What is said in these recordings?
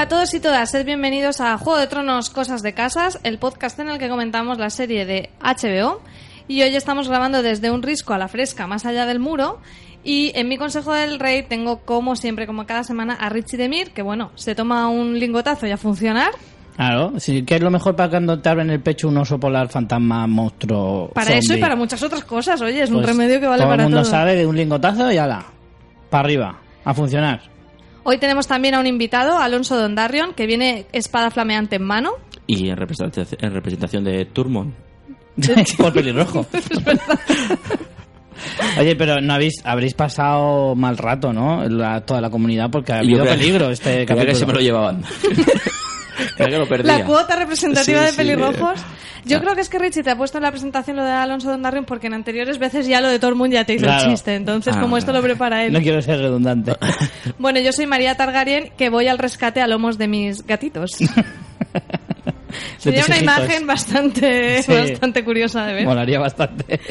Hola a todos y todas, sed bienvenidos a Juego de Tronos Cosas de Casas, el podcast en el que comentamos la serie de HBO. Y hoy estamos grabando desde un risco a la fresca, más allá del muro. Y en mi consejo del rey tengo, como siempre, como cada semana, a Richie Demir, que bueno, se toma un lingotazo y a funcionar. Claro, sí, ¿qué es lo mejor para cuando te abren el pecho un oso polar, fantasma, monstruo? Para eso y zombie? para muchas otras cosas, oye, es un Pues remedio que vale todo para el mundo todo. sabe de un lingotazo y ala, para arriba, a funcionar. Hoy tenemos también a un invitado, Alonso Dondarrion, que viene espada flameante en mano. Y en representación, en representación de Turmon. Por pelirrojo. Oye, pero no habéis habréis pasado mal rato, ¿no? La- toda la comunidad porque ha habido peligro este capítulo. que se me lo llevaban. Creía que lo perdía. La cuota representativa Sí, de sí. pelirrojos. Yo Ah. creo que es que Richie te ha puesto en la presentación lo de Alonso Dondarrion porque en anteriores veces ya lo de Tormund ya te hizo Claro. el chiste. Entonces, Ah, como esto lo prepara él. No quiero ser redundante. Bueno, yo soy María Targaryen, que voy al rescate a lomos de mis gatitos. Sería una imagen bastante, Sí. bastante curiosa de ver. Molaría bastante.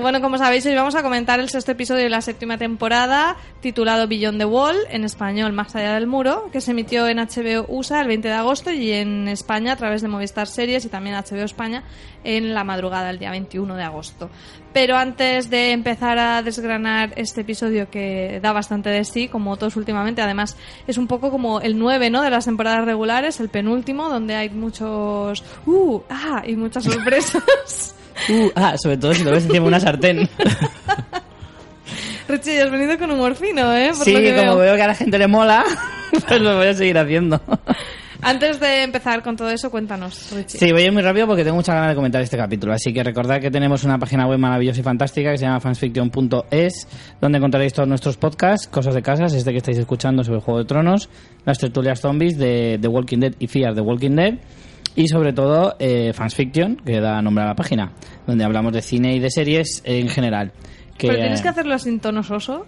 Bueno, como sabéis, hoy vamos a comentar el sexto episodio de la séptima temporada, titulado Beyond the Wall, en español Más allá del muro, que se emitió en HBO USA el 20 de agosto y en España a través de Movistar Series y también HBO España en la madrugada del día 21 de agosto. Pero antes de empezar a desgranar este episodio que da bastante de sí, como todos últimamente, además es un poco como el 9, ¿no? De las temporadas regulares, el penúltimo, donde hay muchos... ¡Uh! ¡Ah! Y muchas sorpresas. Uh, ah, sobre todo si lo ves encima de una sartén. Richie, has venido con humor fino, ¿eh? Por sí, lo que como veo. veo que a la gente le mola, pues lo voy a seguir haciendo. Antes de empezar con todo eso, cuéntanos, Richie. Sí, voy a ir muy rápido porque tengo muchas ganas de comentar este capítulo. Así que recordad que tenemos una página web maravillosa y fantástica que se llama fansfiction.es, donde encontraréis todos nuestros podcasts, cosas de casas, este que estáis escuchando sobre el Juego de Tronos, las tertulias zombies de The Walking Dead y Fear the Walking Dead, y sobre todo eh, Fansfiction, que da nombre a la página, donde hablamos de cine y de series en general. Que, Pero tienes que hacerlo sin tono soso.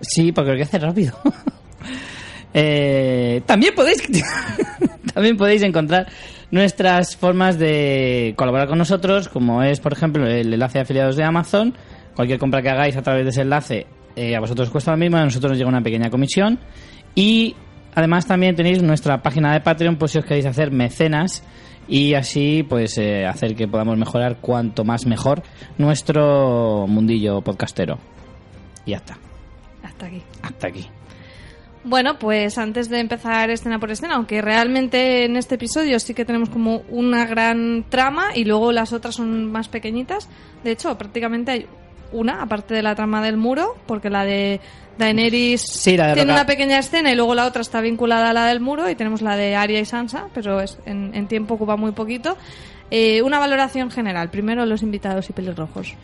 Sí, porque lo que hace rápido. Eh, también podéis también podéis encontrar nuestras formas de colaborar con nosotros, como es, por ejemplo, el enlace de afiliados de Amazon. Cualquier compra que hagáis a través de ese enlace, eh, a vosotros os cuesta lo mismo, a nosotros nos llega una pequeña comisión. Y además también tenéis nuestra página de Patreon, pues si os queréis hacer mecenas y así pues eh, hacer que podamos mejorar cuanto más mejor nuestro mundillo podcastero. Y ya está. Hasta aquí. Hasta aquí. Bueno, pues antes de empezar escena por escena, aunque realmente en este episodio sí que tenemos como una gran trama y luego las otras son más pequeñitas. De hecho, prácticamente hay una, aparte de la trama del muro, porque la de Daenerys Sí, la de tiene una pequeña escena y luego la otra está vinculada a la del muro y tenemos la de Arya y Sansa, pero es, en, en tiempo ocupa muy poquito. Eh, una valoración general. Primero los invitados y pelirrojos.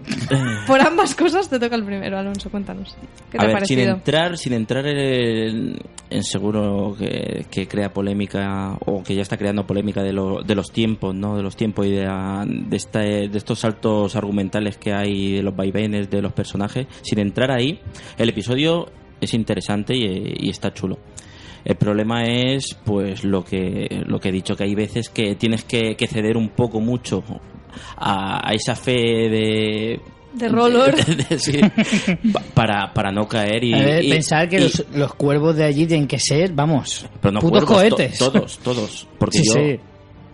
Por ambas cosas te toca el primero, Alonso, cuéntanos. ¿Qué te a ha ver, sin entrar, sin entrar en, en seguro que, que crea polémica o que ya está creando polémica de, lo- de los tiempos, ¿no? De los tiempos y de, la- de, esta- de estos saltos argumentales que hay de los vaivenes de los personajes. Sin entrar ahí, el episodio es interesante y, y está chulo. El problema es, pues, lo que, lo que he dicho, que hay veces que tienes que, que ceder un poco mucho a, a esa fe de... De Roller. de- de- sí, pa- para, para no caer y... Ver, y- pensar que y- los, los cuervos de allí tienen que ser, vamos, pero no putos cuervos, to- cohetes. todos, todos. Porque Sí, yo... sí.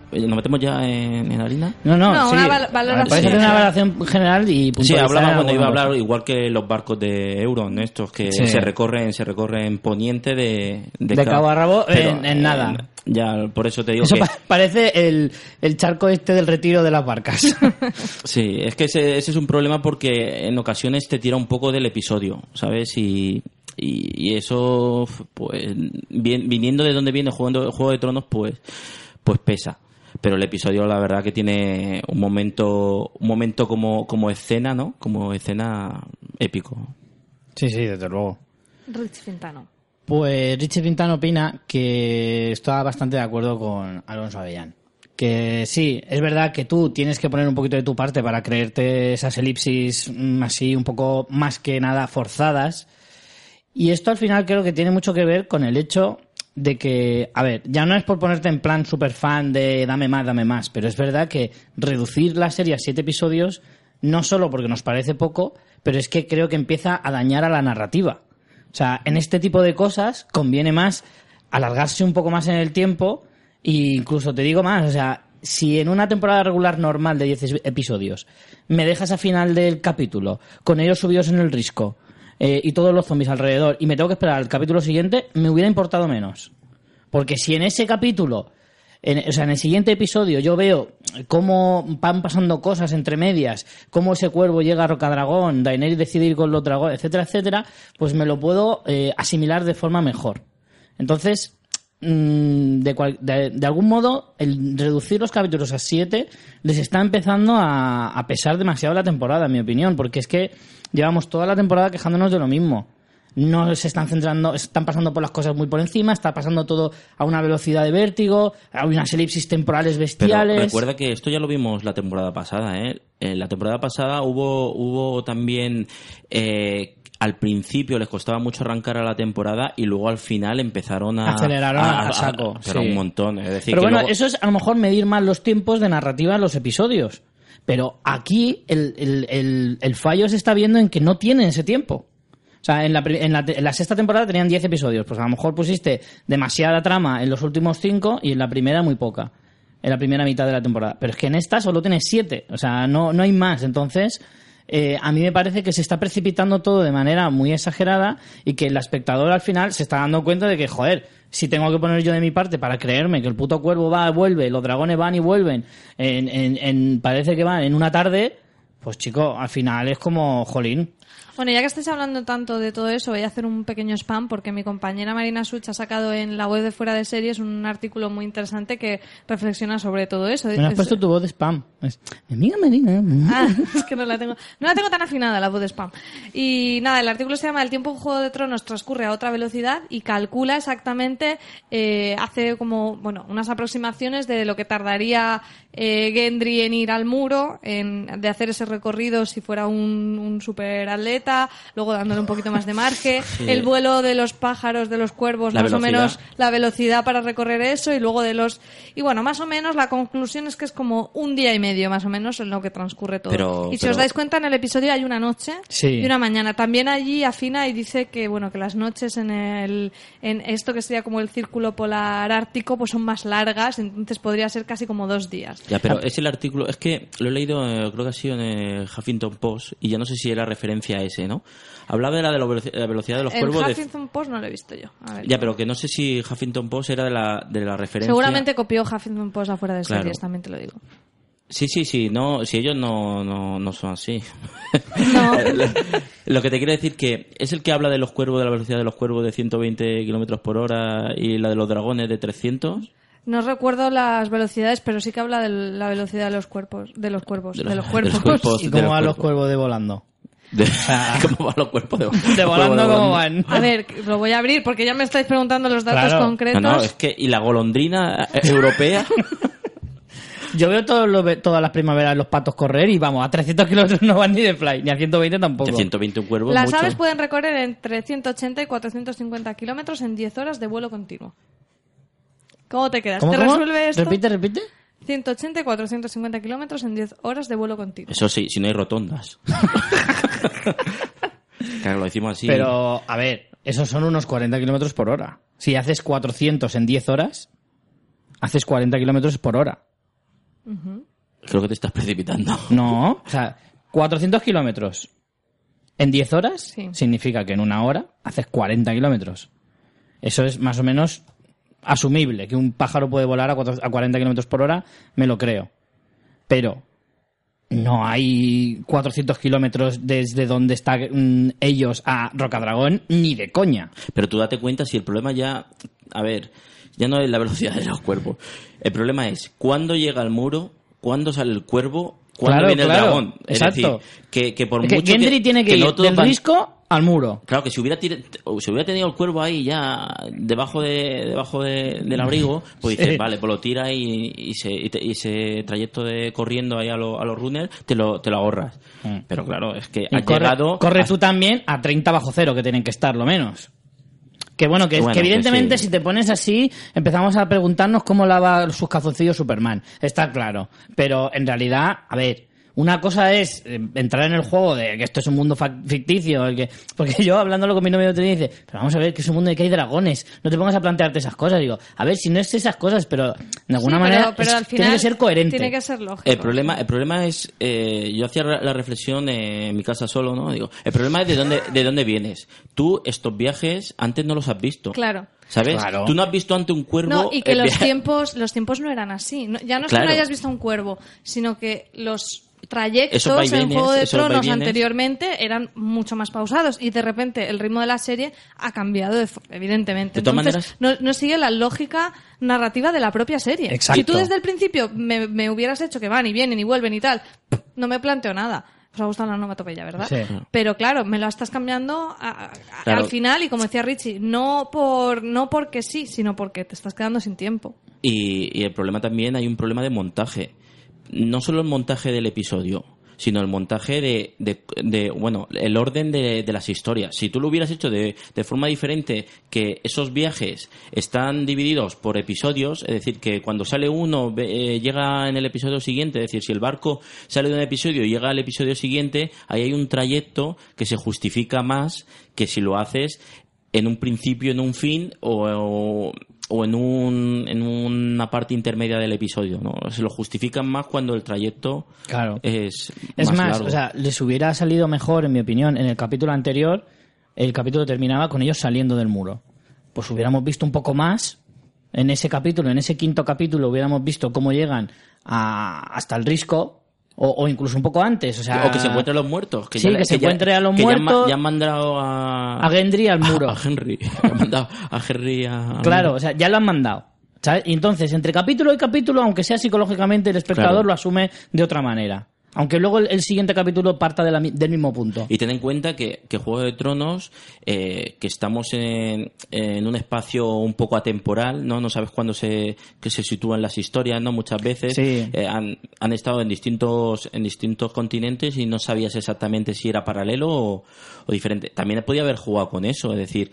Oye, ¿Nos metemos ya en, en harina? No, no, No, sí. una val- valoración Puedes hacer una general. valoración general y Sí, hablaba cuando iba a hablar igual que los barcos de Euron, estos que Sí. se recorren, se recorren poniente de, De ca- cabo a rabo pero, en- en nada. Ya, por eso te digo Eso que pa- parece el, el charco este del retiro de las barcas. sí, es que ese, ese es un problema porque en ocasiones te tira un poco del episodio, ¿sabes? Y, y, y eso, pues, bien- viniendo de donde viene jugando Juego de Tronos, pues, pues pesa. Pero el episodio, la verdad, que tiene un momento, un momento como, como escena, ¿no? Como escena épico. sí, sí, desde luego. Rich Fintano. Pues Richie Pintano opina que está bastante de acuerdo con Alonso Avellán. Que sí, es verdad que tú tienes que poner un poquito de tu parte para creerte esas elipsis mm, así un poco más que nada forzadas. Y esto al final creo que tiene mucho que ver con el hecho de que, a ver, ya no es por ponerte en plan super fan de dame más, dame más, pero es verdad que reducir la serie a siete episodios, no solo porque nos parece poco, pero es que creo que empieza a dañar a la narrativa. Sea, en este tipo de cosas conviene más alargarse un poco más en el tiempo e incluso te digo más, o sea, si en una temporada regular normal de 10 episodios me dejas a final del capítulo con ellos subidos en el risco eh, y todos los zombies alrededor y me tengo que esperar al capítulo siguiente, me hubiera importado menos. Porque si en ese capítulo, en, o sea, en el siguiente episodio yo veo cómo van pasando cosas entre medias, cómo ese cuervo llega a Rocadragón, Daenerys decide ir con los dragones, etcétera, etcétera, pues me lo puedo eh, asimilar de forma mejor. Entonces, mm, de, cual- de- algún modo, el reducir los capítulos a siete les está empezando a pesar demasiado la temporada, en mi opinión, porque es que llevamos toda la temporada quejándonos de lo mismo. No se están centrando, están pasando por las cosas muy por encima, está pasando todo a una velocidad de vértigo, hay unas elipsis temporales Pero bestiales. recuerda que esto ya lo vimos la temporada pasada, ¿eh? En la temporada pasada hubo, hubo también... eh, al principio les costaba mucho arrancar a la temporada y luego al final empezaron a... Aceleraron a- a saco, Pero sí. un montón. Es decir, Pero que bueno, luego- eso es a lo mejor medir más los tiempos de narrativa en los episodios. Pero aquí el, el- el- el fallo se está viendo en que no tienen ese tiempo. O sea, en la, en la en la sexta temporada tenían 10 episodios. Pues a lo mejor pusiste demasiada trama en los últimos 5 y en la primera muy poca. En la primera mitad de la temporada. Pero es que en esta solo tienes 7. O sea, no, no hay más. Entonces, eh, a mí me parece que se está precipitando todo de manera muy exagerada y que el espectador al final se está dando cuenta de que, joder, si tengo que poner yo de mi parte para creerme que el puto cuervo va, vuelve, los dragones van y vuelven, en, en- en- parece que van en una tarde, pues chico, al final es como, jolín. Bueno, ya que estáis hablando tanto de todo eso, voy a hacer un pequeño spam porque mi compañera Marina Such ha sacado en la web de Fuera de Series un artículo muy interesante que reflexiona sobre todo eso. Me has Es- puesto tu voz de spam. Es, mi amiga Marina. Ah, es que no la tengo, no la tengo tan afinada la voz de spam. Y nada, el artículo se llama El tiempo en Juego de Tronos transcurre a otra velocidad y calcula exactamente, eh, hace como, bueno, unas aproximaciones de lo que tardaría eh, Gendry en ir al muro, en, de hacer ese recorrido si fuera un, un super atleta, luego dándole un poquito más de margen, el vuelo de los pájaros, de los cuervos, La más o menos la velocidad para recorrer eso y luego de los y bueno más o menos la conclusión es que es como un día y medio más o menos en lo que transcurre todo. Pero- y si pero- os dais cuenta en el episodio hay una noche Sí. y una mañana. También allí afina y dice que bueno que las noches en el en esto que sería como el círculo polar ártico pues son más largas entonces podría ser casi como dos días. Ya, pero es el artículo, es que lo he leído, eh, creo que ha sido en el Huffington Post, y ya no sé si era referencia a ese, ¿no? Hablaba de la de la veloci- la velocidad de los el cuervos. de- Huffington Post no lo he visto yo A ver. Ya, pero que no sé si Huffington Post era de la, de la referencia. seguramente copió Huffington Post afuera de Claro. series también te lo digo Sí, sí, sí, no, si ellos no, no, no son así. No. Lo que te quiero decir que es el que habla de los cuervos, de la velocidad de los cuervos de 120 kilómetros por hora y la de los dragones de 300. No recuerdo las velocidades, pero sí que habla de la velocidad de los cuerpos, de los cuerpos, de los, de los cuerpos. cuerpos. ¿Y de cómo los van los cuerpos. cuervos de volando? De, ¿Cómo van los cuerpos de, volando, ¿cómo van? A ver, lo voy a abrir porque ya me estáis preguntando los datos Claro. concretos. No, no, es que, y la golondrina eh, europea, Yo veo todas las primaveras los patos correr y vamos, a 300 kilómetros no van ni de fly, ni a 120 tampoco. de 120 un cuervo Las mucho. aves pueden recorrer entre 180 y 450 kilómetros en 10 horas de vuelo continuo. ¿Cómo te quedas? ¿Cómo, ¿Te cómo? resuelve esto? Repite, repite. 180 y 450 kilómetros en 10 horas de vuelo continuo. Eso sí, si no hay rotondas. claro, lo decimos así. Pero, a ver, esos son unos 40 kilómetros por hora. Si haces 400 en 10 horas, haces 40 kilómetros por hora. Creo que te estás precipitando. No, o sea, 400 kilómetros en 10 horas Sí. significa que en una hora haces 40 kilómetros. Eso es más o menos asumible. Que un pájaro puede volar a, cuatro- a 40 kilómetros por hora, me lo creo. Pero no hay 400 kilómetros desde donde están ellos a Rocadragón ni de coña. Pero tú date cuenta si el problema ya, a ver, ya no es la velocidad de los cuervos. El problema es cuándo llega al muro, cuándo sale el cuervo, cuándo Claro, viene el claro, dragón. Es exacto. decir, que, que por Es que mucho Gendry tiene que, no ir todos del van- risco al muro. Claro, que si hubiera, tira- si hubiera tenido el cuervo ahí ya debajo de debajo de- del abrigo, pues dices, Sí. vale, pues lo tira y, y, se, y te- y ese trayecto de corriendo ahí a, lo- a los runners te lo, te lo ahorras. Mm. Pero claro, es que has corre, llegado... corre has- tú también a 30 bajo cero, que tienen que estar, lo menos. Que bueno, que, Bueno, que que evidentemente sí. si te pones así, empezamos a preguntarnos cómo lava sus calzoncillos Superman. Está claro. Pero en realidad, a ver, Una cosa es eh, entrar en el juego de que esto es un mundo fa- ficticio, el que, porque yo hablándolo con mi novio otro día dice, pero vamos a ver que es un mundo de que hay dragones, no te pongas a plantearte esas cosas. Digo, a ver, si no es esas cosas, pero de alguna Sí, manera pero, pero es- al final tiene que ser coherente. Tiene que ser lógico. El problema, el problema es, eh, yo hacía la reflexión en mi casa solo, ¿no? Digo, el problema es de dónde, de dónde vienes. Tú estos viajes antes no los has visto. Claro. ¿Sabes? Claro. Tú no has visto ante un cuervo. No, y que los tiempos, los tiempos no eran así. No- ya no es que no hayas visto un cuervo, sino que los trayectos en Juego de Tronos anteriormente eran mucho más pausados y de repente el ritmo de la serie ha cambiado, de evidentemente. De todas Entonces, no, no sigue la lógica narrativa de la propia serie. Exacto. Si tú desde el principio me, me hubieras hecho que van y vienen y vuelven y tal, no me planteo nada. Os ha gustado la onomatopeya, ¿verdad? Sí. Pero claro, me lo estás cambiando a- a- Claro. al final y como decía Richie, no por no porque sí, sino porque te estás quedando sin tiempo. Y, y el problema también hay un problema de montaje. No solo el montaje del episodio, sino el montaje de, de- de, bueno, el orden de, de las historias. Si tú lo hubieras hecho de, forma diferente, que esos viajes están divididos por episodios, es decir, que cuando sale uno eh, llega en el episodio siguiente, es decir, si el barco sale de un episodio y llega al episodio siguiente, ahí hay un trayecto que se justifica más que si lo haces en un principio, en un fin o, o, o en, un, en una parte intermedia del episodio. ¿no? Se lo justifican más cuando el trayecto Claro. es, Es más, largo. o sea, les hubiera salido mejor, en mi opinión, en el capítulo anterior, el capítulo terminaba con ellos saliendo del muro. Pues hubiéramos visto un poco más en ese capítulo, en ese quinto capítulo, hubiéramos visto cómo llegan a- hasta el risco, o, o incluso un poco antes. O, sea, o que se encuentren los muertos. Que Sí, ya, que se encuentre a los que ya han ma- muertos. Ya, han mandado a... a Gendry al muro. A, Henry. Han mandado a Henry a... Claro, o sea, ya lo han mandado. ¿sabes? Y entonces, entre capítulo y capítulo, aunque sea psicológicamente, el espectador Claro. lo asume de otra manera. Aunque luego el, el siguiente capítulo parta de la del mismo punto. Y ten en cuenta que, que Juego de Tronos, eh, que estamos en, en un espacio un poco atemporal, ¿no? No sabes cuándo se, que se sitúan las historias, ¿no? Muchas veces Sí. eh, han, han estado en distintos, en distintos continentes y no sabías exactamente si era paralelo o, o diferente. También podía haber jugado con eso, es decir,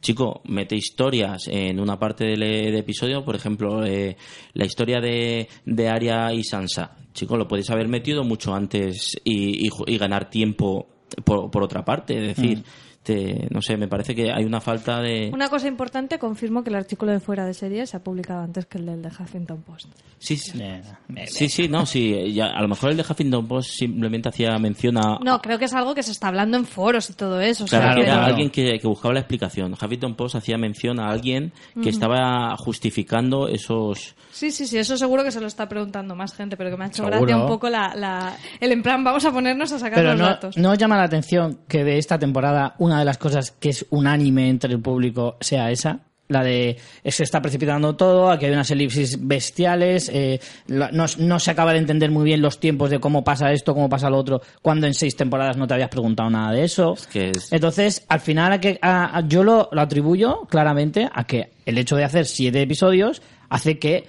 Chico, mete historias en una parte del, del episodio, por ejemplo, eh, la historia de, de y Sansa. Chico, lo puedes haber metido mucho antes y, y ganar tiempo por, por otra parte. Es decir, te- no sé, me parece que hay una falta de... Una cosa importante, confirmo que el artículo de fuera de serie se ha publicado antes que el del de Huffington Post. Sí, sí, Eh, eh, sí, sí, no, sí. ya- a lo mejor el de Huffington Post simplemente hacía mención a... No, creo que es algo que se está hablando en foros y todo eso. o sea, Claro, que era claro. alguien que, que buscaba la explicación. Huffington Post hacía mención a alguien que estaba justificando esos... Sí, sí, sí, eso seguro que se lo está preguntando más gente, pero que me ha hecho Seguro. gracia un poco la, la- el en plan, vamos a ponernos a sacar Pero los no, datos. ¿no os llama la atención que de esta temporada una de las cosas que es unánime entre el público sea esa? La de se está precipitando todo, aquí hay unas elipsis bestiales, eh, la- no, no se acaba de entender muy bien los tiempos de cómo pasa esto, cómo pasa lo otro, cuando en seis temporadas no te habías preguntado nada de eso. que es- Entonces, al final, a que, a- a- yo lo, lo atribuyo claramente a que el hecho de hacer siete episodios hace que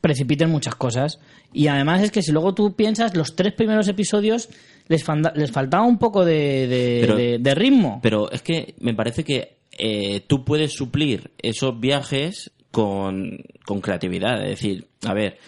precipiten muchas cosas. Y además es que si luego tú piensas, los tres primeros episodios les, faltaba un poco de, de- Pero- de- de ritmo. Pero es que me parece que eh, tú puedes suplir esos viajes con, con creatividad. Es decir, a ver,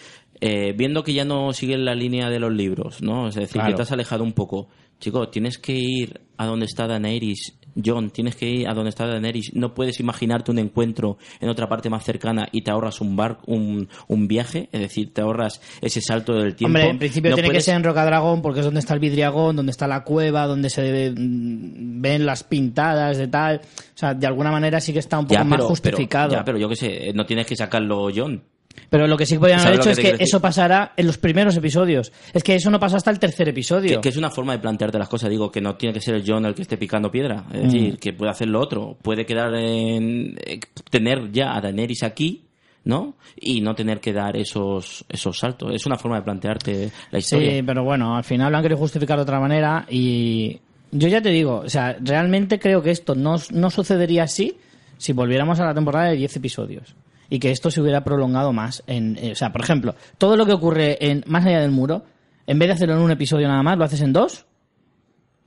eh, viendo que ya no siguen la línea de los libros, ¿no? Es decir, Claro. que te has alejado un poco. Chico, tienes que ir a donde está Daenerys. John, tienes que ir a donde está Daenerys. No puedes imaginarte un encuentro en otra parte más cercana y te ahorras un bar, un, un viaje. Es decir, te ahorras ese salto del tiempo. Hombre, en principio No tiene puedes- que ser en Rocadragón porque es donde está el vidriagón, donde está la cueva, donde se mm, ven las pintadas de tal. O sea, de alguna manera sí que está un poco Ya, más justificado. Pero, ya, pero yo qué sé, no tienes que sacarlo John. Pero lo que sí que podían haber ¿Sabes lo hecho es que decir? eso pasará en los primeros episodios. Es que eso no pasó hasta el tercer episodio. Que, que es una forma de plantearte las cosas. Digo, que no tiene que ser el John el que esté picando piedra. Mm. Es decir, que puede hacer lo otro. Puede quedar en. eh, tener ya a Daenerys aquí, ¿no? Y no tener que dar esos, esos saltos. Es una forma de plantearte la historia. Sí, pero bueno, al final lo han querido justificar de otra manera y yo ya te digo, o sea, realmente creo que esto no, no sucedería así si volviéramos a la temporada de 10 episodios y que esto se hubiera prolongado más. En, eh, o sea, por ejemplo, todo lo que ocurre en Más allá del muro, en vez de hacerlo en un episodio nada más, lo haces en dos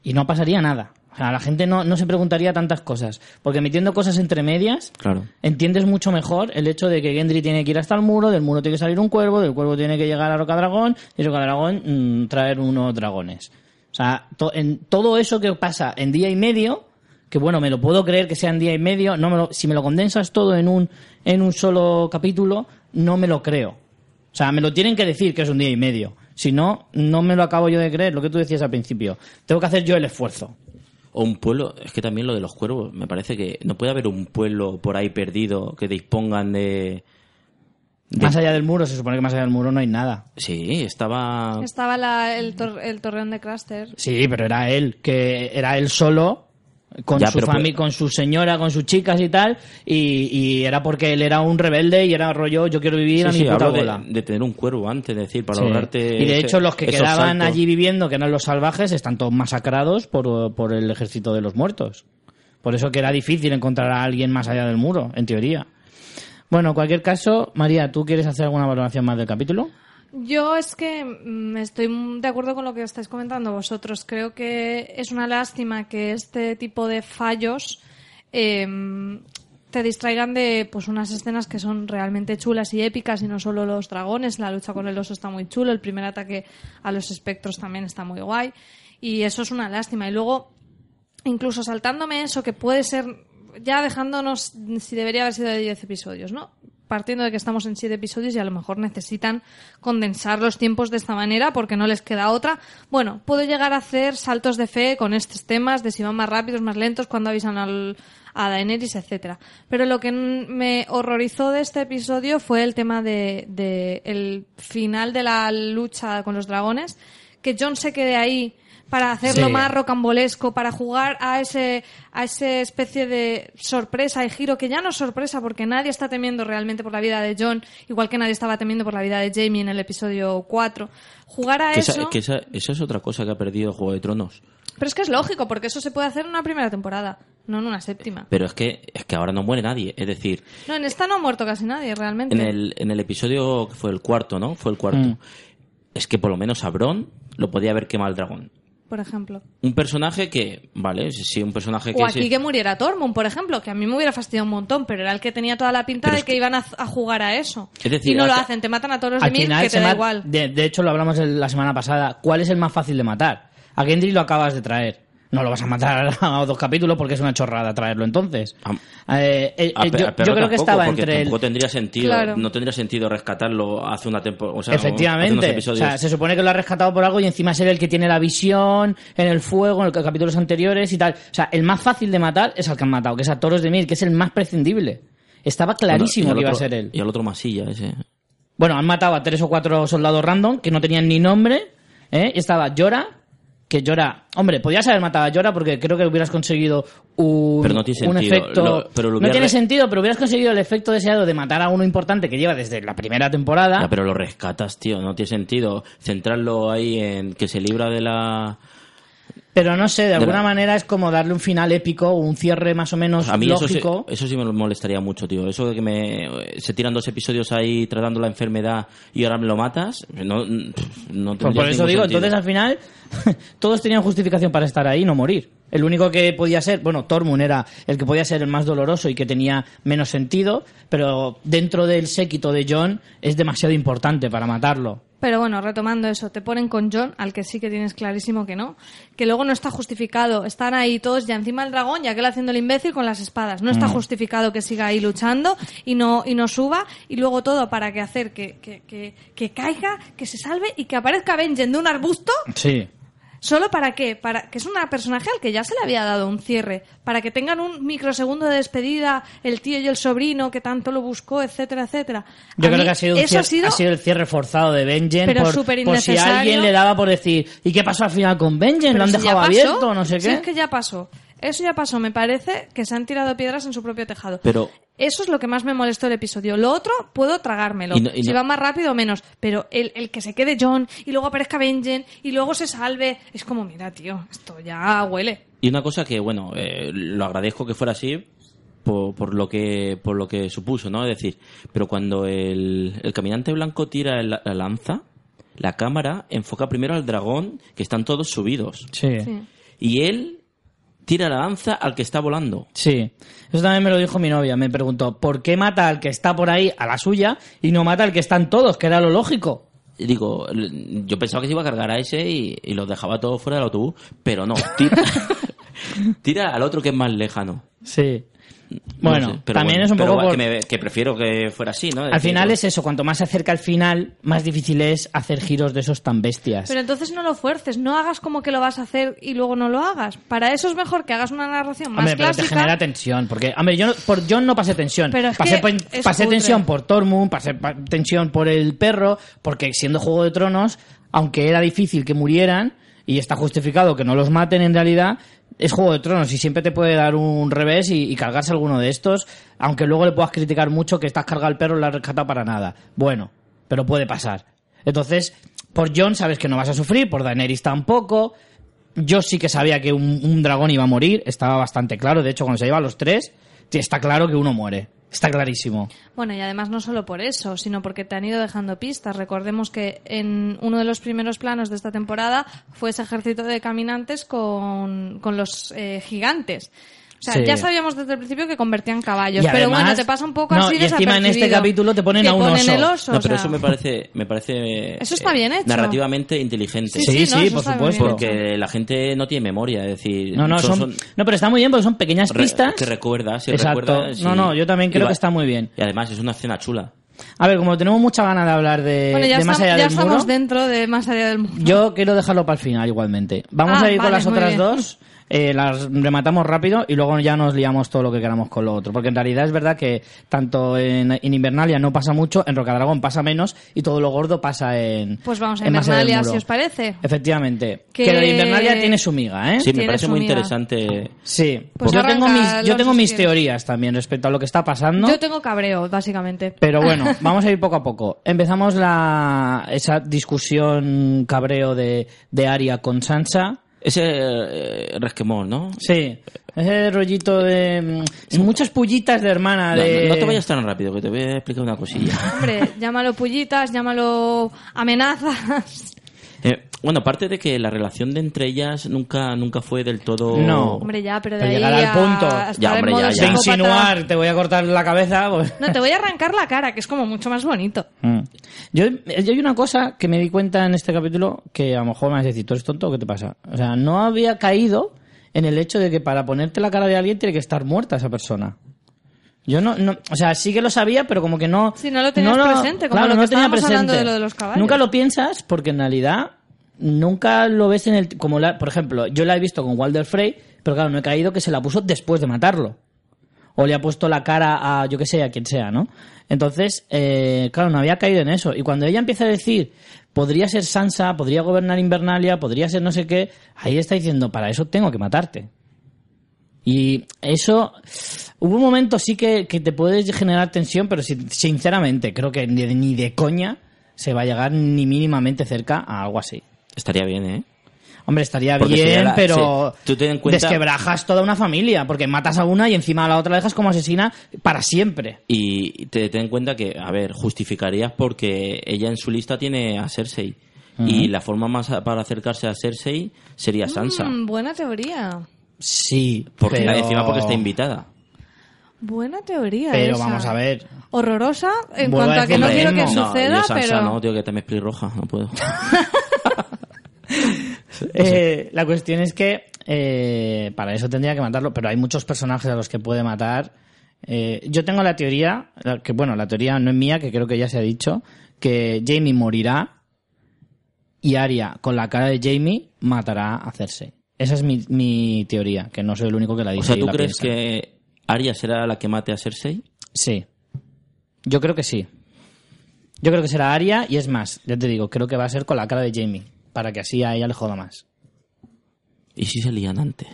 y no pasaría nada. O sea, la gente no, no se preguntaría tantas cosas. Porque metiendo cosas entre medias, Claro. entiendes mucho mejor el hecho de que Gendry tiene que ir hasta el muro, del muro tiene que salir un cuervo, del cuervo tiene que llegar a Roca Dragón, y Roca Dragón mm, traer unos dragones. O sea, to- en todo eso que pasa en día y medio, que bueno, me lo puedo creer que sea en día y medio, no me lo- si me lo condensas todo en un, en un solo capítulo, no me lo creo. O sea, me lo tienen que decir que es un día y medio. Si no, no me lo acabo yo de creer, lo que tú decías al principio. Tengo que hacer yo el esfuerzo. O un pueblo, es que también lo de los cuervos, me parece que no puede haber un pueblo por ahí perdido que dispongan de... de- Más allá del muro, se supone que más allá del muro no hay nada. Sí, estaba... Estaba la- el, tor- el torreón de Craster. Sí, pero era él, que era él solo, con Ya, su familia, pues- con su señora, con sus chicas y tal, y, y era porque él era un rebelde y era rollo, yo quiero vivir Sí, a mi sí, puta de, bola. de tener un cuervo antes, es decir, para Sí. ahorrarte... Y de ese- hecho los que quedaban saltos. allí viviendo, que eran los salvajes, están todos masacrados por, por el ejército de los muertos. Por eso que era difícil encontrar a alguien más allá del muro, en teoría. Bueno, en cualquier caso, María, ¿tú quieres hacer alguna valoración más del capítulo? Yo es que mm, estoy de acuerdo con lo que estáis comentando vosotros. Creo que es una lástima que este tipo de fallos eh, te distraigan de pues unas escenas que son realmente chulas y épicas y no solo los dragones. La lucha con el oso está muy chulo, el primer ataque a los espectros también está muy guay y eso es una lástima. Y luego incluso saltándome eso que puede ser ya dejándonos si debería haber sido de 10 episodios, ¿no? Partiendo de que estamos en 7 episodios y a lo mejor necesitan condensar los tiempos de esta manera porque no les queda otra. Bueno, puedo llegar a hacer saltos de fe con estos temas de si van más rápidos, más lentos, cuando avisan al, a Daenerys, etcétera. Pero lo que me horrorizó de este episodio fue el tema de, de el final de la lucha con los dragones, que John se quede ahí para hacerlo Sí. más rocambolesco, para jugar a ese a esa especie de sorpresa y giro que ya no es sorpresa porque nadie está temiendo realmente por la vida de John, igual que nadie estaba temiendo por la vida de Jamie en el episodio 4. Jugar a Que eso, esa, que esa- eso es otra cosa que ha perdido Juego de Tronos. pero es que es lógico porque eso se puede hacer en una primera temporada, no en una séptima. Pero es que, es que ahora no muere nadie. Es decir, No, en esta no ha muerto casi nadie realmente. en el, en el episodio que fue el cuarto, ¿no? Fue el cuarto. Mm. Es que por lo menos a Bron lo podía haber quemado el dragón. Por ejemplo. Un personaje que, vale, sí, un personaje que O aquí sí- que muriera Tormund, por ejemplo, que a mí me hubiera fastidiado un montón, pero era el que tenía toda la pinta Pero de que, que- iban a, a jugar a eso. Es decir, y no lo hace- hacen, te matan a todos los de mil, que te da igual. De, de hecho, lo hablamos la semana pasada. ¿Cuál es el más fácil de matar? A Gendry lo acabas de traer. No lo vas a matar a dos capítulos porque es una chorrada traerlo entonces. Am- Eh, eh, A pe- yo, a perro yo creo que estaba entre el, tampoco tendría sentido Claro. no tendría sentido rescatarlo hace una temporada o sea, hace unos Efectivamente. O episodios. sea, se supone que lo ha rescatado por algo y encima ser el que tiene la visión en el fuego, en los capítulos anteriores y tal. O sea, el más fácil de matar es al que han matado, que es a Toros de Mil, que es el más prescindible. Estaba clarísimo Bueno, que iba a ser él. y al otro masilla ese Bueno, han matado a tres o cuatro soldados random que no tenían ni nombre. ¿eh? Y estaba Llora, que Llora... Hombre, podías haber matado a Llora porque creo que hubieras conseguido un, Pero no tiene un sentido. efecto... Lo- pero lo no tiene sentido, pero hubieras conseguido el efecto deseado de matar a uno importante que lleva desde la primera temporada. Ya, pero lo rescatas tío no tiene sentido centrarlo ahí en que se libra de la Pero no sé, de alguna manera es como darle un final épico, un cierre más o menos a mí eso sí, lógico. eso sí me molestaría mucho tío eso de que me se tiran dos episodios ahí tratando la enfermedad y ahora me lo matas no no Pues por eso digo, sentido. entonces al final todos tenían justificación para estar ahí y no morir. El único que podía ser, bueno, Tormund era el que podía ser el más doloroso y que tenía menos sentido, pero dentro del séquito de John es demasiado importante para matarlo. Pero bueno, retomando eso, te ponen con John, al que sí que tienes clarísimo que no, que luego no está justificado. Están ahí todos ya encima del dragón, ya que él haciendo el imbécil con las espadas. No está justificado que siga ahí luchando y no, y no suba, y luego todo para que hacer que, que, que, que caiga, que se salve y que aparezca Benjen de un arbusto. Sí. ¿Solo para qué? Para que es un personaje al que ya se le había dado un cierre. Para que tengan un microsegundo de despedida el tío y el sobrino que tanto lo buscó, etcétera, etcétera. Yo A creo que ha sido, un eso cier- ha sido, ha sido el cierre forzado de Benjen Pero por, por si alguien le daba por decir, ¿y qué pasó al final con Benjen? ¿Lo han si dejado abierto? No sé si qué. es que ya pasó. Eso ya pasó. Me parece que se han tirado piedras en su propio tejado. Pero- Eso es lo que más me molestó del episodio. Lo otro, puedo tragármelo. Y no- y si va más rápido o menos. Pero el, el que se quede John y luego aparezca Benjen y luego se salve. Es como, mira, tío, esto ya huele. Y una cosa que, bueno, eh, lo agradezco que fuera así por, por lo que por lo que supuso, ¿no? Es decir, pero cuando el, el caminante blanco tira el- la lanza, la cámara enfoca primero al dragón, que están todos subidos. Sí. Sí. Y él tira la lanza al que está volando. Sí, eso también me lo dijo mi novia. Me preguntó, ¿por qué mata al que está por ahí a la suya y no mata al que están todos, que era lo lógico? Digo, yo pensaba que se iba a cargar a ese y, y los dejaba todos fuera del autobús, pero no, tira, tira al otro que es más lejano. Sí. No Bueno, sé, pero también bueno, es un pero poco va, por- que, me- que prefiero que fuera así, ¿no? Al Decir, final pues, es eso, cuanto más se acerca al final, más difícil es hacer giros de esos tan bestias. Pero entonces no lo fuerces, no hagas como que lo vas a hacer y luego no lo hagas. Para eso es mejor que hagas una narración más Hombre, pero clásica. te genera tensión, porque, hombre, yo no- por John no pasé tensión. Pero es pasé que pasé tensión por Tormund, pasé pa- tensión por el perro, porque siendo Juego de Tronos, aunque era difícil que murieran, y está justificado que no los maten en realidad, es Juego de Tronos y siempre te puede dar un revés y, cargarse alguno de estos, aunque luego le puedas criticar mucho que estás cargado al perro y lo has rescatado para nada. Bueno, pero puede pasar. Entonces, por John sabes que no vas a sufrir, por Daenerys tampoco. Yo sí que sabía que un, dragón iba a morir, estaba bastante claro. De hecho, cuando se lleva a los tres, está claro que uno muere. Está clarísimo. Bueno, y además no solo por eso, sino porque te han ido dejando pistas. Recordemos que en uno de los primeros planos de esta temporada fue ese ejército de caminantes con, con los eh, gigantes. O sea, Sí. ya sabíamos desde el principio que convertían caballos, Y pero además- bueno, te pasa un poco no, así y encima en este capítulo te ponen a un ponen oso. el oso, No, o pero sea, eso me parece, me parece Eso está eh, bien hecho. narrativamente inteligente. Sí, Sí, sí, no, por está supuesto. Porque la gente no tiene memoria, es decir, No, no, son, son- no, pero está muy bien porque son pequeñas re- pistas. que recuerdas y Exacto. recuerdas No, no, yo también creo va- que está muy bien. Y además es una escena chula. A ver, como tenemos mucha ganas de hablar de, Bueno, ya, de más allá ya del estamos muro, dentro de más allá del muro. yo quiero dejarlo para el final igualmente. Vamos Ah, a ir con vale, las muy otras bien. dos. Eh, las rematamos rápido y luego ya nos liamos todo lo que queramos con lo otro. Porque en realidad es verdad que tanto en, en Invernalia no pasa mucho, en Rocadragón pasa menos y todo lo gordo pasa en. Pues vamos a Invernalia, si os parece. Efectivamente. Que- Que lo de Invernalia tiene su miga, ¿eh? Sí, me parece muy miga. interesante. Sí. Pues yo tengo mis, yo tengo mis teorías también respecto a lo que está pasando. Yo tengo cabreo, básicamente. Pero bueno, vamos a ir poco a poco. Empezamos la, esa discusión cabreo de, de Aria con Sansa. Ese eh, resquemón, ¿no? Sí, ese rollito de... mm, Muchas pullitas de hermana No, de... no te vayas tan rápido, que te voy a explicar una cosilla. Hombre, llámalo pullitas, llámalo amenazas. Eh, bueno, aparte de que la relación de entre ellas nunca, nunca fue del todo... No. Hombre, ya, pero de Pero ahí llegar al a punto. Ya, hombre, ya, ya. De insinuar, te voy a cortar la cabeza. pues- No, te voy a arrancar la cara, que es como mucho más bonito. Mm. Yo, yo hay una cosa que me di cuenta en este capítulo que a lo mejor me vas a decir, ¿tú eres tonto o qué te pasa? O sea, no había caído en el hecho de que para ponerte la cara de alguien tiene que estar muerta esa persona. Yo no, no o sea, sí que lo sabía, pero como que no... Sí, no lo tenías presente, como claro, lo no que tenía estábamos hablando presente. de lo de los caballos. Nunca lo piensas porque en realidad nunca lo ves en el... como la- Por ejemplo, yo la he visto con Walder Frey, pero claro, no he caído que se la puso después de matarlo o le ha puesto la cara a yo que sé, a quien sea, ¿no? Entonces, eh, claro, no había caído en eso. Y cuando ella empieza a decir, podría ser Sansa, podría gobernar Invernalia, podría ser no sé qué, ahí está diciendo, para eso tengo que matarte. Y eso, hubo un momento sí que, que te puedes generar tensión, pero sin- sinceramente creo que ni de, ni de coña se va a llegar ni mínimamente cerca a algo así. Estaría bien, ¿eh? Hombre, estaría Porque bien, la- pero sí. Tú ten en cuenta- desquebrajas toda una familia, porque matas a una y encima a la otra la dejas como asesina para siempre. Y te ten en cuenta que, a ver, justificarías porque ella en su lista tiene a Cersei. Y la forma más a- para acercarse a Cersei sería Sansa. Mm, buena teoría. Sí, Porque pero... encima porque está invitada. Buena teoría. Pero esa. vamos a ver. Horrorosa en Vuelvo cuanto a a que no quiero que no, suceda, yo pero. no, tío, que no puedo. Eh, la cuestión es que eh, para eso tendría que matarlo, pero hay muchos personajes a los que puede matar. Eh, yo tengo la teoría, que bueno, la teoría no es mía, que creo que ya se ha dicho, que Jamie morirá y Arya, con la cara de Jamie, matará a Cersei. Esa es mi, mi teoría, que no soy el único que la O dice. sea, y ¿tú crees piensa. que Arya será la que mate a Cersei? Sí. Yo creo que sí. Yo creo que será Arya y es más, ya te digo, creo que va a ser con la cara de Jamie, para que así a ella le joda más. ¿Y si se lían antes?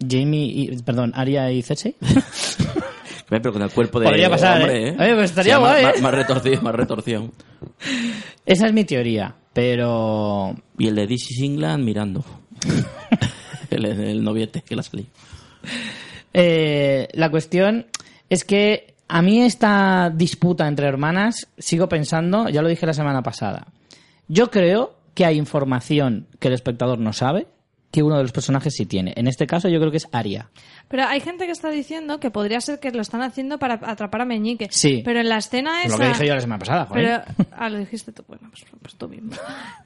Jamie y, perdón, Arya y Cersei. Pero con el cuerpo de Podría pasar, hombre, ¿eh? ¿eh? Oye, pues estaría O sea, guay, más, ¿eh? más retorcido, más retorsión. Esa es mi teoría, pero Y el de This is England mirando. El, el noviete que la salí. eh, la cuestión es que a mí esta disputa entre hermanas, sigo pensando, ya lo dije la semana pasada, yo creo que hay información que el espectador no sabe que uno de los personajes sí tiene. En este caso yo creo que es Aria. Pero hay gente que está diciendo que podría ser que lo están haciendo para atrapar a Meñique. Sí. Pero en la escena esa... Lo que dije yo la semana pasada, joder. Pero, ah, lo dijiste tú. Bueno, pues, pues tú mismo.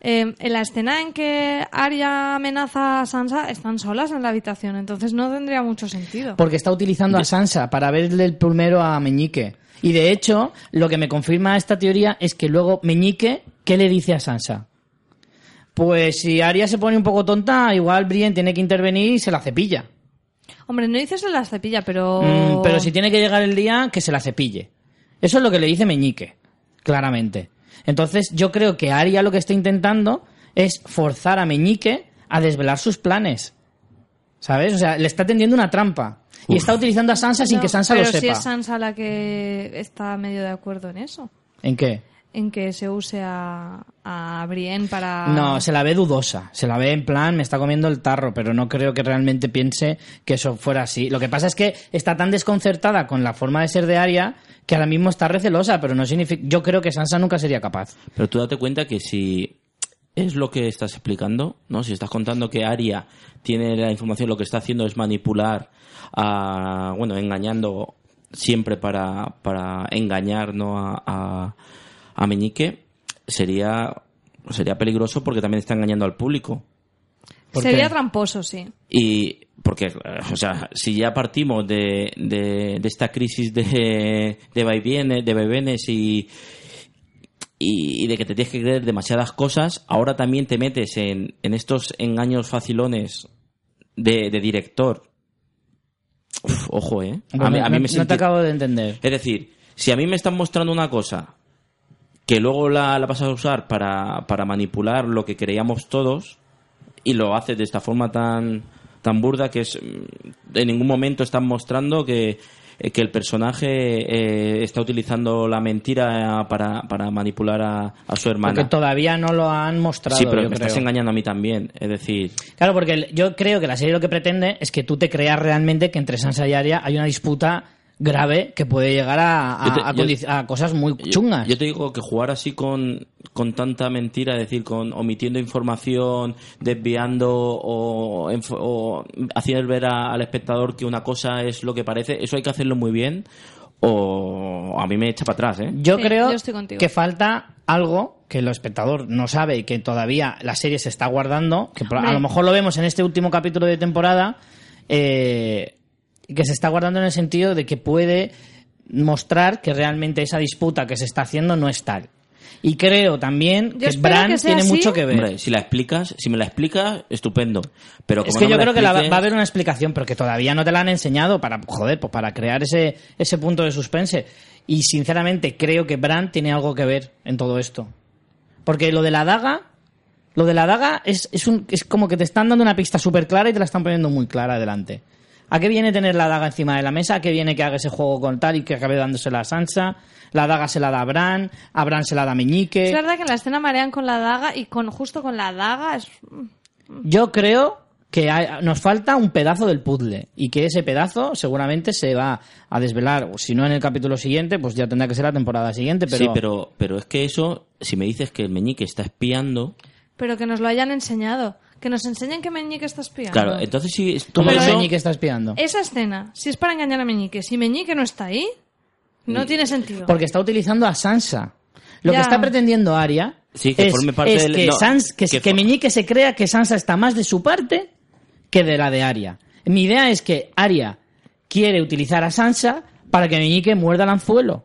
Eh, en la escena en que Arya amenaza a Sansa, están solas en la habitación, entonces no tendría mucho sentido. Porque está utilizando a Sansa para verle el primero a Meñique. Y de hecho, lo que me confirma esta teoría es que luego Meñique, ¿qué le dice a Sansa? Pues si Arya se pone un poco tonta, igual Brienne tiene que intervenir y se la cepilla. Hombre, no dices en la cepilla, pero... Mm, pero si tiene que llegar el día, que se la cepille. Eso es lo que le dice Meñique, claramente. Entonces, yo creo que Arya lo que está intentando es forzar a Meñique a desvelar sus planes. ¿Sabes? O sea, le está tendiendo una trampa. Y está utilizando a Sansa sin No, que Sansa pero lo si sepa. es Sansa la que está medio de acuerdo en eso. ¿En qué? En que se use a, a Brienne para... No, se la ve dudosa. Se la ve en plan, me está comiendo el tarro, pero no creo que realmente piense que eso fuera así. Lo que pasa es que está tan desconcertada con la forma de ser de Arya que ahora mismo está recelosa, pero no significa. Yo creo que Sansa nunca sería capaz. Pero tú date cuenta que si es lo que estás explicando, ¿no? Si estás contando que Aria tiene la información, lo que está haciendo es manipular, a, bueno, engañando siempre para, para engañar, ¿no? A, a, a Meñique, sería, sería peligroso porque también está engañando al público. ¿Por Sería qué? tramposo, sí. Y porque, o sea, si ya partimos de, de, de esta crisis de, de vaivienes, de vaivenes y, y, y de que te tienes que creer demasiadas cosas, ahora también te metes en, en estos engaños facilones de, de director. Uf, ojo, ¿eh? A mí, a mí no, me no te acabo de entender. es decir, si a mí me están mostrando una cosa que luego la, la vas a usar para, para manipular lo que creíamos todos y lo haces de esta forma tan, tan burda que es mm, en ningún momento están mostrando que, eh, que el personaje eh, está utilizando la mentira para, para manipular a, a su hermana. Porque todavía no lo han mostrado. sí, pero yo me creo. estás engañando a mí también. Es decir, Claro, porque yo creo que la serie lo que pretende es que tú te creas realmente que entre Sansa y Arya hay una disputa grave que puede llegar a, a- te- a yo- a cosas muy chungas. Yo, te digo que jugar así con, con tanta mentira, es decir, con omitiendo información, desviando o, o haciendo ver a- al espectador que una cosa es lo que parece, eso hay que hacerlo muy bien o a mí me echa para atrás, ¿eh? Yo Sí, creo yo estoy contigo. que falta algo que el espectador no sabe y que todavía la serie se está guardando, que a lo mejor lo vemos en este último capítulo de temporada, eh, que se está guardando en el sentido de que puede mostrar que realmente esa disputa que se está haciendo no es tal. Y creo también que Bran que tiene así. mucho que ver. Hombre, si la explicas, si me la explicas, estupendo. Pero como Es que no yo creo que la va a haber una explicación, pero que todavía no te la han enseñado para, joder, pues para crear ese, ese punto de suspense. Y sinceramente creo que Bran tiene algo que ver en todo esto. Porque lo de la daga, lo de la daga es, es, un, es como que te están dando una pista súper clara y te la están poniendo muy clara adelante. ¿A qué viene tener la daga encima de la mesa? ¿A qué viene que haga ese juego con tal y que acabe dándosela a Sansa? La daga se la da a Bran, a Bran se la da a Meñique. Es verdad que en la escena marean con la daga y con justo con la daga es... Yo creo que hay- nos falta un pedazo del puzzle y que ese pedazo seguramente se va a desvelar, o si no en el capítulo siguiente, pues ya tendrá que ser la temporada siguiente, pero, Sí, pero, pero es que eso, si me dices que el meñique está espiando, Pero que nos lo hayan enseñado. Que nos enseñen que Meñique está espiando. claro, entonces si ¿Cómo todo Pero el eso- Meñique está espiando? Esa escena, si es para engañar a Meñique, si Meñique no está ahí, no tiene sentido. Porque está utilizando a Sansa. Lo Ya. que está pretendiendo Arya Sí, que es, forme parte es del- que, no, Sans- que, que que Meñique se crea que Sansa está más de su parte que de la de Arya. Mi idea es que Arya quiere utilizar a Sansa para que Meñique muerda el anzuelo.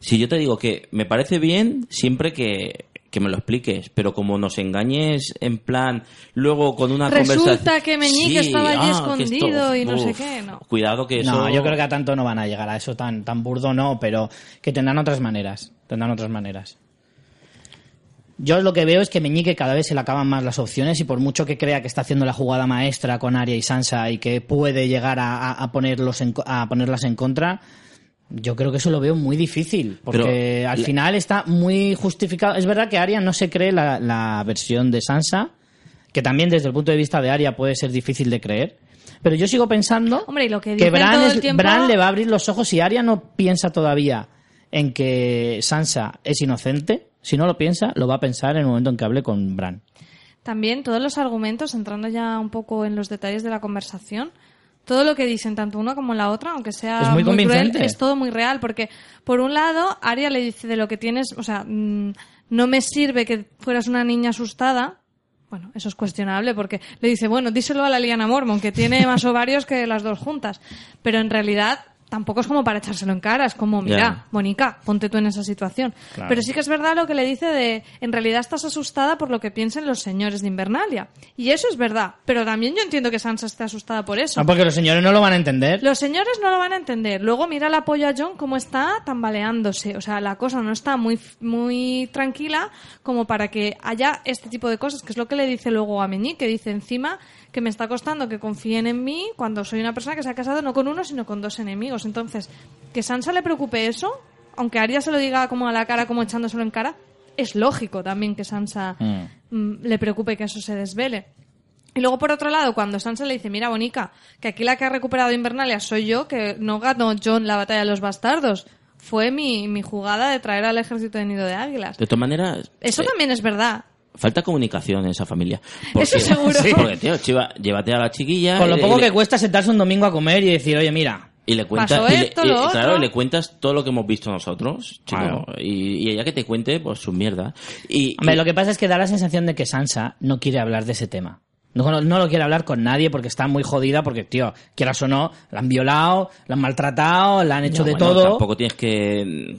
Si yo te digo que me parece bien siempre que, que me lo expliques, pero como nos engañes en plan, luego con una Resulta conversación... que Meñique estaba allí que escondido y no sé qué, no. Cuidado que eso... No, yo creo que a tanto no van a llegar a eso tan, tan burdo, no, pero que tendrán otras maneras. Tendrán otras maneras. Yo lo que veo es que Meñique cada vez se le acaban más las opciones y por mucho que crea que está haciendo la jugada maestra con Arya y Sansa y que puede llegar a, a- a ponerlos en a ponerlas en contra, yo creo que eso lo veo muy difícil. Porque Pero al final está muy justificado. Es verdad que Arya no se cree la, la versión de Sansa, que también desde el punto de vista de Arya puede ser difícil de creer. Pero yo sigo pensando Hombre, lo que que Bran, es- tiempo- Bran le va a abrir los ojos y Arya no piensa todavía en que Sansa es inocente. Si no lo piensa, lo va a pensar en el momento en que hable con Bran. también todos los argumentos, entrando ya un poco en los detalles de la conversación, todo lo que dicen tanto una como la otra, aunque sea Es muy cruel, es todo muy real, porque por un lado, Aria le dice de lo que tienes, o sea, mm, no me sirve que fueras una niña asustada. Bueno, eso es cuestionable porque le dice, bueno, díselo a la Liana Mormon, que tiene más ovarios que las dos juntas. Pero en realidad tampoco es como para echárselo en cara, es como, mira. Mónica, ponte tú en esa situación. Claro. Pero sí que es verdad lo que le dice de, en realidad estás asustada por lo que piensen los señores de Invernalia. Y eso es verdad, pero también yo entiendo que Sansa esté asustada por eso. Ah, porque los señores no lo van a entender. Los señores no lo van a entender. Luego mira el apoyo a John cómo está tambaleándose. O sea, la cosa no está muy, muy tranquila como para que haya este tipo de cosas, que es lo que le dice luego a Meñique, que dice encima que me está costando que confíen en mí cuando soy una persona que se ha casado no con uno, sino con dos enemigos. Entonces, que Sansa le preocupe eso, aunque Arya se lo diga como a la cara, como echándoselo en cara, es lógico también que Sansa Mm. mm, le preocupe que eso se desvele. Y luego, por otro lado, cuando Sansa le dice, mira, Bonica, que aquí la que ha recuperado Invernalia soy yo, que no ganó John la batalla de los bastardos. Fue mi, mi jugada de traer al ejército de Nido de Águilas. De todas maneras, Eso eh, también es verdad. Falta comunicación en esa familia. Eso seguro. Sí, porque, tío, chiva, llévate a la chiquilla. Con lo poco que cuesta sentarse un domingo a comer y decir, oye, mira, Y le cuentas, Pasó y le- esto, y- lo y claro, y le cuentas todo lo que hemos visto nosotros, chico, Claro. y, y ella que te cuente pues su mierda. Y, Hombre, y- lo que pasa es que da la sensación de que Sansa no quiere hablar de ese tema. No, no, no lo quiere hablar con nadie porque está muy jodida porque, tío, quieras o no, la han violado, la han maltratado, la han hecho No, de bueno, todo. Tampoco tienes que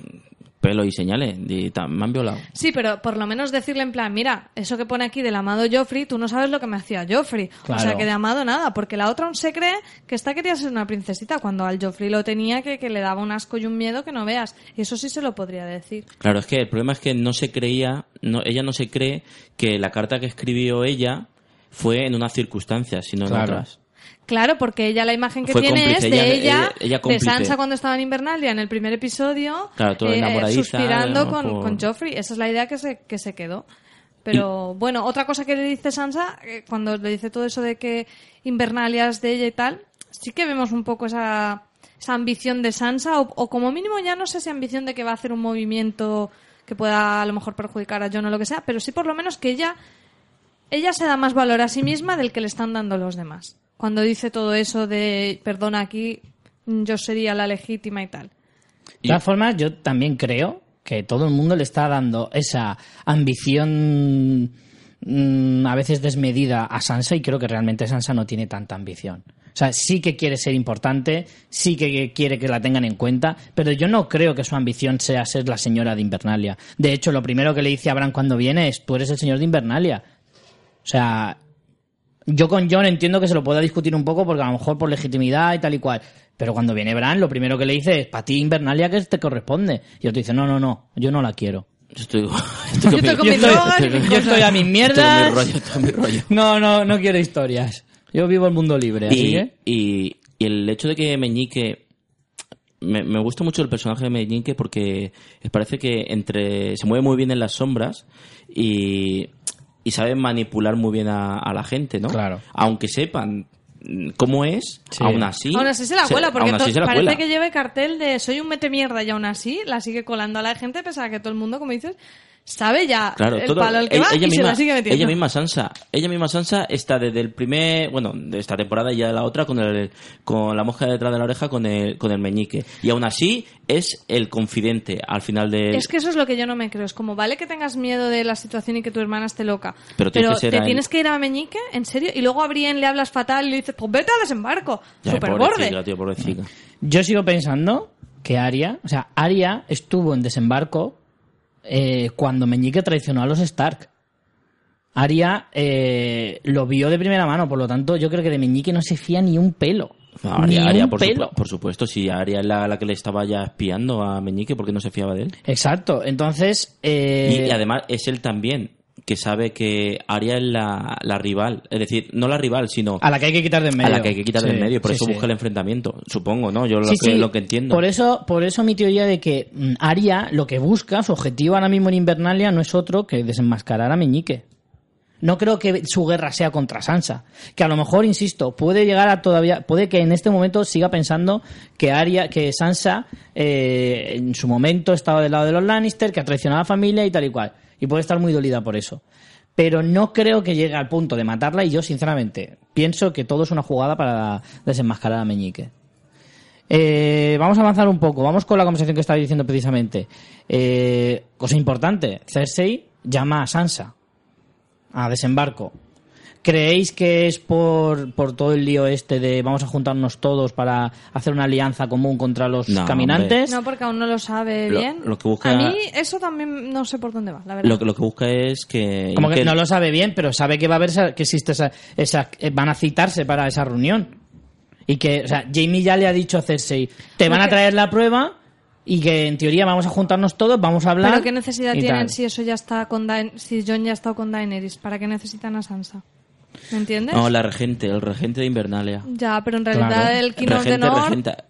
pelo y señales, y me han violado. Sí, pero por lo menos decirle en plan, mira, eso que pone aquí del amado Joffrey, tú no sabes lo que me hacía Joffrey. O sea, que de amado nada, porque la otra aún se cree que esta quería ser una princesita, cuando al Joffrey lo tenía que, que le daba un asco y un miedo que no veas. Y eso sí se lo podría decir. Claro, es que el problema es que no se creía, no, ella no se cree que la carta que escribió ella fue en unas circunstancias, sino en Claro. otras. Claro, porque ella la imagen que Fue tiene cómplice, es de ella- ella, ella- de. Sansa cuando estaba en Invernalia en el primer episodio, Claro, toda enamoradiza, suspirando ¿no? con, por- con Joffrey. Esa es la idea que se, que se quedó. Pero bueno, otra cosa que le dice Sansa, eh, cuando le dice todo eso de que Invernalia es de ella y tal, sí que vemos un poco esa, esa ambición de Sansa, o, o como mínimo ya no sé si ambición de que va a hacer un movimiento que pueda a lo mejor perjudicar a John o lo que sea, pero sí por lo menos que ella ella se da más valor a sí misma del que le están dando los demás. Cuando dice todo eso de, perdona, aquí yo sería la legítima y tal. De todas formas, yo también creo que todo el mundo le está dando esa ambición mm, a veces desmedida a Sansa y creo que realmente Sansa no tiene tanta ambición. O sea, sí que quiere ser importante, sí que quiere que la tengan en cuenta, pero yo no creo que su ambición sea ser la señora de Invernalia. De hecho, lo primero que le dice a Bran cuando viene es, tú eres el señor de Invernalia. O sea, yo con John entiendo que se lo pueda discutir un poco porque a lo mejor por legitimidad y tal y cual. Pero cuando viene Bran, lo primero que le dice es, para ti Invernalia que te corresponde. Y otro dice, no, no, no, yo no la quiero. Yo estoy, estoy Yo estoy con mis drogas estoy- Yo estoy a mis mierdas. rollo, estoy con mi rollo. No, no, no quiero historias. Yo vivo el mundo libre. así Y, que- y, y el hecho de que Meñique me, me gusta mucho el personaje de Meñique porque parece que entre se mueve muy bien en las sombras y, y sabe manipular muy bien a, a la gente, ¿no? Claro. Aunque sepan cómo es, Sí. aún así... aún así se la cuela, porque aún así to- se la parece cuela. que lleve cartel de soy un mete mierda y aún así la sigue colando a la gente, pese a que todo el mundo, como dices, sabe ya Claro, el todo- palo al que ella, va ella y se misma, la sigue metiendo. ella misma Sansa, ella misma Sansa está desde el primer, bueno, de esta temporada y ya de la otra con el, con la mosca detrás de la oreja con el, con el meñique. Y aún así es el confidente al final de Es que eso es lo que yo no me creo. Es como, vale que tengas miedo de la situación y que tu hermana esté loca. Pero tienes que ser te él. tienes que ir a Meñique, ¿en serio? Y luego a Brienne le hablas fatal y le dices, pues vete a desembarco. Ya, Super pobrecita, borde. tío, pobrecita. Yo sigo pensando que Aria, o sea, Aria estuvo en desembarco eh, cuando Meñique traicionó a los Stark. Aria eh, lo vio de primera mano, por lo tanto, yo creo que de Meñique no se fía ni un pelo. No, Aria, por, pelo. supu- por supuesto, sí, Aria es la, la que le estaba ya espiando a Meñique porque no se fiaba de él. Exacto, entonces. eh, Y, y además es él también que sabe que Aria es la, la rival, es decir, no la rival, sino a la que hay que quitar de en medio. a la que hay que quitar Sí, medio, por sí, eso sí. busca el enfrentamiento, supongo, ¿no? Yo lo, que, lo que entiendo. Por eso, por eso mi teoría de que mm, Aria lo que busca, su objetivo ahora mismo en Invernalia no es otro que desenmascarar a Meñique. No creo que su guerra sea contra Sansa. Que a lo mejor, insisto, puede llegar a todavía, puede que en este momento siga pensando que Aria, que Sansa, eh, en su momento estaba del lado de los Lannister, que ha traicionado a la familia y tal y cual. Y puede estar muy dolida por eso. pero no creo que llegue al punto de matarla y yo sinceramente pienso que todo es una jugada para desenmascarar a Meñique. Eh, vamos a avanzar un poco, vamos con la conversación que estaba diciendo precisamente. Eh, cosa importante, Cersei llama a Sansa a desembarco. ¿Creéis que es por, por todo el lío este de vamos a juntarnos todos para hacer una alianza común contra los No, caminantes? No, porque aún no lo sabe Lo- bien. lo que busca- A mí eso también no sé por dónde va, la verdad. Lo, que- lo que busca es que... Como que que- no lo sabe bien, pero sabe que va a haber esa- que existe esa, esa eh, van a citarse para esa reunión. Y que, o sea, Jamie ya le ha dicho a Cersei, te van a traer la prueba y que en teoría vamos a juntarnos todos, vamos a hablar. Pero qué necesidad tienen tal. si eso ya está con Daen- si John ya ha estado con Daenerys, ¿para qué necesitan a Sansa? ¿Me entiendes? No, la regente, el regente de Invernalia. Ya, pero en realidad Claro. el King of the regente, North regenta.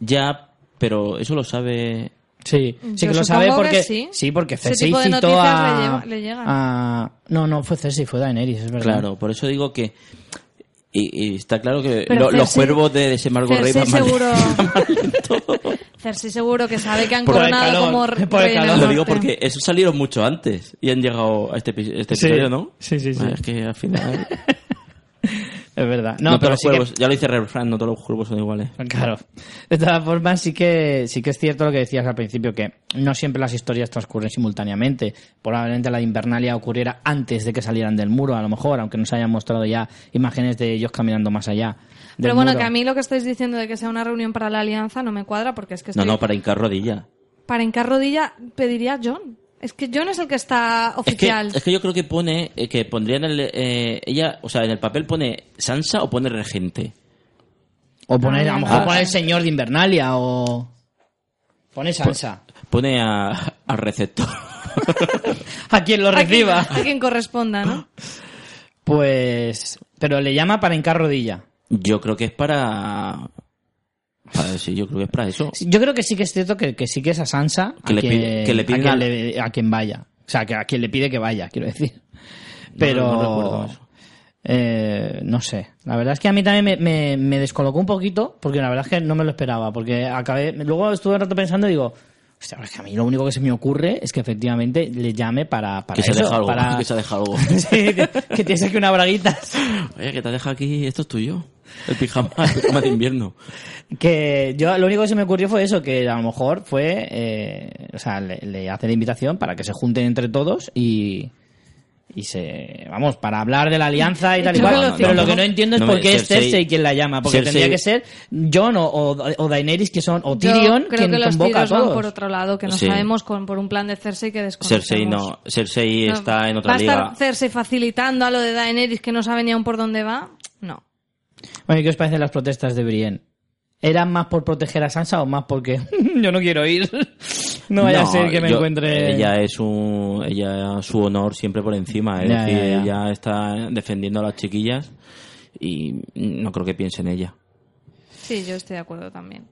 Ya, pero eso lo sabe... Sí, sí Yo que lo sabe que porque sí. porque Ese Cersei tipo de citó noticias a, le llegan. a- no, no fue Cersei, fue Daenerys, es verdad. Claro, por eso digo que... Y, y está claro que lo- los Cersei- cuervos de desembarco rey Cersei van mal- seguro- van. Cersei seguro que sabe que han Por coronado calor, como por el calor. Lo digo porque esos salieron mucho antes y han llegado a este, este Sí. episodio, ¿no? Sí, sí, sí. Ah, Es que al final... Es verdad. No, No, todos pero los sí que- cuervos, ya lo dice Refran, no todos los cuervos son iguales. Claro. De todas formas, sí que, sí que es cierto lo que decías al principio, que no siempre las historias transcurren simultáneamente. Probablemente la de Invernalia ocurriera antes de que salieran del muro, a lo mejor, aunque nos hayan mostrado ya imágenes de ellos caminando más allá. del Pero bueno, muro. que a mí lo que estáis diciendo de que sea una reunión para la alianza no me cuadra porque es que No, estoy... no, para hincar rodilla. para hincar rodilla pediría a John. Es que John es el que está Es que, oficial. es que yo creo que pone, eh, que pondría en el, eh, ella, o sea, en el papel pone Sansa o pone regente. O poner, Ah, a lo mejor ah. pone el señor de Invernalia o... Pone Sansa. Pone a, al receptor. a quien lo A quien- reciba. A quien corresponda, ¿no? Pues... Pero le llama para hincar rodilla. Yo creo que es para... sí, yo creo que es para eso. Sí, Yo creo que sí que es cierto que, que sí que es a Sansa Que a, le quien, pide- que le a, quien al- le- a quien vaya. O sea, que a quien le pide que vaya, quiero decir. Pero... no recuerdo eso. eh, no sé. La verdad es que a mí también me, me- me descolocó un poquito, porque la verdad es que no me lo esperaba. Porque acabé. Luego estuve un rato pensando y digo. Hostia, es que a mí lo único que se me ocurre es que efectivamente le llame para, para que se eso. deja algo, para... que se deja algo. Sí, que, que tienes aquí una braguita. Oye, que te deja aquí, esto es tuyo. El pijama, el pijama de invierno. Que yo lo único que se me ocurrió fue eso, que a lo mejor fue, eh, o sea, le, le hace la invitación para que se junten entre todos y y se, vamos, para hablar de la alianza y tal y cual. Pero lo no, que no entiendo es no por qué es Cersei- quien la llama, porque Cersei- tendría que ser Jon o, o, o Daenerys que son o Yo Tyrion creo quien que los convoca a van todos. por otro lado, que no Sí. sabemos con, por un plan de Cersei que desconocemos. Cersei no, Cersei No, está en otra ¿Va a liga. estar Cersei facilitando a lo de Daenerys que no sabe ni aún por dónde va? No. Bueno, ¿y qué os parecen las protestas de Brienne? ¿Eran más por proteger a Sansa o más porque yo no quiero ir? no vaya a ser que me yo- encuentre... Ella es un, ella su honor siempre por encima, es Ya, decir, ya, ya. ella está defendiendo a las chiquillas y no creo que piense en ella. Sí, yo estoy de acuerdo también.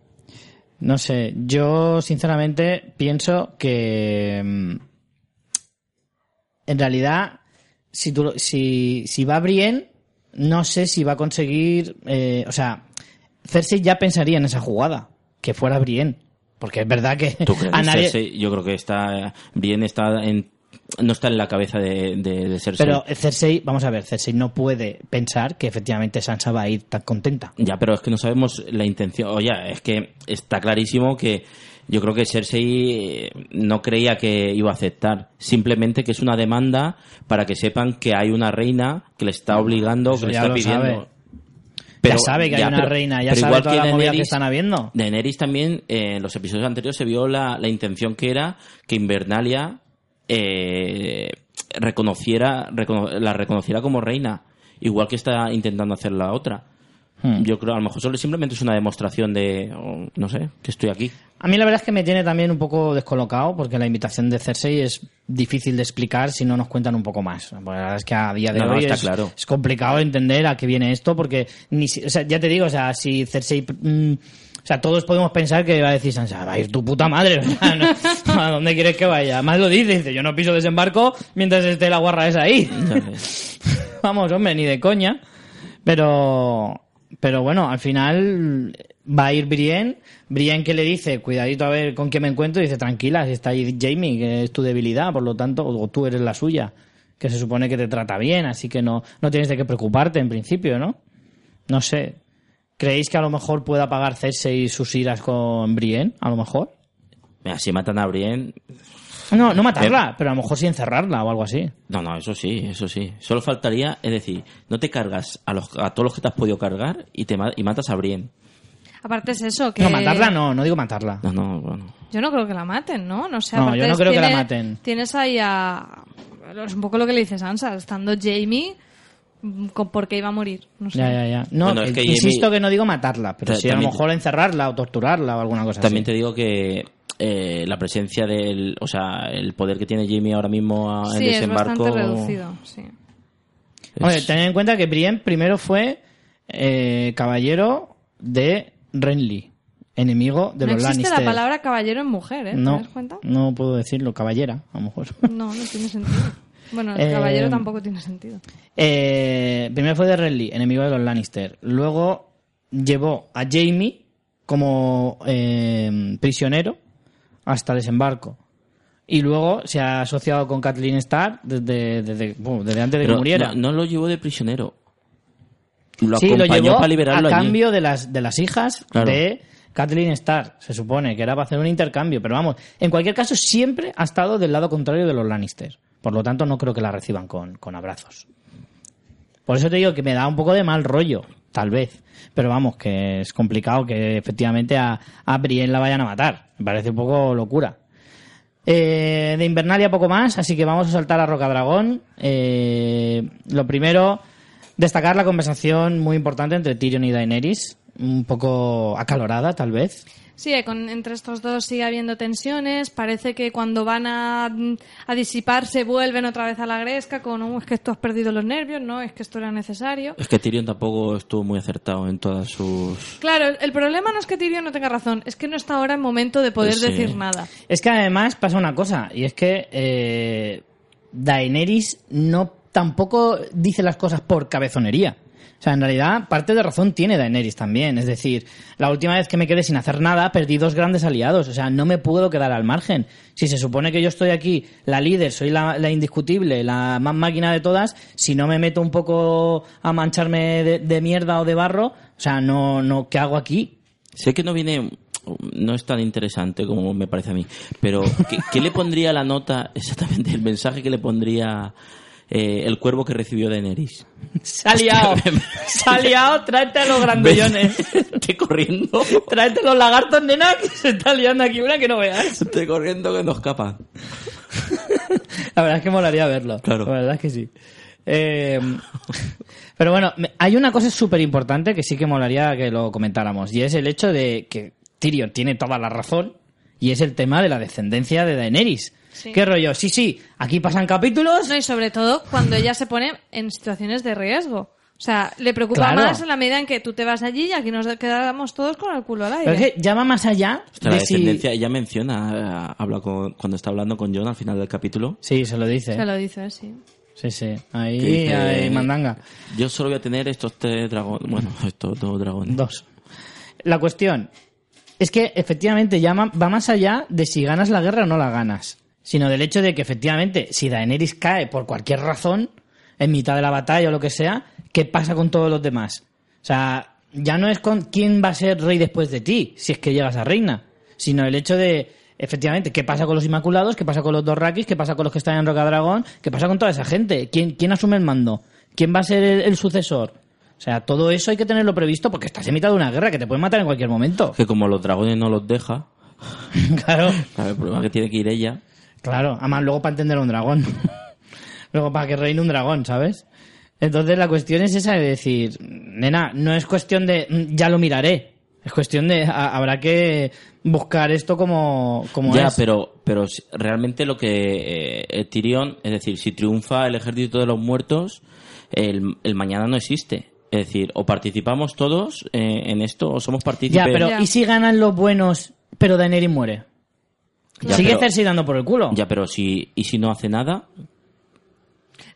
No sé, yo sinceramente pienso que mm, en realidad si, tú, lo- si, si va Brienne, no sé si va a conseguir, eh, o sea, Cersei ya pensaría en esa jugada, que fuera Brienne, porque es verdad que ¿Tú crees? a nadie... Cersei, yo creo que está bien, está en, no está en la cabeza de, de, de Cersei. Pero Cersei, vamos a ver, Cersei no puede pensar que efectivamente Sansa va a ir tan contenta. Ya, pero es que no sabemos la intención. Oye, es que está clarísimo que yo creo que Cersei eh, no creía que iba a aceptar. Simplemente que es una demanda para que sepan que hay una reina que le está obligando, Eso que le está pidiendo. sabe. ya sabe que hay una pero- reina, ya pero sabe igual todas que las movidas que Daenerys- están habiendo. Daenerys también, eh, en los episodios anteriores se vio la, la intención que era que Invernalia eh, reconociera, recono- la reconociera como reina, igual que está intentando hacer la otra. Hmm. Yo creo, a lo mejor solo simplemente es una demostración de, oh, no sé, que estoy aquí. A mí la verdad es que me tiene también un poco descolocado porque la invitación de Cersei es difícil de explicar si no nos cuentan un poco más. Porque la verdad es que a día de No, no, hoy está es, claro. es complicado entender a qué viene esto porque ni o sea, ya te digo, o sea, si Cersei mm, o sea, todos podemos pensar que va a decir Sansa, va a ir tu puta madre, no- ¿a dónde quieres que vaya? Más lo dice, dice, yo no piso desembarco mientras esté la guarra esa ahí. Vamos, hombre, ni de coña. Pero, pero bueno, al final va a ir Brienne. Brienne que le dice, cuidadito a ver con qué me encuentro, y dice, tranquila, si está ahí Jamie, que es tu debilidad, por lo tanto, o tú eres la suya. que se supone que te trata bien, así que no, no tienes de qué preocuparte en principio, ¿no? No sé. ¿Creéis que a lo mejor pueda apagar Cersei sus iras con Brienne? A lo mejor. Mira, si matan a Brienne... No, no matarla, pero a lo mejor sí encerrarla o algo así. No, no, eso sí, eso sí. Solo faltaría, es decir, no te cargas a, los, a todos los que te has podido cargar y, te, y matas a Brienne. Aparte es eso, que... No, matarla no, no digo matarla. No, no, bueno. Yo no creo que la maten, ¿no? No sé, No, yo no creo que la maten. Tienes ahí a... Es un poco lo que le dice Sansa, estando Jamie, con por qué iba a morir. No sé. Ya, ya, ya. No, Bueno, es eh, que insisto Jamie- que no digo matarla, pero sí a lo mejor encerrarla o torturarla o alguna cosa También así. te digo que eh, la presencia del, o sea, el poder que tiene Jamie ahora mismo a- en Sí, es desembarco. bastante reducido, sí. es- Oye, tened en cuenta que Brienne primero fue eh, caballero de Renly, enemigo de no los existe Lannister. la palabra caballero en mujer, ¿eh? ¿Te no, das cuenta? no puedo decirlo, caballera, a lo mejor. No, no tiene sentido. Bueno, el Eh, caballero tampoco tiene sentido. Eh, primero fue de Renly, enemigo de los Lannister. Luego llevó a Jamie como eh, prisionero hasta desembarco. Y luego se ha asociado con Kathleen Starr desde, desde, bueno, desde antes de pero que muriera. No, no lo llevó de prisionero. Lo sí, lo llevó para a liberarlo allí. cambio de las, de las hijas Claro. de Kathleen Starr. Se supone que era para hacer un intercambio. Pero vamos, en cualquier caso, siempre ha estado del lado contrario de los Lannister. Por lo tanto, no creo que la reciban con, con abrazos. Por eso te digo que me da un poco de mal rollo, tal vez. Pero vamos, que es complicado que efectivamente a, a Brienne la vayan a matar. Me parece un poco locura. Eh, de Invernalia poco más, así que vamos a saltar a Rocadragón. Eh, lo primero, destacar la conversación muy importante entre Tyrion y Daenerys, un poco acalorada tal vez. Sí, eh, con, entre estos dos sigue habiendo tensiones. Parece que cuando van a, a disiparse vuelven otra vez a la gresca con "Uh, es que tú has perdido los nervios, no, es que esto era necesario. Es que Tyrion tampoco estuvo muy acertado en todas sus. Claro, el problema no es que Tyrion no tenga razón, es que no está ahora en momento de poder Sí. decir nada. Es que además pasa una cosa, y es que eh, Daenerys no tampoco dice las cosas por cabezonería. O sea, en realidad, parte de razón tiene Daenerys también. Es decir, la última vez que me quedé sin hacer nada, perdí dos grandes aliados. O sea, no me puedo quedar al margen. Si se supone que yo estoy aquí, la líder, soy la, la indiscutible, la más máquina de todas, si no me meto un poco a mancharme de, de mierda o de barro, o sea, no, no, ¿qué hago aquí? Sé que no viene. No es tan interesante como me parece a mí. Pero, ¿qué, qué le pondría la nota, exactamente, el mensaje que le pondría eh, el cuervo que recibió Daenerys? Se ha liado, se ha liado, tráete a los grandullones. Vete corriendo. Tráete los lagartos, nena, que se está liando aquí una que no veas. Vete corriendo que nos escapa. La verdad es que molaría verlo. Claro. La verdad es que sí. Eh, pero bueno, hay una cosa súper importante que sí que molaría que lo comentáramos. Y es el hecho de que Tyrion tiene toda la razón. Y es el tema de la descendencia de Daenerys. Sí. ¿Qué rollo? Sí, sí, aquí pasan capítulos. No, y sobre todo cuando ella se pone en situaciones de riesgo. O sea, le preocupa Claro. más en la medida en que tú te vas allí y aquí nos quedamos todos con el culo al aire. Pero es que ya va más allá Hasta la de si- descendencia, ella menciona, eh, habla con- cuando está hablando con John al final del capítulo. Sí, se lo dice. Se lo dice, sí. Sí, sí. Ahí dice, hay mandanga. Yo solo voy a tener estos tres dragones. Bueno, estos dos dragones. Dos. La cuestión es que efectivamente ya va más allá de si ganas la guerra o no la ganas, sino del hecho de que efectivamente si Daenerys cae por cualquier razón, en mitad de la batalla o lo que sea, ¿qué pasa con todos los demás? O sea, ya no es con quién va a ser rey después de ti, si es que llegas a reina, sino el hecho de, efectivamente, qué pasa con los Inmaculados, qué pasa con los Dorrakis, qué pasa con los que están en Rocadragón, qué pasa con toda esa gente, quién, quién asume el mando, quién va a ser el, el sucesor. O sea, todo eso hay que tenerlo previsto porque estás en mitad de una guerra que te puede matar en cualquier momento. Que como los dragones no los deja, claro, claro, el problema es que tiene que ir ella. Claro. Además, luego para entender a un dragón. luego para que reine un dragón, ¿sabes? Entonces la cuestión es esa de decir, nena, no es cuestión de "Mm, ya lo miraré. Es cuestión de a- habrá que buscar esto como, como ya, es. pero, pero realmente lo que eh, Tyrion, es decir, si triunfa el ejército de los muertos, el, el mañana no existe. Es decir, o participamos todos eh, en esto o somos partícipes. Ya, pero Ya. ¿y si ganan los buenos, pero Daenerys muere? Ya, Sigue pero- Cersei dando por el culo. Ya, pero si, y si no hace nada,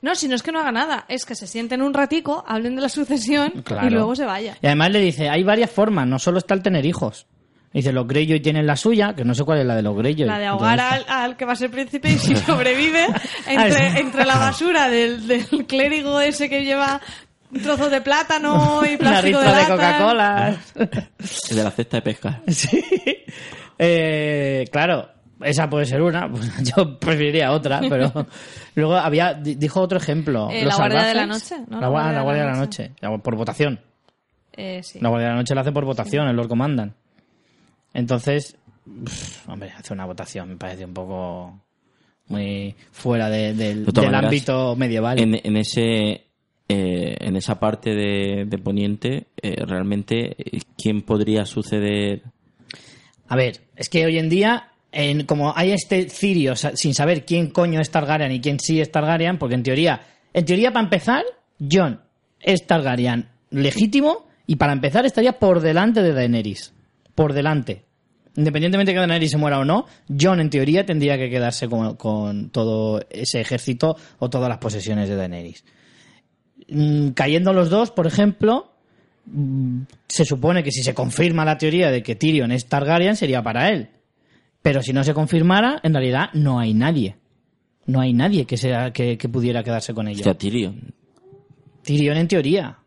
No, si no es que no haga nada, es que se sienten un ratico, hablen de la sucesión Claro. y luego se vaya. Y además le dice, hay varias formas, no solo está el tener hijos. Dice, los Greyjoy tienen la suya, que no sé cuál es la de los Greyjoy. La de ahogar al, al que va a ser príncipe y si sobrevive, entre, entre la basura del, del clérigo ese que lleva trozos de plátano y plástico de de. Coca-Cola. El de la cesta de pesca. sí. Eh, claro, esa puede ser una. pues yo preferiría otra, pero luego había di- dijo otro ejemplo. Eh, Los la Guardia de la. Noche, ¿no? La, gua- la Guardia de la Noche. La- por votación. Eh, sí. La Guardia de la Noche la hace por votación, el Lord Comandan. Entonces, pff, hombre, hace una votación me parece un poco muy fuera de- del, De todas del maneras, ámbito medieval. En, en ese eh, en esa parte de, de Poniente, eh, realmente, eh, ¿quién podría suceder? A ver, es que hoy en día, en, como hay este cirio sin saber quién coño es Targaryen y quién sí es Targaryen, porque en teoría, en teoría para empezar, Jon es Targaryen legítimo y para empezar estaría por delante de Daenerys. Por delante. Independientemente de que Daenerys se muera o no, Jon en teoría tendría que quedarse con, con todo ese ejército o todas las posesiones de Daenerys. Mm, Cayendo los dos, por ejemplo, mm, se supone que si se confirma la teoría de que Tyrion es Targaryen sería para él. Pero si no se confirmara, en realidad no hay nadie. No hay nadie que sea que, que pudiera quedarse con ellos. Hostia, Tyrion. Tyrion en teoría.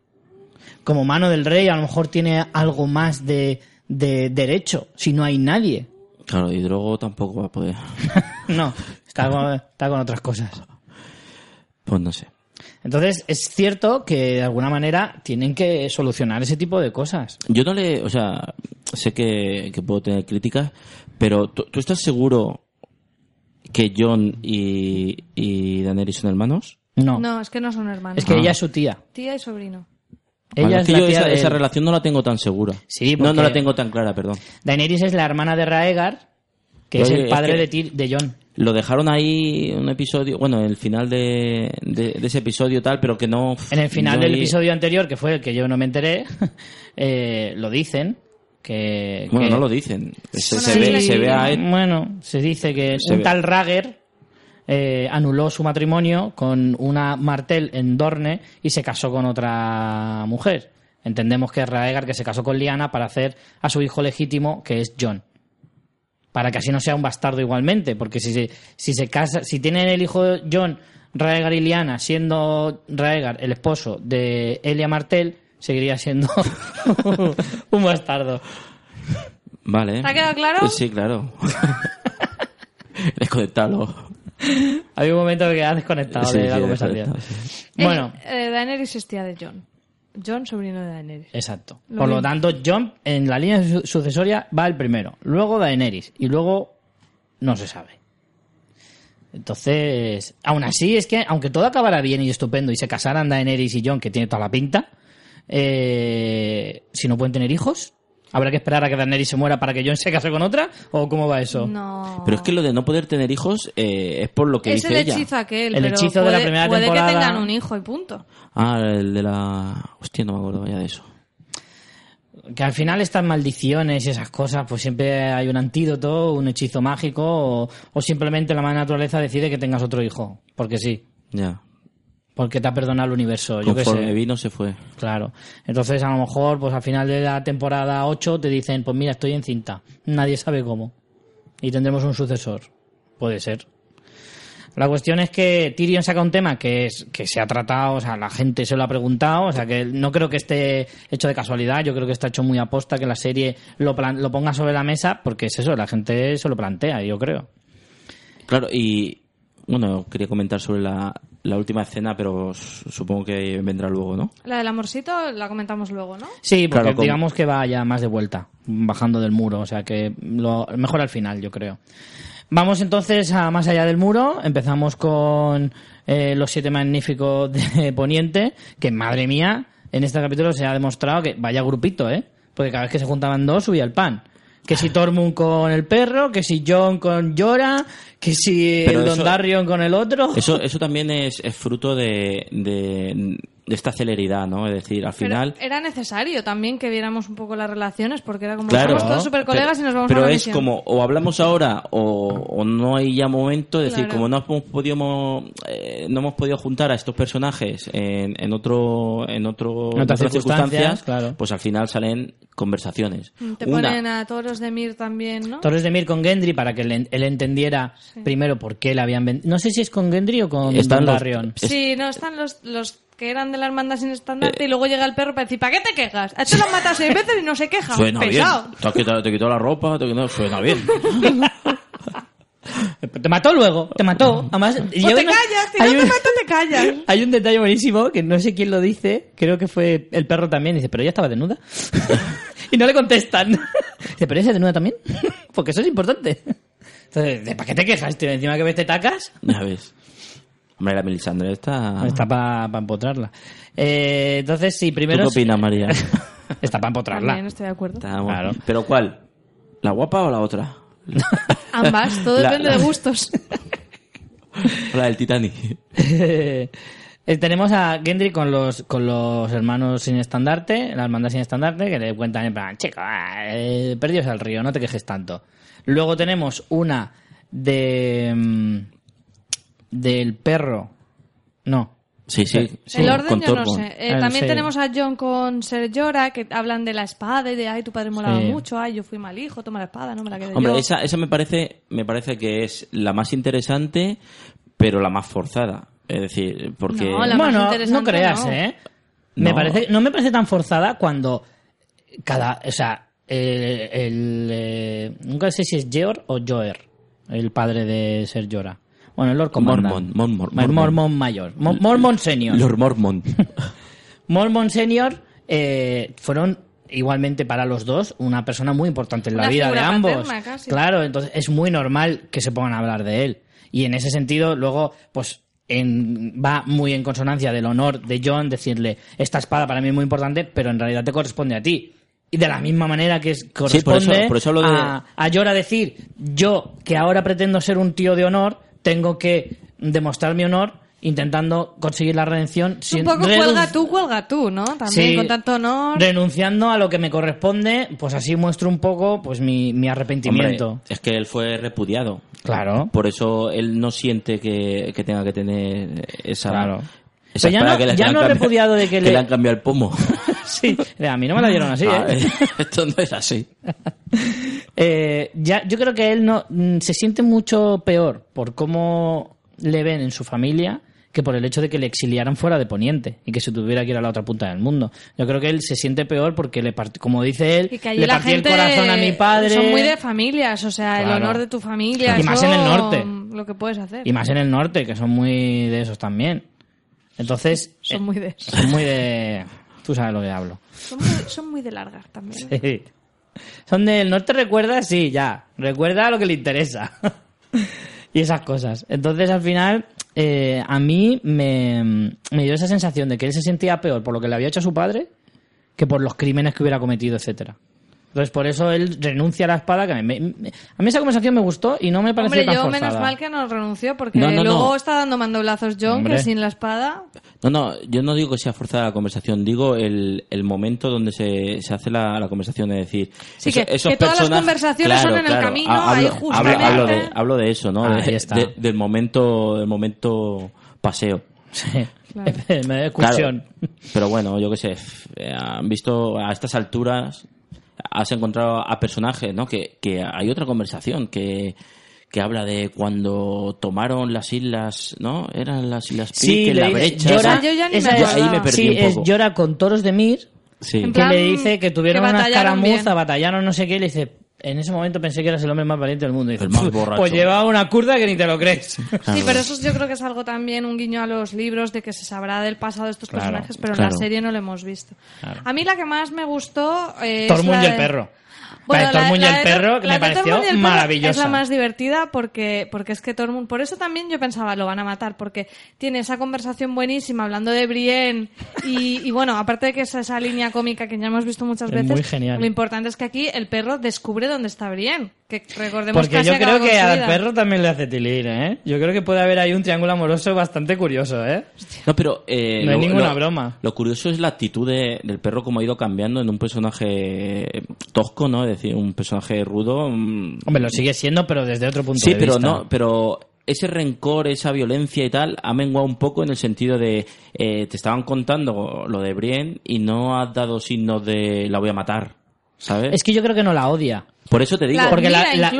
Como mano del rey a lo mejor tiene algo más de, de derecho, si no hay nadie. Claro, y Drogo tampoco va a poder. No, está con, está con otras cosas. Pues no sé. Entonces es cierto que de alguna manera tienen que solucionar ese tipo de cosas. Yo no le. O sea, sé que, que puedo tener críticas, pero ¿tú, tú estás seguro que John y, y Daenerys son hermanos? No, No, es que no son hermanos. es que Ah. ella es su tía. Tía y sobrino. Ella Vale, es que la yo tía esa, relación no la tengo tan segura. Sí, no, la tengo tan clara, perdón. Daenerys es la hermana de Raegar, que es el es padre que- de, de Jon. Lo dejaron ahí un episodio, bueno, en el final de, de, de ese episodio tal, pero que no... En el final del episodio anterior, que fue el que yo no me enteré, eh, lo dicen. Que, Bueno, que- no lo dicen. Se, Bueno, se sí, ve, se ve a Ed- Bueno, se dice que Se un ve. tal Rager eh, anuló su matrimonio con una Martel en Dorne y se casó con otra mujer. Entendemos que es Raegar que se casó con Liana para hacer a su hijo legítimo, que es John. Para que así no sea un bastardo igualmente, porque si se, si se casa, si tienen el hijo John, Raegar y Liana, siendo Raegar el esposo de Elia Martel, seguiría siendo un bastardo. Vale. ¿Te ha quedado claro? Sí, claro. Desconectalo. Hay un momento que has desconectado Sí, de la sí, conversación. sí. Bueno, Eh, eh, Daenerys es tía de John. John, sobrino de Daenerys. exacto. Lo Por lo tanto, John en la línea su- sucesoria va el primero, luego Daenerys y luego no se sabe. Entonces, aún así es que aunque todo acabara bien y estupendo y se casaran Daenerys y John, que tiene toda la pinta, eh, si no pueden tener hijos, habrá que esperar a que Daenerys se muera para que John se case con otra o cómo va eso. No. Pero es que lo de no poder tener hijos eh, es por lo que es dice el ella. hechizo aquel, El pero hechizo de la puede, primera puede temporada- que tengan un hijo y punto. Ah, el de la... Hostia, no me acuerdo ya de eso. que al final estas maldiciones y esas cosas, pues siempre hay un antídoto, un hechizo mágico, o, o simplemente la madre naturaleza decide que tengas otro hijo, porque sí, Ya. Porque te ha perdonado el universo, yo qué Conforme sé. vino se fue. Claro. Entonces, a lo mejor, pues al final de la temporada 8 te dicen, pues mira, estoy encinta. Nadie sabe cómo. Y tendremos un sucesor. Puede ser. La cuestión es que Tyrion saca un tema que es que se ha tratado, o sea, la gente se lo ha preguntado, o sea, que no creo que esté hecho de casualidad, yo creo que está hecho muy aposta, que la serie lo, plan- lo ponga sobre la mesa, porque es eso, la gente se lo plantea, yo creo. Claro, y... Bueno, quería comentar sobre la, la última escena, pero supongo que vendrá luego, ¿no? La del amorcito la comentamos luego, ¿no? Sí, porque Claro, digamos que va ya más de vuelta, bajando del muro, o sea que lo mejor al final, yo creo. Vamos entonces a más allá del muro, empezamos con eh, los siete magníficos de Poniente, que madre mía, en este capítulo se ha demostrado que vaya grupito, ¿eh? Porque cada vez que se juntaban dos subía el pan. Que si Tormund con el perro, que si John con Llora, que si Pero el eso- Dondarrion con el otro. Eso, eso también es, es fruto de, de, de esta celeridad, ¿no? Es decir, al Pero final... era necesario también que viéramos un poco las relaciones porque era como Claro, somos todos super colegas pero, y nos vamos pero a una es misión. como o hablamos ahora o, o no hay ya momento, es decir, Claro. como no hemos podido eh, no hemos podido juntar a estos personajes en, en otro en otro En otras circunstancias, claro. pues al final salen conversaciones. Te Una- ponen a Toros de Mir también, ¿no? Torres de Mir con Gendry para que él, él entendiera primero por qué le habían vendido. No sé si es con Gendry o con Están los- Dondarrion. es- Sí, no, están los, los que eran de la hermandad sin estandarte y luego llega el perro para decir, ¿para qué te quejas? A este lo han matado seis veces y no se queja. Suena Pesado. bien. Te, quitado, te quitó la ropa, te, no, suena bien. Te mató luego, te mató. Además, O yo te no- callas, si hay no te un- mato te callas. Hay un detalle buenísimo que no sé quién lo dice, creo que fue el perro también, dice, pero ella estaba desnuda. y no le contestan. dice, pero ella es desnuda también, porque eso es importante. Entonces, ¿de ¿para qué te quejas, tío? Encima que ves te tacas, ya ves. Hombre, la Melisandre está... está para empotrarla. Eh, entonces, sí, ¿Tú primero... qué opinas, María? está para empotrarla. También estoy de acuerdo. Está- Claro. ¿Pero cuál? ¿La guapa o la otra? Ambas, todo La- depende la- de gustos. O la del Titanic. Eh, tenemos a Gendry con los, con los hermanos sin estandarte, la hermandad sin estandarte, que le cuentan en plan, chico, eh, perdidos al río, no te quejes tanto. Luego tenemos una de mm, del perro. No. Sí, sí. sí, el orden con yo no sé. Eh, también sí. tenemos a John con Ser Jorah que hablan de la espada y de, ay, tu padre molaba Sí. mucho, ay, yo fui mal hijo, toma la espada, no me la quedé Hombre, yo. esa, esa me parece me parece que es la más interesante, pero la más forzada. Es decir, porque... No, la- más bueno, interesante no creas, no. ¿eh? Me No. parece, no me parece tan forzada cuando cada, o sea, eh, el, eh, nunca sé si es Georg o Joer, el padre de Ser Jorah. Bueno, el Lord Commander. Mormon, Mormon, Mormon. Mormon mayor. Mo- Mormon senior. Lord Mormon. Mormon Senior eh, fueron igualmente para los dos una persona muy importante en la Una vida de ambos. paterna, casi. Claro, entonces es muy normal que se pongan a hablar de él. Y en ese sentido, luego, pues en- va muy en consonancia del honor de John decirle, esta espada para mí es muy importante, pero en realidad te corresponde a ti. Y de la misma manera que es- por eso- corresponde por eso de- a, a Jorah decir, yo que ahora pretendo ser un tío de honor, tengo que demostrar mi honor intentando conseguir la redención un sin poco renun- cuelga tú, cuelga tú, ¿no? También Sí, con tanto honor. Renunciando a lo que me corresponde, pues así muestro un poco pues mi, mi arrepentimiento. Hombre, es que él fue repudiado. Claro. Por eso él no siente que, que tenga que tener esa... Claro. Esa Pero ya no- que le ya han no cambiado- repudiado de que le- le han cambiado el pomo. sí, a mí no me la dieron así, Ah, ¿eh? Esto no es así. Eh, ya, yo creo que él no mm, se siente mucho peor por cómo le ven en su familia que por el hecho de que le exiliaran fuera de Poniente y que se tuviera que ir a la otra punta del mundo. Yo creo que él se siente peor porque le part- como dice él, que le partí el corazón a mi padre. son muy de familias, o sea, el Claro. honor de tu familia. Y más en el norte. Lo que puedes hacer. Y más en el norte, que son muy de esos también. Entonces, Son eh, muy de eso. son muy de... Tú sabes lo que hablo. Son muy, son muy de largar también. Sí. Son del norte recuerda, sí, ya. Recuerda lo que le interesa. y esas cosas. Entonces, al final, eh, a mí me, me dio esa sensación de que él se sentía peor por lo que le había hecho a su padre que por los crímenes que hubiera cometido, etcétera. Entonces, por eso él renuncia a la espada. Que me- me- me- a mí esa conversación me gustó y no me pareció Hombre, tan yo forzada. menos mal que no renunció, porque No, no, luego no. está dando mandoblazos John, Hombre. que sin la espada... No, no, yo no digo que sea forzada la conversación, digo el, el momento donde se, se hace la, la conversación, es decir... Sí, que- que todas las conversaciones son en el camino, ha- ahí hablo, justamente. hablo- hablo de, hablo de eso, ¿no? Ah, De- ahí está. de- del momento del momento paseo. Sí. Claro. me da excursión. Claro, pero bueno, yo qué sé, eh, han visto a estas alturas, has encontrado a personajes, ¿no? Que, que hay otra conversación que, que habla de cuando tomaron las islas, ¿no? Eran las islas Pique, le la dice- brecha. llora- yo ya ni me esa- acordaba. ahí me perdí sí, un es poco. llora con toros de Mir Sí. En que plan, le dice que tuvieron que una escaramuza, batallaron no sé qué, y le dice, en ese momento pensé que eras el hombre más valiente del mundo. Y dice, El más "Puf, borracho". Pues llevaba una curda que ni te lo crees. Sí, pero eso yo creo que es algo también un guiño a los libros de que se sabrá del pasado de estos Claro, personajes, pero en la serie no lo hemos visto. Claro. A mí la que más me gustó eh, es Tormund la y el de- perro. Bueno, Vale, Tormund y el perro, que me pareció maravillosa. Es la más divertida porque, porque es que Tormund, por eso también yo pensaba, lo van a matar, porque tiene esa conversación buenísima hablando de Brienne y, y bueno, aparte de que es esa línea cómica que ya hemos visto muchas Es veces, muy genial. lo importante es que aquí el perro descubre dónde está Brienne. Que recordemos Porque yo creo que al perro también le hace tilir, ¿eh? Yo creo que puede haber ahí un triángulo amoroso bastante curioso, ¿eh? No, pero... eh, No hay lo- ninguna lo- broma. Lo curioso es la actitud de- del perro como ha ido cambiando en un personaje tosco, ¿no? Es decir, un personaje rudo. Hombre, lo sigue siendo, pero desde otro punto Sí, de pero vista. no, pero ese rencor, esa violencia y tal, ha menguado un poco en el sentido de eh, te estaban contando lo de Brienne y no has dado signos de la voy a matar, ¿sabes? Es que yo creo que no la odia. Por eso te digo. La Porque la, admira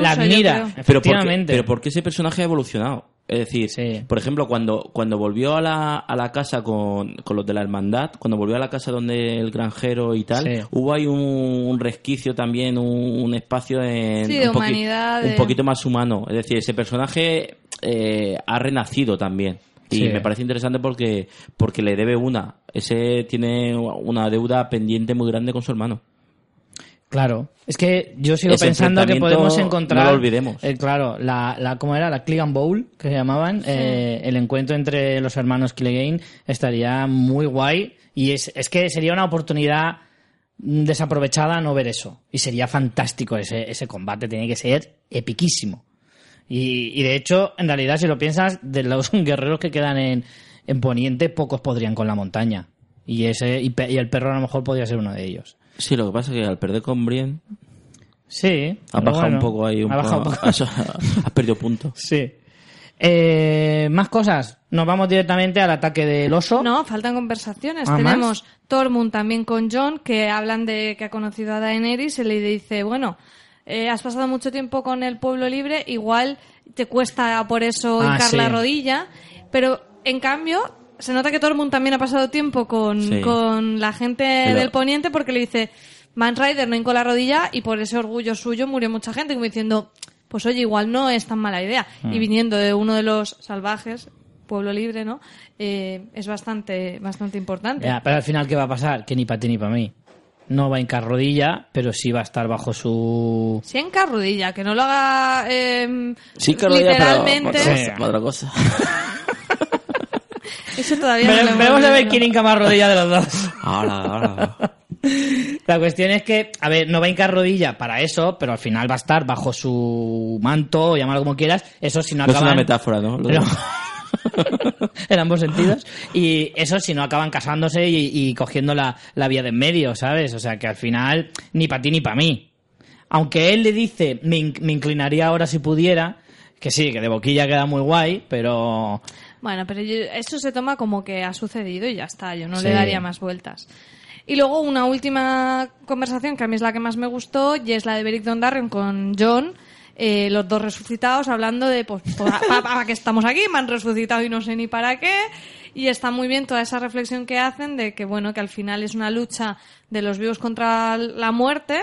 la- la pero porque, pero porque ese personaje ha evolucionado. Es decir, Sí. por ejemplo, cuando, cuando volvió a la, a la casa con, con los de la hermandad, cuando volvió a la casa donde el granjero y tal, Sí. hubo ahí un, un resquicio también, un, un espacio en, Sí, de un, poqui- un poquito más humano. Es decir, ese personaje eh, ha renacido también. Y Sí. me parece interesante porque, porque le debe una. Ese tiene una deuda pendiente muy grande con su hermano. Claro, es que yo sigo Ese pensando que podemos encontrar. no lo olvidemos. eh, claro, la, la, ¿cómo era? La Clegane Bowl, que se llamaban. eh, el encuentro entre los hermanos Clegane estaría muy guay. Y es, es que sería una oportunidad desaprovechada no ver eso. Y sería fantástico ese, ese combate, tiene que ser epiquísimo. Y, y de hecho, en realidad, si lo piensas, de los guerreros que quedan en, en Poniente, pocos podrían con la montaña. Y, ese, y, pe- y el perro a lo mejor podría ser uno de ellos. Sí, lo que pasa es que al perder con Brienne, Sí. pero bajado bueno, un poco ahí. Un ha bajado poco- has, has perdido puntos. Sí. Eh, más cosas. Nos vamos directamente al ataque del oso. No, faltan conversaciones. ¿Ah, Tenemos Tormund también con John, que hablan de que ha conocido a Daenerys y le dice, bueno, eh, has pasado mucho tiempo con el pueblo libre, igual te cuesta por eso Ah, hincar sí. la rodilla, pero en cambio se nota que Tormund también ha pasado tiempo con, Sí. con la gente Pero- del poniente porque le dice, Man Rider no hincó la rodilla y por ese orgullo suyo murió mucha gente, como diciendo, pues oye, igual no es tan mala idea. Hmm. Y viniendo de uno de los salvajes, pueblo libre, ¿no? Eh, es bastante, bastante importante. Ya, pero al final, ¿qué va a pasar? Que ni para ti ni para mí. No va a hincar rodilla, pero sí va a estar bajo su... Si en carrodilla, que no lo haga eh, Sí, que pero literalmente. otra Sí. cosa, otra cosa. Eso todavía no lo Veremos a ver quién hinca más rodilla de los dos. Ahora, ahora. La cuestión es que, a ver, no va a hincar rodilla para eso, pero al final va a estar bajo su manto, llámalo como quieras. Eso si no No es acaban... una metáfora, ¿no? Pero- en ambos sentidos. Y eso si no acaban casándose y, y cogiendo la, la vía de en medio, ¿sabes? O sea que al final ni para ti ni para mí. Aunque él le dice, me, in- me inclinaría ahora si pudiera, que sí, que de boquilla queda muy guay, pero... Bueno, pero yo- eso se toma como que ha sucedido y ya está. Yo no Sí. le daría más vueltas. Y luego una última conversación que a mí es la que más me gustó y es la de Beric Dondarrion con John, eh, los dos resucitados, hablando de, pues, ¿para, para qué estamos aquí? Me han resucitado y no sé ni para qué. Y está muy bien toda esa reflexión que hacen de que, bueno, que al final es una lucha de los vivos contra la muerte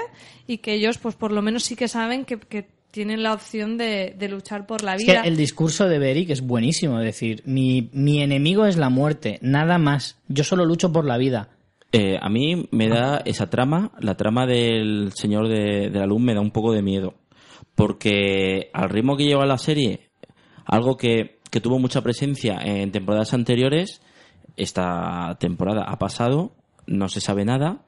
y que ellos, pues, por lo menos sí que saben que, que tienen la opción de, de luchar por la Es vida. que el discurso de Beric es buenísimo, es decir, mi, mi enemigo es la muerte, nada más. Yo solo lucho por la vida. Eh, a mí me da esa trama, la trama del señor de, de la luz me da un poco de miedo. Porque al ritmo que lleva la serie, algo que, que tuvo mucha presencia en temporadas anteriores, esta temporada ha pasado, no se sabe nada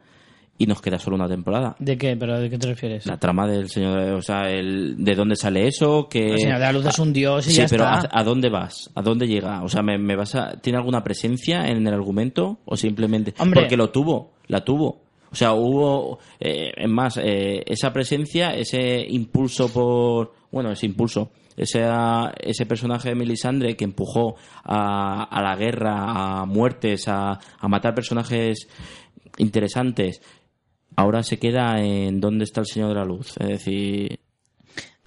y nos queda solo una temporada. ¿De qué? ¿Pero de qué te refieres? La trama del señor, o sea, el, de dónde sale eso, que... El Señor de la Luz es un dios y Sí, ya pero está. ¿a, a dónde vas? ¿A dónde llega? O sea, ¿me, me vas a, ¿tiene alguna presencia en el argumento? ¿O simplemente...? Hombre. Porque lo tuvo, la tuvo. O sea, hubo... Eh, es más, eh, esa presencia, ese impulso por... Bueno, ese impulso. Ese, ese personaje de Melisandre que empujó a, a la guerra, a muertes, a, a matar personajes interesantes, ahora se queda en dónde está el Señor de la Luz. Es decir,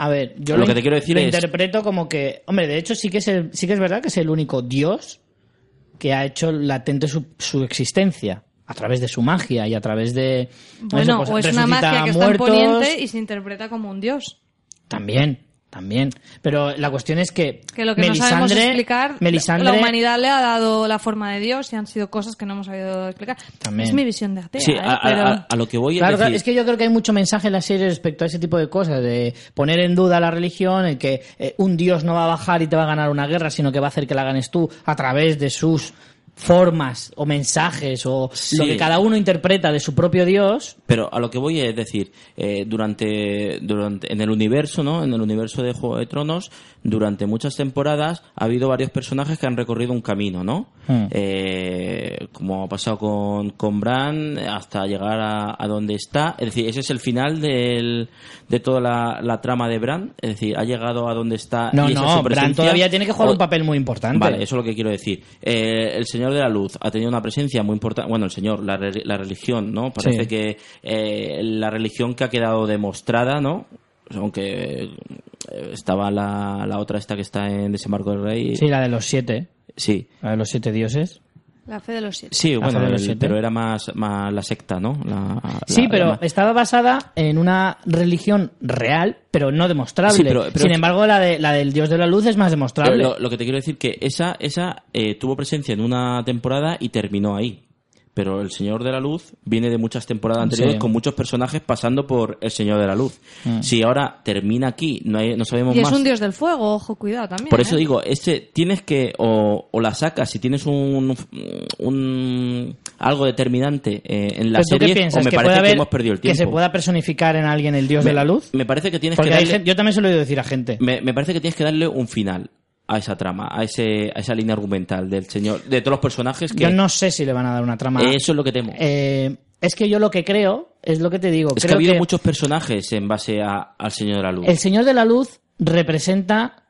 A ver, yo Lo lo, que te quiero decir lo es- interpreto como que, hombre, de hecho sí que es el- sí que es verdad que es el único dios que ha hecho latente su, su existencia a través de su magia y a través de Bueno, eso, pues, o es una magia que está en muertos. Poniente y se interpreta como un dios. También, también. Pero la cuestión es que, Que lo que no sabemos Melisandre- explicar, Melisandre- la humanidad le ha dado la forma de Dios y han sido cosas que no hemos sabido explicar. También. Es mi visión de atea, sí, ¿eh? a, a- pero... a- a lo que voy es Claro, claro, decir... es que yo creo que hay mucho mensaje en la serie respecto a ese tipo de cosas, de poner en duda la religión, el que eh, un dios no va a bajar y te va a ganar una guerra, sino que va a hacer que la ganes tú a través de sus formas o mensajes o Sí. lo que cada uno interpreta de su propio dios. Pero a lo que voy es decir, eh, durante, durante en el universo, ¿no? En el universo de Juego de Tronos, durante muchas temporadas ha habido varios personajes que han recorrido un camino, ¿no? Hmm. Eh, como ha pasado con, con Bran hasta llegar a, a donde está. Es decir, ese es el final del, de toda la, la trama de Bran. Es decir, ha llegado a donde está. No, y esa es no, Bran todavía tiene que jugar O- un papel muy importante. Vale, eso es lo que quiero decir. Eh, el Señor de la Luz ha tenido una presencia muy importante. Bueno, el Señor, la, re- la religión, ¿no? Parece Sí. que eh, la religión que ha quedado demostrada, ¿no? Aunque eh, estaba la, la otra esta que está en Desembarco del Rey. Sí, la de los siete. Sí. La de los siete dioses. La fe de los siete. Sí, bueno, de los el- siete. pero era más, más la secta, ¿no? La- Sí, la- pero la- estaba basada en una religión real, pero no demostrable. Sí, pero- pero- Sin embargo, la, de, la del dios de la luz es más demostrable. lo, lo que te quiero decir que esa, esa eh, tuvo presencia en una temporada y terminó ahí. Pero el Señor de la Luz viene de muchas temporadas anteriores Sí. con muchos personajes pasando por el Señor de la Luz. Si ahora termina aquí, no, hay- no sabemos Y es más. un dios del fuego, ojo, cuidado también. Por eso ¿eh? digo, este tienes que o, o la sacas si tienes un, un algo determinante eh, en la ¿Pero tú qué serie piensas? o me ¿Que parece que hemos perdido el Que tiempo. se pueda personificar en alguien el dios me, de la luz? Me parece que tienes Porque que hay darle, gente- yo también se lo he oído decir a gente. me, me parece que tienes que darle un final a esa trama, a ese a esa línea argumental del señor de todos los personajes que Yo no sé si le van a dar una trama. eso es lo que temo. Eh, es que yo lo que creo, es lo que te digo. es que ha habido que muchos personajes en base a- al Señor de la Luz. El Señor de la Luz representa,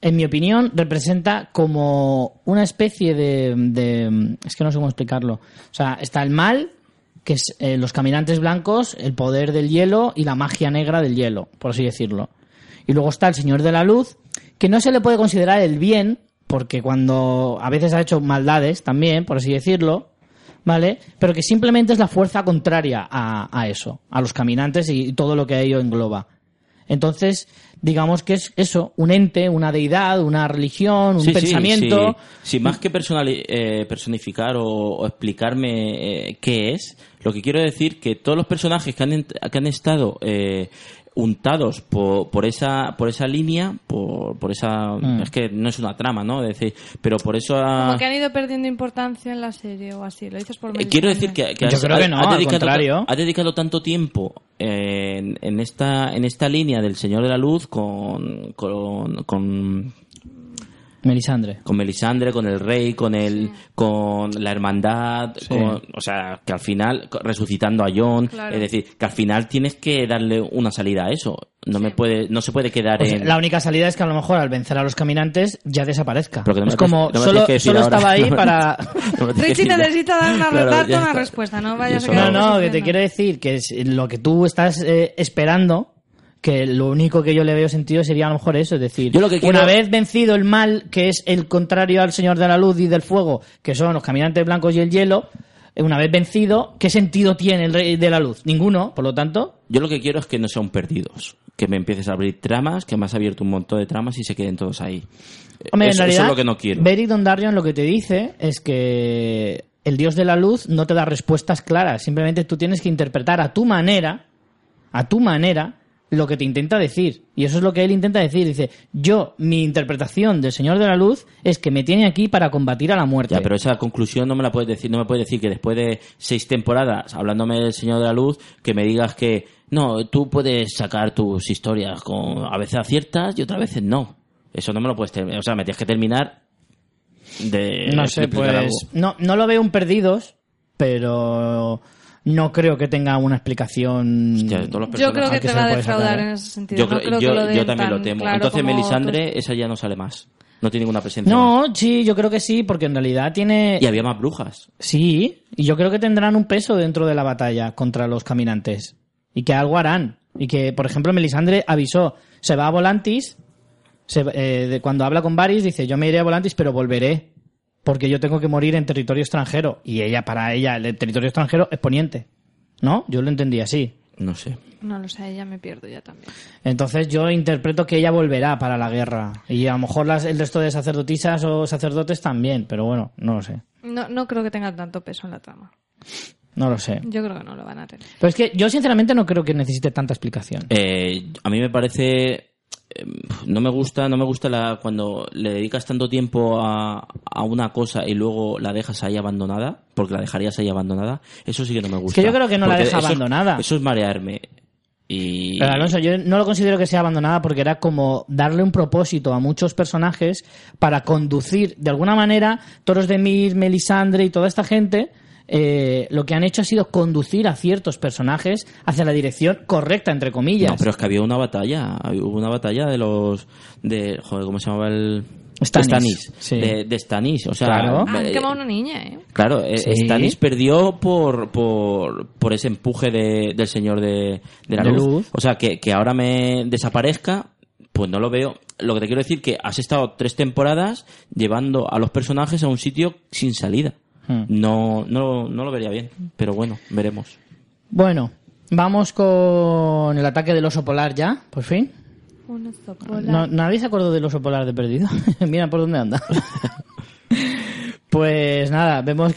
en mi opinión, representa como una especie de, de- Es que no sé cómo explicarlo. O sea, está el mal, que es eh, los caminantes blancos, el poder del hielo y la magia negra del hielo, por así decirlo. Y luego está el Señor de la Luz, que no se le puede considerar el bien, porque cuando a veces ha hecho maldades también, por así decirlo, ¿vale? Pero que simplemente es la fuerza contraria a, a eso, a los caminantes y todo lo que a ello engloba. Entonces, digamos que es eso, un ente, una deidad, una religión, un Sí, sí, pensamiento. sí. Sí, más que eh, personificar o, o explicarme eh, qué es, lo que quiero decir que todos los personajes que han, que han estado eh, untados por, por esa por esa línea, por, por esa Mm. es que no es una trama, ¿no? Es decir, pero por eso ha- Como que han ido perdiendo importancia en la serie o así. Lo dices por Eh, Quiero decir que, que Yo has, creo que no, has al dedicado, contrario. has dedicado tanto tiempo en, en esta en esta línea del Señor de la Luz con, con, con Melisandre. con Melisandre, con el rey, con el, con la hermandad, con- o sea, que al final resucitando a Jon, Claro. es decir, que al final tienes que darle una salida a eso. No me puede, no se puede quedar Pues en la única salida es que a lo mejor al vencer a los caminantes ya desaparezca. Pero que no me es como no solo, solo estaba ahí No para... Richie necesita dar una, Claro, una respuesta, no vayas a No, no, que te quiero decir que es lo que tú estás eh, esperando, que lo único que yo le veo sentido sería a lo mejor eso, es decir, Yo lo que quiero- una vez vencido el mal, que es el contrario al Señor de la Luz y del Fuego, que son los caminantes blancos y el hielo, eh, una vez vencido, ¿qué sentido tiene el Rey de la Luz? Ninguno, por lo tanto, Yo lo que quiero es que no sean perdidos. Que me empieces a abrir tramas, que me has abierto un montón de tramas y se queden todos ahí. Hombre, eso, en realidad, eso es lo que no quiero. Beric Dondarrion lo que te dice es que el dios de la luz no te da respuestas claras, simplemente tú tienes que interpretar a tu manera, a tu manera, lo que te intenta decir. Y eso es lo que él intenta decir. Dice, yo, mi interpretación del Señor de la Luz es que me tiene aquí para combatir a la muerte. Ya, pero esa conclusión no me la puedes decir, no me puedes decir que después de seis temporadas hablándome del Señor de la Luz, que me digas que no, tú puedes sacar tus historias con a veces aciertas y otras veces no. Eso no me lo puedes terminar, o sea, me tienes que terminar de no sé, pues... algo. No, no lo veo un perdidos, pero no creo que tenga una explicación... Hostia, de todos los Yo creo que que te va a puede defraudar sacar, en ese sentido. yo, no creo- creo yo- que lo yo den también lo temo. claro Entonces Melisandre, esa ya no sale más. No tiene ninguna presencia. más. No, sí, yo creo que sí, porque en realidad tiene... Y había más brujas. Sí, y yo creo que tendrán un peso dentro de la batalla contra los caminantes. Y que algo harán. Y que, por ejemplo, Melisandre avisó, se va a Volantis, se- eh, de cuando habla con Varys, dice, yo me iré a Volantis, pero volveré, porque yo tengo que morir en territorio extranjero. Y ella, para ella, el territorio extranjero es poniente. ¿No? Yo lo entendí así. No sé. No lo sé, ya me pierdo ya también. Entonces yo interpreto que ella volverá para la guerra. Y a lo mejor las- el resto de sacerdotisas o sacerdotes también, pero bueno, no lo sé. No, no creo que tenga tanto peso en la trama. No lo sé. Yo creo que no lo van a tener. Pero es que yo sinceramente no creo que necesite tanta explicación. Eh, a mí me parece no me gusta, no me gusta la, cuando le dedicas tanto tiempo a, a una cosa y luego la dejas ahí abandonada, porque la dejarías ahí abandonada, eso sí que no me gusta. que yo creo que no la deja eso- abandonada. Eso es marearme. Y Pero Alonso, yo no lo considero que sea abandonada porque era como darle un propósito a muchos personajes para conducir, de alguna manera, Toros de Mir, Melisandre y toda esta gente, eh, lo que han hecho ha sido conducir a ciertos personajes hacia la dirección correcta, entre comillas. No, pero es que había una batalla, hubo una batalla de los de joder, ¿cómo se llamaba el sí. de, de Stannis, o sea, Claro. Ah, han eh, quemado una niña, ¿eh? Claro, eh, Sí. Stannis perdió por, por, por ese empuje de- del señor de, de la De luz. luz. O sea, que, que ahora me desaparezca, pues no lo veo. Lo que te quiero decir que has estado tres temporadas llevando a los personajes a un sitio sin salida. Hmm. No, no, no lo vería bien, pero bueno, veremos. Bueno, vamos con el ataque del oso polar ya, por fin. Un oso polar. No, ¿Nadie se acordó del oso polar de perdido? Mira por dónde anda. pues nada, vemos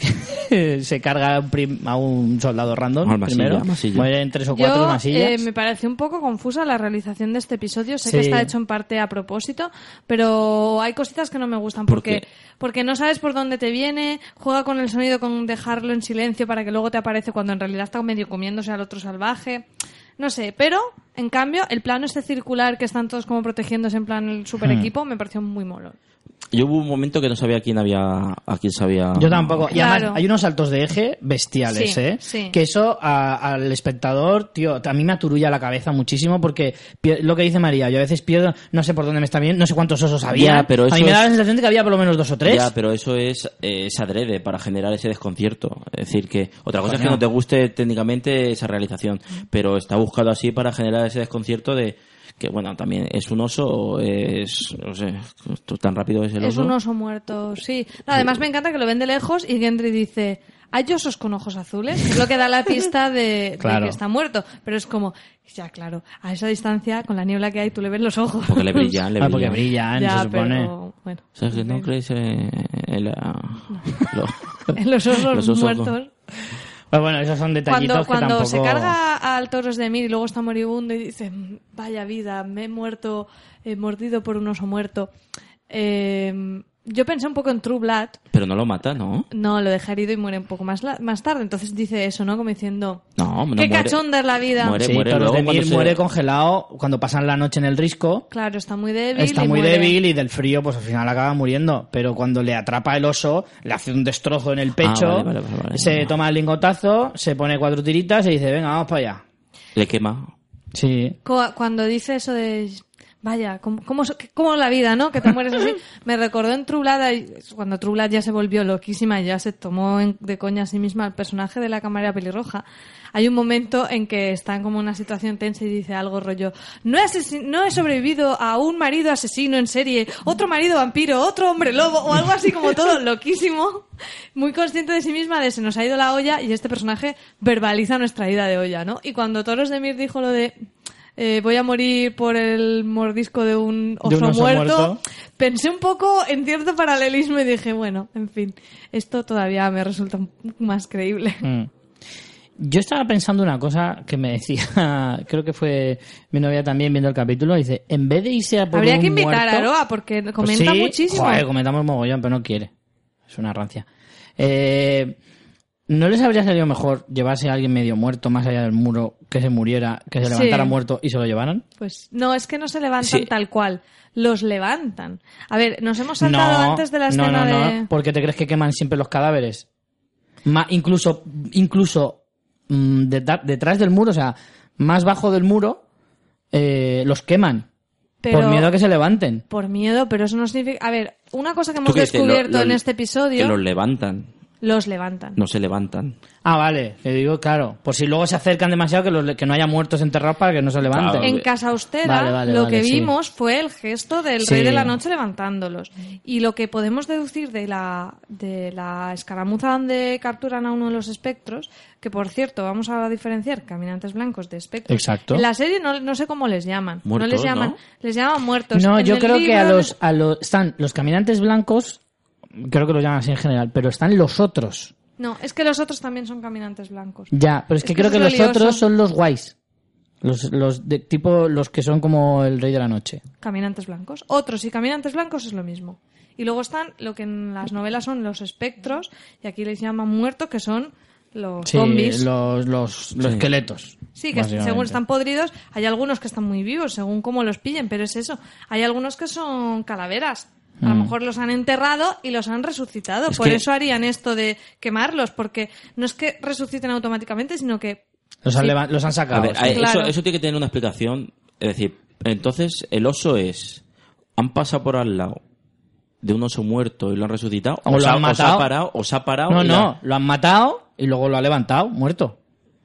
que se carga a un, prim- a un soldado random Al masilla, primero. masilla. Mueren tres o cuatro Yo, masillas. eh, me pareció un poco confusa la realización de este episodio. Sé Sí. que está hecho en parte a propósito, pero hay cositas que no me gustan ¿Por porque qué? porque no sabes por dónde te viene, juega con el sonido con dejarlo en silencio para que luego te aparece cuando en realidad está medio comiéndose al otro salvaje. No sé, pero en cambio el plano este circular que están todos como protegiéndose en plan el super Hmm. equipo me pareció muy molo. Yo hubo un momento que no sabía quién había, a quién sabía. Yo tampoco. Y además Claro. hay unos saltos de eje bestiales, Sí, ¿eh? sí. Que eso a- al espectador, tío, a mí me aturulla la cabeza muchísimo porque lo que dice María, yo a veces pierdo, no sé por dónde me está bien, no sé cuántos osos había. Ya, pero a mí me da la sensación de que había por lo menos dos o tres. Ya, pero eso es, eh, es adrede para generar ese desconcierto. Es decir, que otra cosa es que no te guste técnicamente esa realización, pero está buscado así para generar ese desconcierto de que, bueno, también es un oso o es, no sé, tan rápido es el Es oso. un oso muerto, sí. No, además me encanta que lo ven de lejos y Gendry dice, ¿hay osos con ojos azules? Es lo que da la pista de, que está muerto. Pero es como, ya claro, a esa distancia, con la niebla que hay, tú le ves los ojos. Porque le brillan, le Ah, porque brillan. brillan, ya, se supone. pero bueno. O sea, que no crees eh, en la- lo- En los osos, Los osos muertos. con- Pues bueno, esos son detallitos Cuando, que cuando tampoco... se carga al Toros de Mir y luego está moribundo y dice, "Mm, vaya vida, me he muerto, he mordido por un oso muerto. Eh, yo pensé un poco en True Blood, Pero no lo mata, ¿no? No, lo deja herido y muere un poco más, la- más tarde. Entonces dice eso, ¿no? Como diciendo... No, no ¡Qué muere. cachonda es la vida! Muere, Sí, muere Toros luego de cuando Mir se- muere congelado cuando pasan la noche en el risco. Claro, está muy débil. Está y muy muere. débil y del frío, pues al final acaba muriendo. Pero cuando le atrapa el oso, le hace un destrozo en el pecho, Ah, vale, vale, vale, vale. se toma el lingotazo, se pone cuatro tiritas y dice, venga, vamos para allá. Le quema. Sí. Cu- Cuando dice eso de... Vaya, ¿cómo, cómo, cómo la vida, no? Que te mueres así. Me recordó en ahí- cuando True Blood ya se volvió loquísima y ya se tomó en- de coña a sí misma el personaje de la camarera pelirroja. Hay un momento en que está en como una situación tensa y dice algo rollo, no he, no he sobrevivido a un marido asesino en serie, otro marido vampiro, otro hombre lobo, o algo así como todo loquísimo, muy consciente de sí misma de se nos ha ido la olla y este personaje verbaliza nuestra ida de olla, ¿no? Y cuando Toros de Mir dijo lo de eh, voy a morir por el mordisco de un oso, De un oso muerto, muerto. pensé un poco en cierto paralelismo y dije, bueno, en fin, esto todavía me resulta más creíble. Mm. Yo estaba pensando una cosa que me decía, creo que fue mi novia también viendo el capítulo, dice, en vez de irse a por Habría un que invitar muerto- a Aroa porque Pues comenta sí, muchísimo. Joder, comentamos mogollón, pero no quiere. Es una rancia. Eh, ¿No les habría salido mejor llevarse a alguien medio muerto más allá del muro, que se muriera, que se Sí. levantara muerto y se lo llevaran? Pues no, es que no se levantan Sí. tal cual, los levantan. A ver, nos hemos saltado antes de la no, escena no, no, de... porque te crees que queman siempre los cadáveres. Ma- incluso, incluso mm, detrás del muro, o sea, más bajo del muro, eh, los queman. Pero... Por miedo a que se levanten. Por miedo, pero eso no significa... A ver, una cosa que ¿Tú hemos? Lo- descubierto lo- en este episodio, Que los levantan, los levantan. no se levantan. Ah, vale, te digo, claro. Por si luego se acercan demasiado, que, los- que no haya muertos enterrados para que no se levanten. Claro. En Casa Austera Vale, vale, lo vale, que sí. vimos fue el gesto del Sí. Rey de la Noche levantándolos. Y lo que podemos deducir de la, de la escaramuza donde capturan a uno de los espectros, que por cierto, vamos a diferenciar caminantes blancos de espectros. Exacto. En la serie no, no sé cómo les llaman. no Muertos, les llaman, ¿no? les llaman muertos. No, En yo creo que a los, a los están los caminantes blancos, creo que los llaman así en general, pero están los otros. No, es que los otros también son caminantes blancos. Ya, pero es, Es que, que creo que los lo lioso. otros son los guays. Los, los de tipo los que son como el rey de la noche. Caminantes blancos. Otros y caminantes blancos es lo mismo. Y luego están lo que en las novelas son los espectros, y aquí les llaman muertos, que son los Sí, zombies. los, los, los Sí. esqueletos. Sí, que según están podridos, hay algunos que están muy vivos, según cómo los pillen, pero es eso. Hay algunos que son calaveras. A lo mejor los han enterrado y los han resucitado. Es Por que- eso harían esto de quemarlos, porque no es que resuciten automáticamente, sino que Los han, Sí. leva- los han A sacado. ver, sí. Claro. eso, eso tiene que tener una explicación. Es decir, entonces el oso es. Han pasado por al lado de un oso muerto y lo han resucitado. O lo ha, han os ha matado. parado, os ha parado. no, no, ha- lo han matado y luego lo ha levantado, muerto.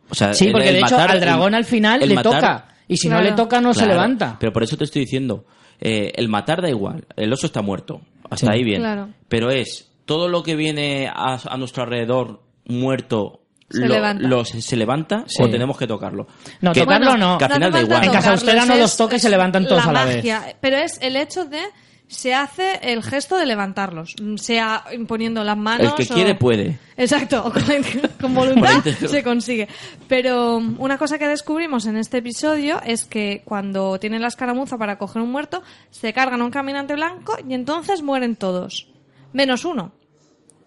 o sea, Sí, el- porque el de hecho matar- al dragón el- al final le matar- toca. Y si Claro. no le toca, no se levanta. Pero por eso te estoy diciendo, eh, el matar da igual, el oso está muerto, hasta Sí. ahí bien. Claro. Pero es todo lo que viene a, a nuestro alrededor muerto, Se lo- levanta. lo- se levanta Sí. o tenemos que tocarlo. No, que, tocarlo no. Que al no final hace da igual. falta En casa austera no los toques, se levantan todos la a la vez. Pero es el hecho de se hace el gesto de levantarlos, sea imponiendo las manos. El que o- quiere puede. Exacto, con, con voluntad se consigue. Pero um, una cosa que descubrimos en este episodio es que cuando tienen la escaramuza para coger un muerto, se cargan a un caminante blanco y entonces mueren todos. Menos uno,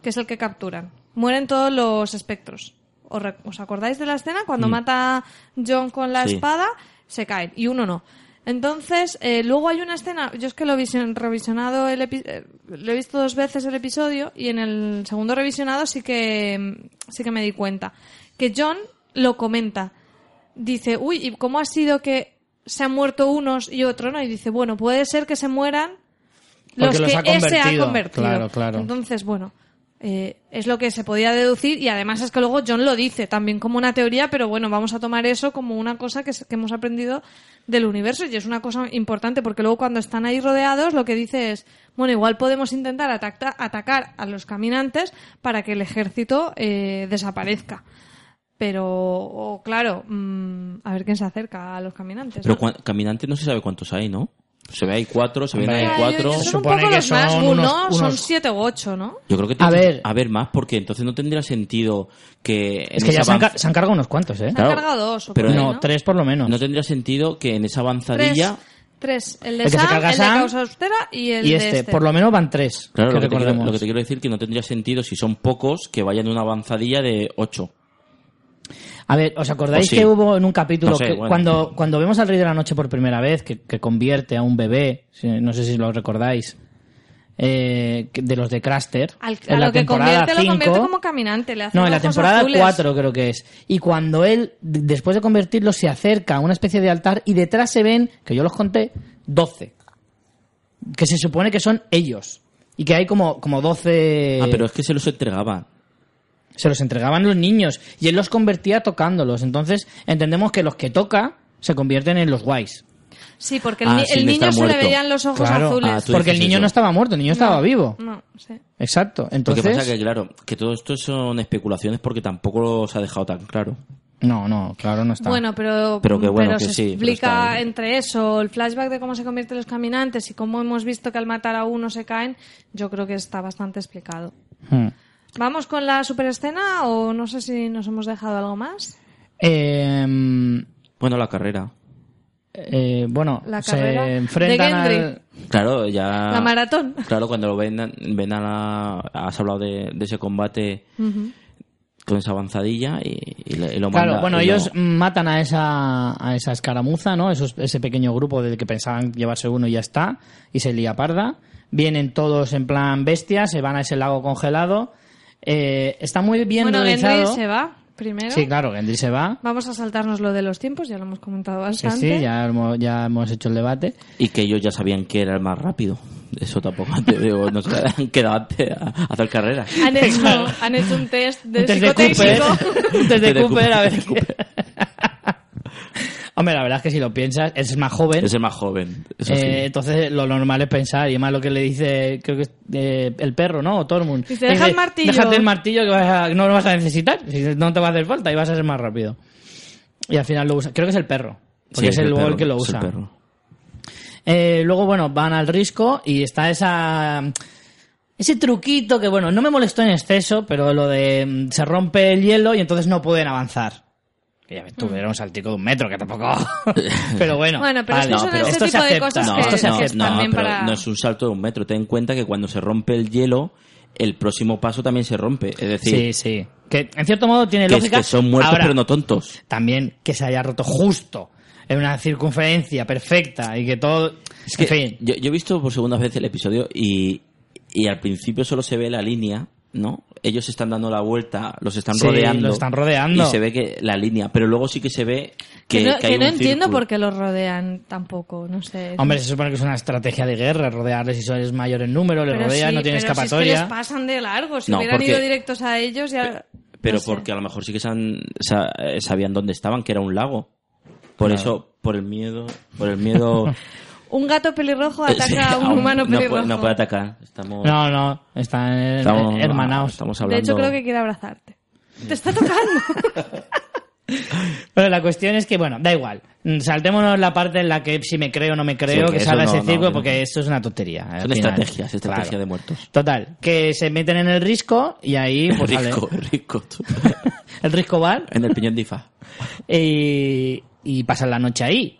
que es el que capturan. Mueren todos los espectros. ¿Os, acordáis de la escena? Cuando mata John con la Sí. espada, se caen y uno no. Entonces, eh, luego hay una escena, yo es que lo he vision- revisionado, el epi- eh, lo he visto dos veces el episodio y en el segundo revisionado sí que, mm, sí que me di cuenta. Que John lo comenta. Dice, uy, ¿y cómo ha sido que se han muerto unos y otros no? Y dice, bueno, puede ser que se mueran los que ha ese ha convertido. convertido. Claro, claro. Entonces, bueno, eh, es lo que se podía deducir y además es que luego John lo dice también como una teoría, pero bueno, vamos a tomar eso como una cosa que, hemos aprendido del universo y es una cosa importante porque luego cuando están ahí rodeados lo que dice es, bueno, igual podemos intentar atacar a los caminantes para que el ejército eh, desaparezca. Pero, claro, mm, a ver quién se acerca a los caminantes. Pero ¿no? caminantes no se sabe cuántos hay, ¿no? Se ve hay cuatro, se ven yo- cuatro. yo- Se son un poco que los son Nazgûl, unos- ¿no? Son unos- siete u ocho, ¿no? Yo creo que A tiene que ver. haber más porque entonces no tendría sentido que en Es que ya se han, se cargado unos cuantos, ¿eh? Se han cargado dos o pero ahí, no, ¿no? tres por lo menos. no tendría sentido que en esa Tres, avanzadilla tres. El de El que se Sam, carga el de Sam Causa Austera y el y de este, este. por lo menos van tres. Claro, que lo que, te quiero, recordemos. lo que te quiero decir que no tendría sentido si son pocos que vayan una avanzadilla de ocho. A ver, ¿os acordáis sí. que hubo en un capítulo No sé, que bueno. cuando, cuando vemos al Rey de la Noche por primera vez, que, que convierte a un bebé, no sé si lo recordáis, eh, de los de Craster, Al, en a la lo que temporada convierte, lo convierte 5, como caminante. Le hace no, en la temporada azules. 4 creo que es. Y cuando él, después de convertirlo, se acerca a una especie de altar y detrás se ven, que yo los conté, 12. Que se supone que son ellos. Y que hay como, como 12... ah, pero es que se los entregaba. Se los entregaban los niños y él los convertía tocándolos. Entonces entendemos que los que toca se convierten en los guays. Sí, porque el, Ah, ni- el niño se le veían los ojos Claro. azules. Ah, Porque el niño eso. no estaba muerto, el niño estaba vivo. No, sí. Exacto. Lo que Entonces, pasa que, claro, que todo esto son especulaciones porque tampoco se ha dejado tan claro. no, no, claro, no está. Bueno, pero, Pero que bueno, que se sí, pero explica está- entre eso, el flashback de cómo se convierten los caminantes y cómo hemos visto que al matar a uno se caen, yo creo que está bastante explicado. Hmm. ¿Vamos con la superescena o no sé si nos hemos dejado algo más? Em, Bueno, la carrera. eh, bueno, La se carrera de enfrentan al... Claro, ya. La maratón. Claro, cuando lo ven, ven a la. Has hablado de, de ese combate con esa avanzadilla y, y le- y lo Claro, manda- bueno, lo- ellos matan a esa, a esa escaramuza, ¿no? Esos- ese pequeño grupo del que pensaban llevarse uno y ya está, y se lía parda. Vienen todos en plan bestias, se van a ese lago congelado. Eh, está muy bien Bueno, Gendry realizado. se va primero. Sí, claro, Gendry se va. Vamos a saltarnos lo de los tiempos, ya lo hemos comentado Sí, bastante. sí, ya hemos, ya hemos hecho el debate. Y que ellos ya sabían que era el más rápido. Eso tampoco te digo, no se han quedado antes a a hacer carreras. Han hecho, han hecho un test de Un test de Cooper. psicotécnico. Un Test de Cooper, a ver. Hombre, la verdad es que si lo piensas, es más joven. Es el más joven. Eso sí. Eh, entonces lo normal es pensar, y además lo que le dice, creo que es eh, el perro, ¿no? O Tormund. Dice, "Deja el martillo". Déjate el martillo que vas a- no lo vas a necesitar, si no te va a hacer falta y vas a ser más rápido. Y al final lo usa. Creo que es el perro, porque Sí, es el, perro, el que lo es el usa. perro. Eh, luego, bueno, van al risco y está esa... Ese truquito que, bueno, no me molestó en exceso, pero lo de mm, se rompe el hielo y entonces no pueden avanzar. Que ya ves tú, era un saltico de un metro, que tampoco... pero bueno, Bueno, pero vale. es que son este esto se tipo de acepta. cosas no, que- esto se no, que acepta. no, pero para- no es un salto de un metro. Ten en cuenta que cuando se rompe el hielo, el próximo paso también se rompe. Es decir, Sí, sí. Que en cierto modo tiene que, es lógica. que son muertos Ahora, pero no tontos. También que se haya roto justo en una circunferencia perfecta y que todo... Es que en fin. yo, yo he visto por segunda vez el episodio y, y al principio solo se ve la línea, ¿no? Ellos están dando la vuelta, los están Sí, rodeando. los están rodeando. Y se ve que la línea, pero luego sí que se ve que, Que, no, que hay que no un entiendo círculo. por qué los rodean tampoco, no sé. Hombre, se supone que es una estrategia de guerra, rodearles si sois mayor en número, les rodean, sí, no tienen pero si es que escapatoria. les pasan de largo. Si No, hubieran porque- ido directos a ellos ya... Pero no sé. porque a lo mejor sí que san- eh, sabían dónde estaban, que era un lago. Por eso, por el miedo, por el miedo... Un gato pelirrojo ataca Sí, a un humano no pelirrojo. puede, no puede atacar. Estamos, No, no, están eh, estamos, hermanados. estamos De hablando... hecho, creo que quiere abrazarte. Te está tocando. Pero la cuestión es que, bueno, da igual. Saltémonos la parte en la que si me creo o no me creo Sí, que, que salga ese no, no. porque esto es una tontería. al Son final. estrategias, estrategia Claro. de muertos. Total, que se meten en el risco y ahí, pues sale- rico, rico. tú. el risco bar en el piñón de Ifa. y, y pasan la noche ahí.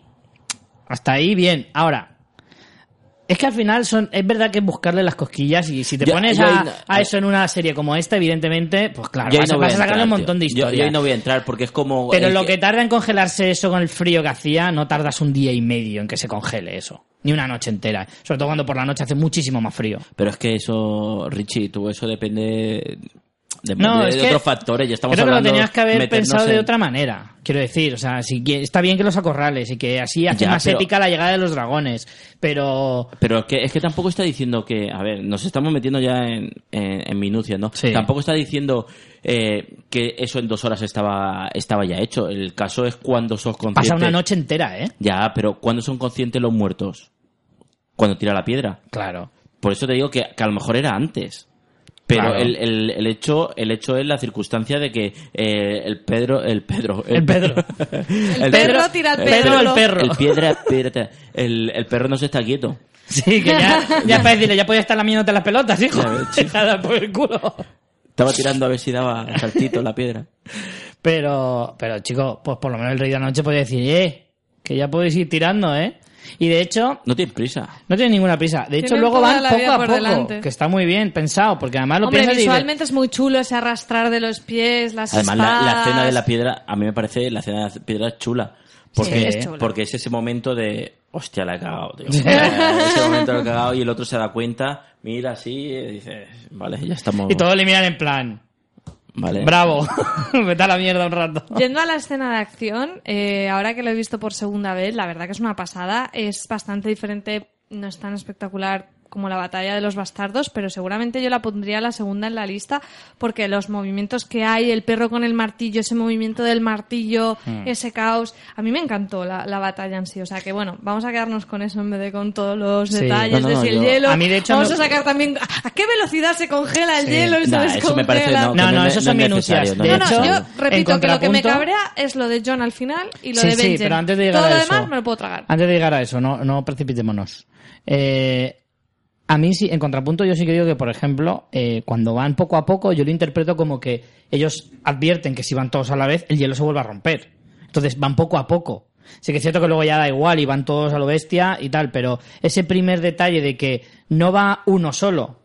Hasta ahí, bien. Ahora, es que al final son, es verdad que es buscarle las cosquillas y si te Yo- pones yo a, ahí no- a eso en una serie como esta, evidentemente, pues claro, vas, a- no a vas a sacarle un montón de. Yo- historias. Yo, ahí no voy a entrar porque es como... Pero lo que tarda en congelarse eso con el frío que hacía, no tardas un día y medio en que se congele eso. Ni una noche entera. Sobre todo cuando por la noche hace muchísimo más frío. Pero es que eso, Richie, tú eso depende, depende No, de es que otros factores. Ya estamos Creo que lo hablando tenías que haber pensado de otra manera. Quiero decir, o sea, si está bien que los acorrales y que así hace Ya, más pero- épica la llegada de los dragones. Pero Pero es que, es que tampoco está diciendo que, a ver, nos estamos metiendo ya en, en, en minucias, ¿no? Sí. Tampoco está diciendo eh, que eso en dos horas estaba, estaba ya hecho. El caso es cuando sos conscientes. pasa una noche entera, ¿eh? Ya, pero ¿cuándo son conscientes los muertos? Cuando tira la piedra. Claro. Por eso te digo que, que a lo mejor era antes. Pero Claro. el, el, el hecho el hecho es la circunstancia de que eh, el Pedro el Pedro El Pedro. El perro tira al el. Pedro el perro. el piedra piedra el, el perro no se está quieto Sí, que ya, ya para decirle, ya podía estar lamiéndote las pelotas, hijo. Nada por el culo. estaba tirando a ver si daba saltito la piedra Pero, pero chico, pues por lo menos el rey de la noche podía decir, eh, que ya podéis ir tirando, ¿eh? Y de hecho, no tienes prisa no tiene ninguna prisa. De hecho, Tienen luego van la poco a poco, delante. que está muy bien pensado, porque además lo Hombre, piensas y dices, visualmente es muy chulo ese arrastrar de los pies, las además la, la escena de la piedra a mí me parece la escena de la piedra es chula porque Sí, es chula. porque es ese momento de hostia la he cagado tío. ese momento lo he cagado y el otro se da cuenta mira así y dice vale ya estamos Y todos le miran en plan, vale bravo, vete a la mierda un rato. Yendo a la escena de acción, eh, ahora que lo he visto por segunda vez, la verdad que es una pasada. Es bastante diferente, no es tan espectacular como la batalla de los bastardos, pero seguramente yo la pondría la segunda en la lista porque los movimientos que hay, el perro con el martillo, ese movimiento del martillo, Hmm. ese caos, a mí me encantó la, la batalla en sí. O sea que bueno, vamos a quedarnos con eso en vez de con todos los Sí. detalles No, no, de si no, el yo- hielo. A mí, de hecho, vamos no- a sacar también a, qué velocidad se congela el Sí. hielo y se descongela. eso me parece no, No, eso son minucias. De hecho, yo repito que lo que me cabrea es lo de John al final y lo Sí, de sí, Benjen. pero antes de llegar Todo a lo eso, demás me lo puedo tragar. Antes de llegar a eso, no, no precipitémonos. Eh, a mí sí, en contrapunto, yo sí que digo que, por ejemplo, eh, cuando van poco a poco, yo lo interpreto como que ellos advierten que si van todos a la vez, el hielo se vuelve a romper. Entonces van poco a poco. Sí que es cierto que luego ya da igual y van todos a lo bestia y tal, pero ese primer detalle de que no va uno solo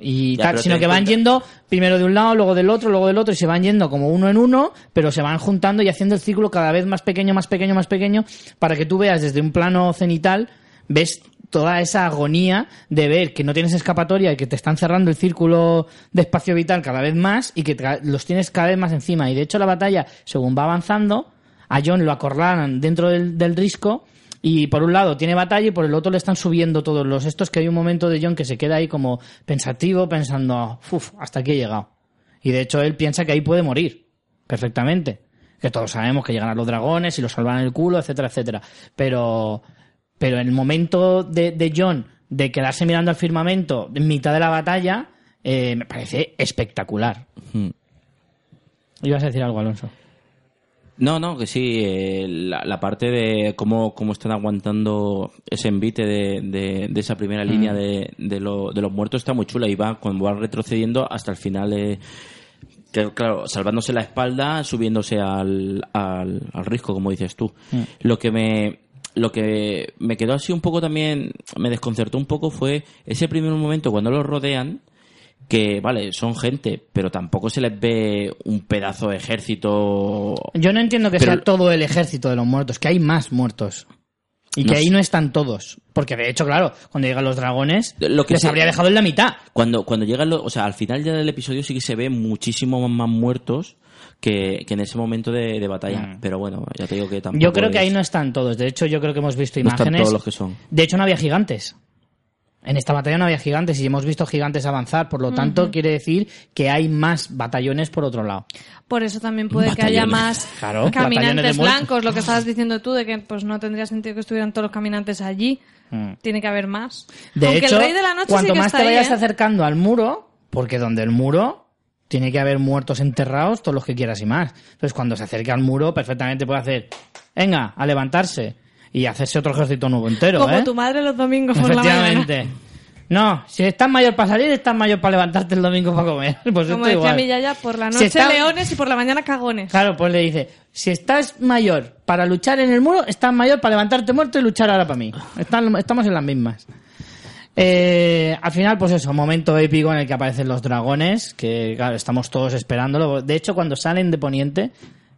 y Ya, tal, sino que van cuenta- yendo primero de un lado, luego del otro, luego del otro y se van yendo como uno en uno, pero se van juntando y haciendo el círculo cada vez más pequeño, más pequeño, más pequeño, para que tú veas desde un plano cenital, ves toda esa agonía de ver que no tienes escapatoria y que te están cerrando el círculo de espacio vital cada vez más y que los tienes cada vez más encima. Y de hecho la batalla, según va avanzando, a John lo acorralan dentro del, del risco y por un lado tiene batalla y por el otro le están subiendo todos los estos que hay un momento de John que se queda ahí como pensativo pensando, uff, hasta aquí he llegado. Y de hecho él piensa que ahí puede morir perfectamente. Que todos sabemos que llegan a los dragones y lo salvan el culo, etcétera, etcétera. Pero, pero el momento de, de John de quedarse mirando al firmamento en mitad de la batalla, eh, me parece espectacular. Hmm. Ibas a decir algo, Alonso. No, no, que sí, eh, la, la parte de cómo, cómo están aguantando ese envite de, de, de esa primera línea de, de, lo- de los muertos está muy chula y va cuando van retrocediendo hasta el final. eh, Que, claro, salvándose la espalda, subiéndose al, al, al risco, como dices tú. Mm. Lo que me lo que me quedó así un poco también, me desconcertó un poco fue ese primer momento cuando los rodean, que vale, son gente, pero tampoco se les ve un pedazo de ejército. Yo no entiendo que Pero- sea todo el ejército de los muertos, que hay más muertos. Y que No ahí sé. no están todos. Porque de hecho, claro, cuando llegan los dragones, Lo que les habría dejado en la mitad. Cuando, cuando llegan los, o sea, al final ya del episodio sí que se ve muchísimo más muertos que, que en ese momento de, de batalla. Mm. Pero bueno, ya te digo que tampoco. Yo creo que ahí no están todos. De hecho, yo creo que hemos visto no están imágenes. todos los que son. De hecho, no había gigantes. En esta batalla no había gigantes y hemos visto gigantes avanzar. Por lo tanto, quiere decir que hay más batallones por otro lado. Por eso también puede que haya más Claro, caminantes blancos, lo que estabas diciendo tú, de que pues no tendría sentido que estuvieran todos los caminantes allí. Mm. Tiene que haber más. De Aunque hecho, el rey de la noche sí cuanto que más está te ahí, vayas ¿eh? acercando al muro, porque donde el muro tiene que haber muertos enterrados, todos los que quieras y más. Entonces, cuando se acerca al muro, perfectamente puede hacer, venga, a levantarse y hacerse otro ejército nuevo entero, Como ¿eh? tu madre los domingos por la mañana. Efectivamente. No, si estás mayor para salir, estás mayor para levantarte el domingo para comer. Pues Como decía igual. mi yaya, por la Si noche está- leones y por la mañana cagones. Claro, pues le dice, si estás mayor para luchar en el muro, estás mayor para levantarte muerto y luchar ahora para mí. Están- estamos en las mismas. Eh, al final, pues eso, momento épico en el que aparecen los dragones, que claro, estamos todos esperándolo. De hecho, cuando salen de Poniente,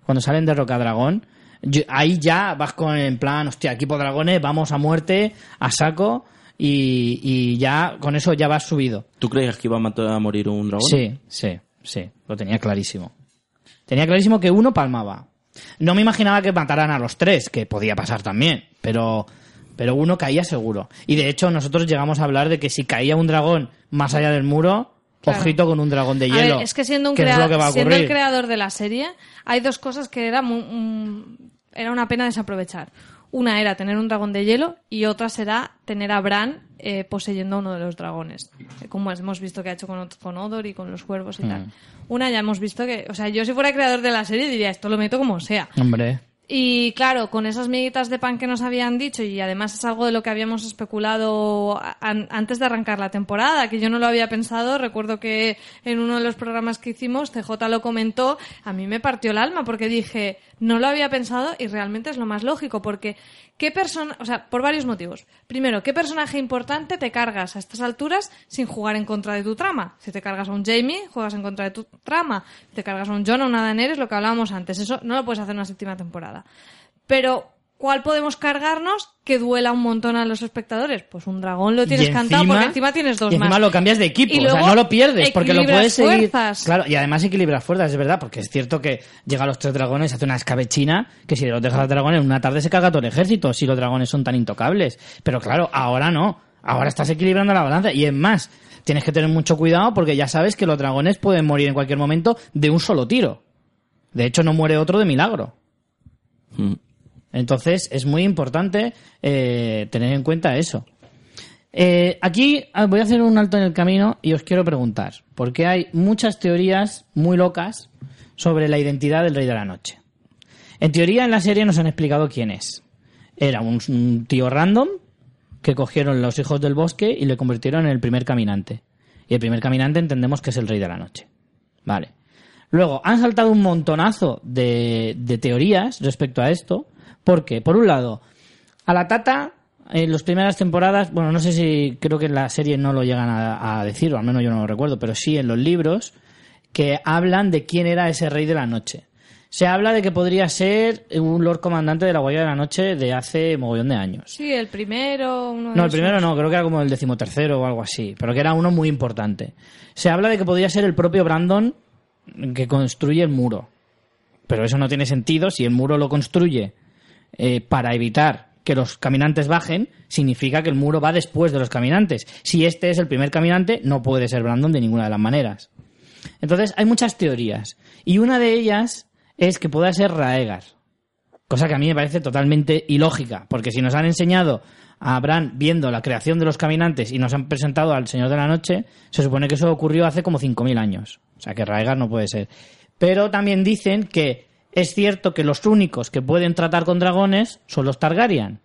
cuando salen de Rocadragón, yo- ahí ya vas con en plan, hostia, equipo dragones, vamos a muerte, a saco, y, y ya con eso ya vas subido. ¿Tú creías que iba a, matar- a morir un dragón? Sí, sí, sí, lo tenía clarísimo. Tenía clarísimo que uno palmaba. No me imaginaba que mataran a los tres, que podía pasar también, pero, pero uno caía seguro. Y de hecho nosotros llegamos a hablar de que si caía un dragón más allá del muro, Claro. ojito con un dragón de hielo. ver, es que siendo, un es crea- lo que va a siendo el creador de la serie, hay dos cosas que era, mu- mm, era una pena desaprovechar. Una era tener un dragón de hielo y otra será tener a Bran eh, poseyendo a uno de los dragones. Eh, Como hemos visto que ha hecho con, con Odor y con los cuervos y Mm. tal. Una ya hemos visto que, o sea, yo si fuera creador de la serie diría esto lo meto como sea. Hombre, Y claro, con esas miguitas de pan que nos habían dicho, y además es algo de lo que habíamos especulado antes de arrancar la temporada, que yo no lo había pensado, recuerdo que en uno de los programas que hicimos, CJ lo comentó, a mí me partió el alma porque dije, no lo había pensado y realmente es lo más lógico, porque ¿qué persona, o sea, por varios motivos. Primero, ¿qué personaje importante te cargas a estas alturas sin jugar en contra de tu trama? Si te cargas a un Jamie, juegas en contra de tu trama. Si te cargas a un Jon o una Daenerys, lo que hablábamos antes. Eso no lo puedes hacer en una séptima temporada. Pero, ¿cuál podemos cargarnos que duela un montón a los espectadores? Pues un dragón lo tienes cantado porque encima tienes dos y encima más. lo cambias de equipo, Y o sea, no lo pierdes porque lo puedes seguir. fuerzas. Claro, y además equilibras fuerzas, es verdad, porque es cierto que llega a los tres dragones, hace una escabechina que si los dejas a los dragones en una tarde se carga todo el ejército, si los dragones son tan intocables. Pero claro, ahora no. Ahora estás equilibrando la balanza y es más, tienes que tener mucho cuidado porque ya sabes que los dragones pueden morir en cualquier momento de un solo tiro. De hecho, no muere otro de milagro. Mm. Entonces es muy importante eh, tener en cuenta eso. Eh, aquí ah, voy a hacer un alto en el camino y os quiero preguntar, porque hay muchas teorías muy locas sobre la identidad del Rey de la Noche. En teoría en la serie nos han explicado quién es. Era un, tío random que cogieron los hijos del bosque y le convirtieron en el primer caminante. Y el primer caminante entendemos que es el Rey de la Noche. Vale. Luego, han saltado un montonazo de teorías respecto a esto, porque, por un lado, a la Tata, en las primeras temporadas, bueno, no sé si creo que en la serie no lo llegan a, a decir, o al menos yo no lo recuerdo, pero sí en los libros, que hablan de quién era ese Rey de la Noche. Se habla de que podría ser un Lord Comandante de la Guardia de la Noche de hace mogollón de años. Sí, el primero, uno de No, el primero no, creo que era como el decimotercero o algo así, pero que era uno muy importante. Se habla de que podría ser el propio Brandon que construye el muro. Pero eso no tiene sentido si el muro lo construye eh, para evitar que los caminantes bajen, significa que el muro va después de los caminantes. Si este es el primer caminante, no puede ser Brandon de ninguna de las maneras. Entonces, hay muchas teorías. Y una de ellas es que pueda ser Raegar. Cosa que a mí me parece totalmente ilógica, porque si nos han enseñado a Bran viendo la creación de los caminantes y nos han presentado al Señor de la Noche, se supone que eso ocurrió hace como 5.000 años. O sea que Raegar no puede ser. Pero también dicen que es cierto que los únicos que pueden tratar con dragones son los Targaryen.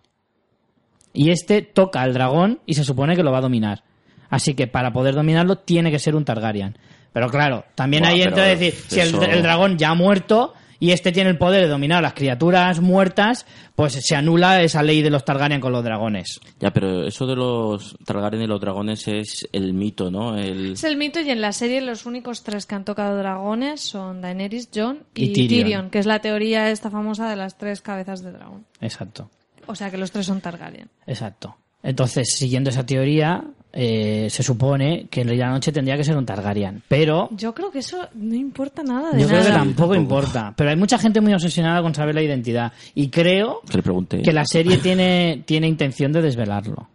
Y este toca al dragón y se supone que lo va a dominar. Así que para poder dominarlo tiene que ser un Targaryen. Pero claro, también Buah, ahí entra decir, si el dragón ya ha muerto y este tiene el poder de dominar a las criaturas muertas, pues se anula esa ley de los Targaryen con los dragones. Ya, pero eso de los Targaryen y los dragones es el mito, ¿no? El... Es el mito y en la serie los únicos tres que han tocado dragones son Daenerys, Jon y, Y Tyrion. Tyrion. que es la teoría esta famosa de las tres cabezas de dragón. Exacto. O sea que los tres son Targaryen. Exacto. Entonces, siguiendo esa teoría, eh, se supone que el Rey de la Noche tendría que ser un Targaryen. Pero Yo creo que eso no importa nada de yo creo que tampoco, Tampoco. importa. Pero hay mucha gente muy obsesionada con saber la identidad. Y creo Que la serie tiene, tiene intención de desvelarlo.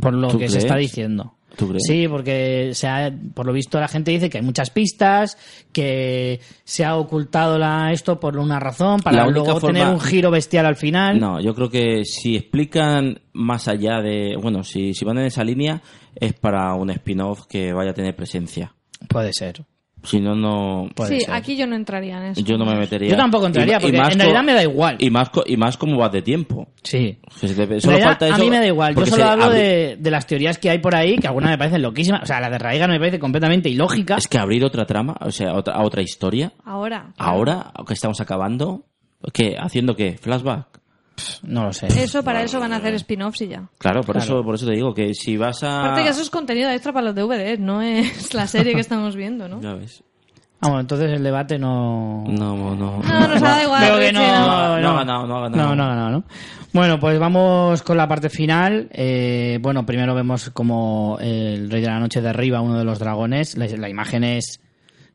Por lo ¿Tú que se está diciendo. ¿Tú crees? Sí, porque se ha- por lo visto la gente dice que hay muchas pistas, que se ha ocultado la, esto por una razón, para luego forma- tener un giro bestial al final. No, yo creo que si explican más allá de... Bueno, si, si van en esa línea es para un spin-off que vaya a tener presencia. Puede ser. Si no, no... Puede sí, ser. aquí yo no entraría en eso. Yo no me metería. Yo tampoco entraría, porque en realidad me da igual. Y más, co- y más como vas de tiempo. Sí. Que se te- En solo realidad, falta eso a mí me da igual. Yo solo hablo abri- de, de las teorías que hay por ahí, que algunas me parecen loquísimas. O sea, la de Raigan me parece completamente ilógica. Es que abrir otra trama, o sea, otra, a otra historia, Ahora. ahora que estamos acabando, ¿qué? ¿Haciendo qué? ¿Flashback? No lo sé. Eso para eso van a hacer spin-offs y ya. Claro, por, Claro. Eso, por eso te digo que si vas a... Aparte que eso es contenido extra para los DVDs, no es la serie que estamos viendo, ¿no? Ya ves. Ah, bueno, entonces el debate no... No, no, no. No, nos ha dado igual. Veo que no, no. No ha ganado, no ha ganado. No, no ha ganado, ¿no? Bueno, pues vamos con la parte final. Eh, bueno, primero vemos como el Rey de la Noche derriba a uno de los dragones. La, la imagen es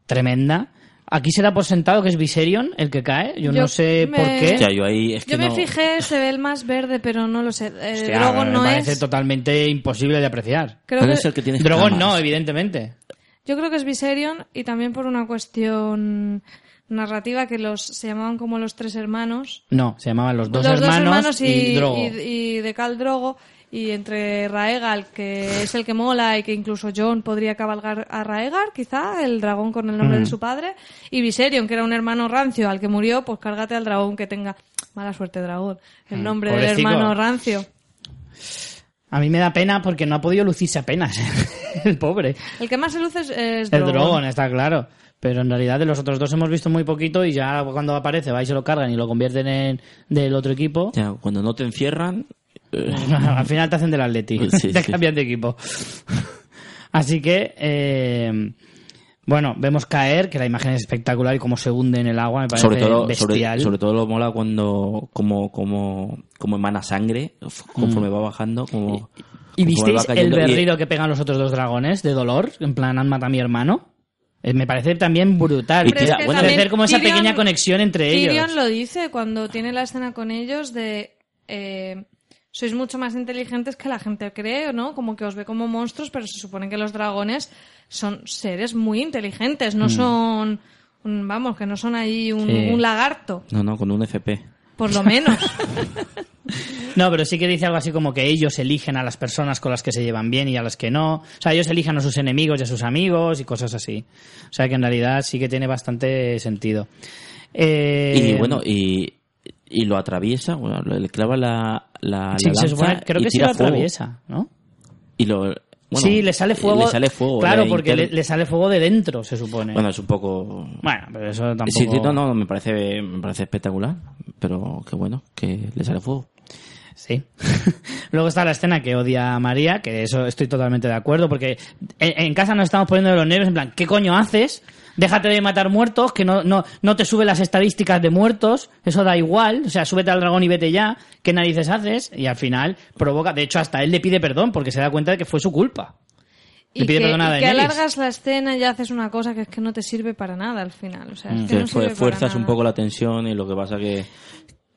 tremenda. Aquí se da por sentado que es Viserion el que cae. Yo, Yo no sé me- por qué. Hostia, yo ahí es que Yo me fije, se ve el más verde, pero no lo sé. El Hostia, Drogon me no parece es. totalmente imposible de apreciar. Creo Pero que, es el que tiene Drogon no, evidentemente. Yo creo que es Viserion y también por una cuestión narrativa que los se llamaban como los tres hermanos. No, se llamaban los dos los hermanos, dos hermanos y, y, Drogo. y- y de Khal Drogo y entre Raegal, que es el que mola y que incluso Jon podría cabalgar a Raegar, quizá, el dragón con el nombre Mm. de su padre, y Viserion, que era un hermano rancio al que murió, pues cárgate al dragón que tenga mala suerte dragón, el nombre del Mm, hermano rancio. A mí me da pena porque no ha podido lucirse apenas. el pobre. El que más se luce es, es El. Drogon, está claro. Pero en realidad de los otros dos hemos visto muy poquito y ya cuando aparece va y se lo cargan y lo convierten en del otro equipo. Ya, cuando no te encierran... eh, Al final te hacen del Atleti. Sí, te sí. cambian de equipo. Así que, eh, bueno, vemos caer, que la imagen es espectacular y cómo se hunde en el agua, me parece sobre todo sobre, bestial. sobre todo lo mola cuando como como como emana sangre conforme va bajando como Mm. ¿Y conforme visteis el y- berrido que pegan los otros dos dragones de dolor? En plan, han matado a mi hermano. Eh, me parece también brutal. Y Pero es que bueno, hacer como esa Tyrion- pequeña conexión entre Tyrion ellos. lo dice cuando tiene la escena con ellos de eh, sois mucho más inteligentes que la gente cree, ¿no? Como que os ve como monstruos, pero se supone que los dragones son seres muy inteligentes, no son un- vamos, que no son ahí un, Mm. Sí. un lagarto, no no con un FP por lo menos. No, pero sí que dice algo así como que ellos eligen a las personas con las que se llevan bien y a las que no. O sea, ellos eligen a sus enemigos y a sus amigos y cosas así. O sea, que en realidad sí que tiene bastante sentido. Eh, y bueno y y lo atraviesa bueno, le clava la la, sí, la se lanza supone- creo y que sí lo fuego. atraviesa, ¿no? y lo bueno, sí, le sale fuego. le sale fuego Claro, le porque le, le sale fuego de dentro, se supone. bueno es un poco Bueno, pero eso tampoco... Sí, sí, no, no, me parece, me parece espectacular, pero qué bueno, que le sale fuego. Sí. Luego está la escena que odia a María, que eso estoy totalmente de acuerdo, porque en, en casa nos estamos poniendo de los nervios en plan, ¿qué coño haces? Déjate de matar muertos, que no, no, no te sube las estadísticas de muertos, eso da igual, o sea, súbete al dragón y vete ya, ¿qué narices haces? Y al final provoca, de hecho hasta él le pide perdón porque se da cuenta de que fue su culpa. Le y pide que, perdón a y que alargas la escena y haces una cosa que es que no te sirve para nada al final. O sea, es que Que no fue- sirve fuerzas para un poco la tensión y lo que pasa que...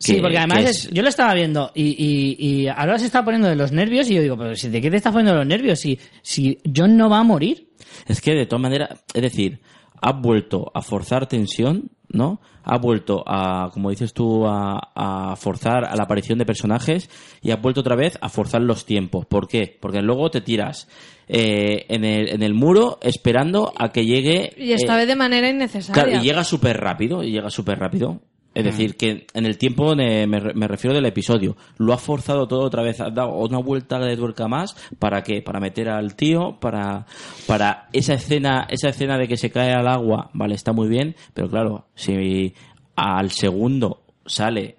Sí, que- porque además es- yo lo estaba viendo y, y, y ahora se está poniendo de los nervios y yo digo, pero si ¿de qué te estás poniendo de los nervios? Si, si John no va a morir. Es que de todas maneras, es decir, has vuelto a forzar tensión, ¿no? Has vuelto a, como dices tú, a, a forzar a la aparición de personajes y has vuelto otra vez a forzar los tiempos. ¿Por qué? Porque luego te tiras eh, en, el, en el muro esperando a que llegue... Y esta eh, vez de manera innecesaria. Claro, y llega súper rápido, y llega súper rápido. Es decir, que en el tiempo me, me refiero del episodio. Lo ha forzado todo otra vez, ha dado una vuelta de tuerca más. ¿Para qué? Para meter al tío, para, para esa escena, esa escena de que se cae al agua, vale, está muy bien, pero claro, si al segundo sale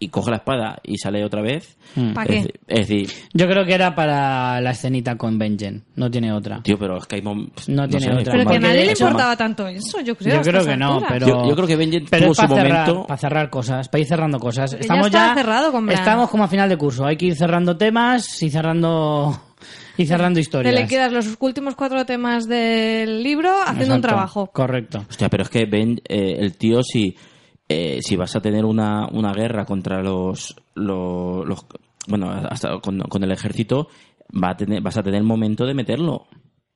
y coge la espada y sale otra vez. ¿Pa' es qué? Es decir, Yo creo que era para la escenita con Benjen, no tiene otra. tío, pero es que hay mom- No tiene sé, otra. Pero que a nadie le importaba tanto eso, yo creo. Yo creo que no, pero... Yo- yo creo que Benjen pero tuvo es para su cerrar, momento- para cerrar cosas, para ir cerrando cosas. Porque ya Estamos está cerrado con. Estamos como a final de curso, hay que ir cerrando temas y cerrando y cerrando Te historias. le quedas los últimos cuatro temas del libro haciendo un Exacto, trabajo. Correcto. Hostia, pero es que Ben, eh, el tío, si, eh, si vas a tener una, una guerra contra los, los, los- bueno, hasta con, con el ejército, va a tener, vas a tener el momento de meterlo.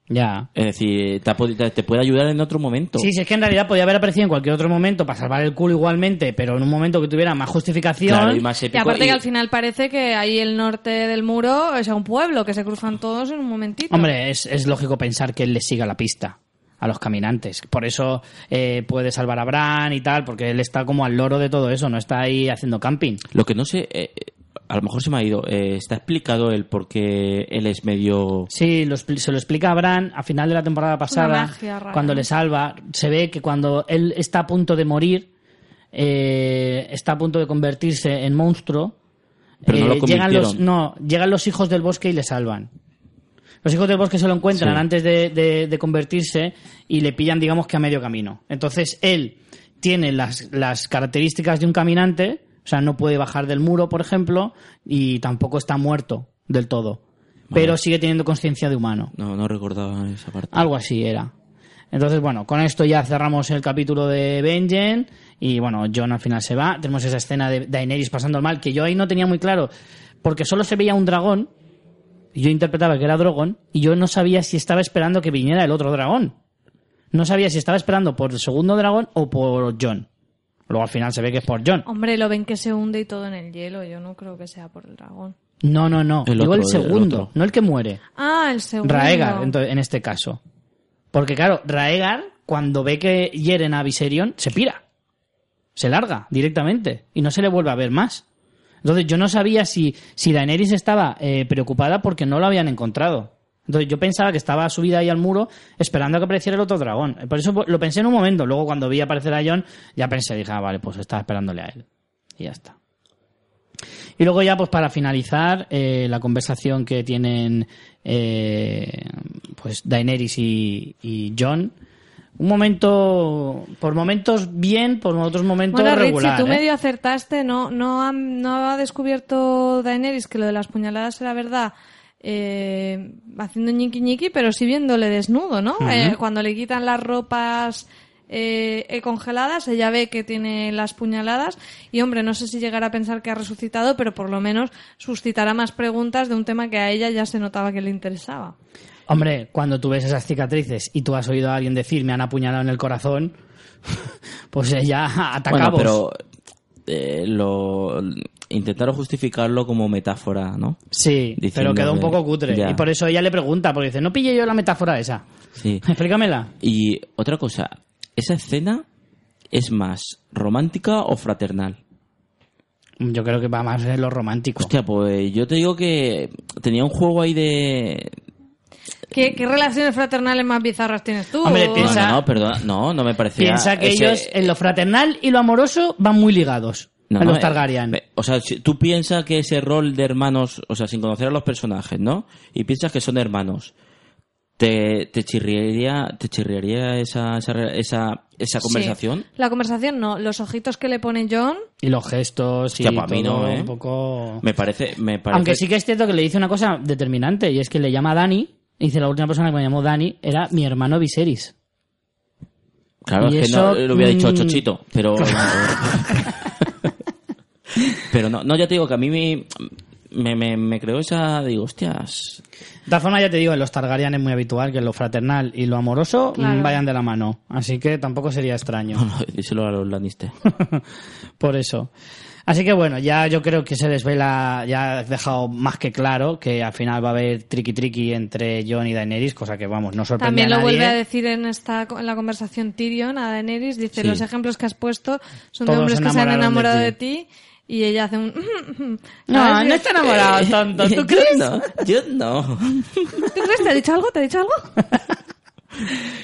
Ya. Es decir, te, puede ayudar en otro momento. Sí, sí, es que en realidad podía haber aparecido en cualquier otro momento para salvar el culo igualmente, pero en un momento que tuviera más justificación. Claro, y más Y épico. aparte y- que al final parece que ahí el norte del muro es un pueblo, que se cruzan todos en un momentito. Hombre, es, es lógico pensar que él le siga la pista a los caminantes. Por eso eh, puede salvar a Bran y tal, porque él está como al loro de todo eso, no está ahí haciendo camping. Lo que no sé, eh, a lo mejor se me ha ido, eh, ¿está explicado el por qué él es medio... Sí, lo se lo explica a Bran a final de la temporada pasada, cuando le salva. Se ve que cuando él está a punto de morir, eh, está a punto de convertirse en monstruo, Pero no lo eh, llegan los no llegan los hijos del bosque y le salvan. Los hijos del bosque se lo encuentran Sí. antes de, de- de convertirse y le pillan, digamos que a medio camino. Entonces él tiene las, las características de un caminante, o sea, no puede bajar del muro, por ejemplo, y tampoco está muerto del todo. Pero sigue teniendo conciencia de humano. No, no recordaba esa parte. Algo así era. Entonces, bueno, con esto ya cerramos el capítulo de Benjen y bueno, John al final se va. Tenemos esa escena de Daenerys pasando mal que yo ahí no tenía muy claro porque solo se veía un dragón yo interpretaba que era Drogon y yo no sabía si estaba esperando que viniera el otro dragón. No sabía si estaba esperando por el segundo dragón o por John. Luego al final se ve que es por John. Hombre, lo ven que se hunde y todo en el hielo. Yo no creo que sea por el dragón. No, no, no. El Digo el otro, el segundo, no el que muere. Ah, el segundo. Raegar, en este caso. Porque claro, Raegar, cuando ve que hieren a Viserion, se pira. Se larga directamente. Y no se le vuelve a ver más. Entonces yo no sabía si, si Daenerys estaba eh, preocupada porque no lo habían encontrado. Entonces yo pensaba que estaba subida ahí al muro esperando a que apareciera el otro dragón. Por eso lo pensé en un momento. Luego cuando vi aparecer a Jon, ya pensé, dije, ah, vale, pues estaba esperándole a él. Y ya está. Y luego ya, pues para finalizar, eh, la conversación que tienen eh, pues Daenerys y, y John. Un momento, por momentos bien, por otros momentos Bueno, Rich, regular. si tú ¿eh? medio acertaste, no, no, ha, no ha descubierto Daenerys que lo de las puñaladas era verdad eh, haciendo ñiqui ñiqui, pero sí viéndole desnudo, ¿no? Eh, cuando le quitan las ropas eh, eh, congeladas, ella ve que tiene las puñaladas y, hombre, no sé si llegará a pensar que ha resucitado, pero por lo menos suscitará más preguntas de un tema que a ella ya se notaba que le interesaba. Hombre, cuando tú ves esas cicatrices y tú has oído a alguien decir me han apuñalado en el corazón, pues ella ataca Bueno, pero eh, lo intentaron justificarlo como metáfora, ¿no? Sí, diciendo pero quedó un poco cutre. ya. Y por eso ella le pregunta, porque dice, no pille yo la metáfora esa. Sí. Explícamela. Y otra cosa, ¿esa escena es más romántica o fraternal? Yo creo que va más en lo romántico. Hostia, pues yo te digo que tenía un juego ahí de... ¿Qué, qué relaciones fraternales más bizarras tienes tú? Hombre, piensa- no, no, perdona, no, no me parecía... Piensa que ese- ellos en lo fraternal y lo amoroso van muy ligados. No, no, los eh, Targaryen. eh, O sea, si tú piensas que ese rol de hermanos, o sea, sin conocer a los personajes, ¿no? Y piensas que son hermanos. ¿Te, te chirriaría, te chirriaría esa, esa, esa, esa conversación? Sí. La conversación no. Los ojitos que le pone John. Y los gestos y Hostia, pa' mí no, ¿eh? un poco... Me parece, me parece... Aunque sí que es cierto que le dice una cosa determinante y es que le llama Dani y dice la última persona que me llamó Dani era mi hermano Viserys. Claro, y es que eso, no lo hubiera dicho mm, Chochito, pero... pero no, no, ya te digo que a mí me, me, me, me creó esa... Digo, hostias... De todas formas, ya te digo, en los Targaryen es muy habitual que lo fraternal y lo amoroso Claro. mm, vayan de la mano. Así que tampoco sería extraño. Díselo a los Lannister. Por eso. Así que bueno, ya yo creo que se desvela, ya has dejado más que claro que al final va a haber triqui triqui entre Jon y Daenerys, cosa que vamos, no sorprende También a lo nadie. vuelve a decir en esta en la conversación Tyrion a Daenerys, dice Sí. los ejemplos que has puesto son de hombres que se han enamorado de de ti. y ella hace un No, ¿Sabes? no está enamorado, tonto. ¿Tú Yo crees? no, yo no. ¿Tú crees? ¿Te ha dicho algo? ¿Te ha dicho algo?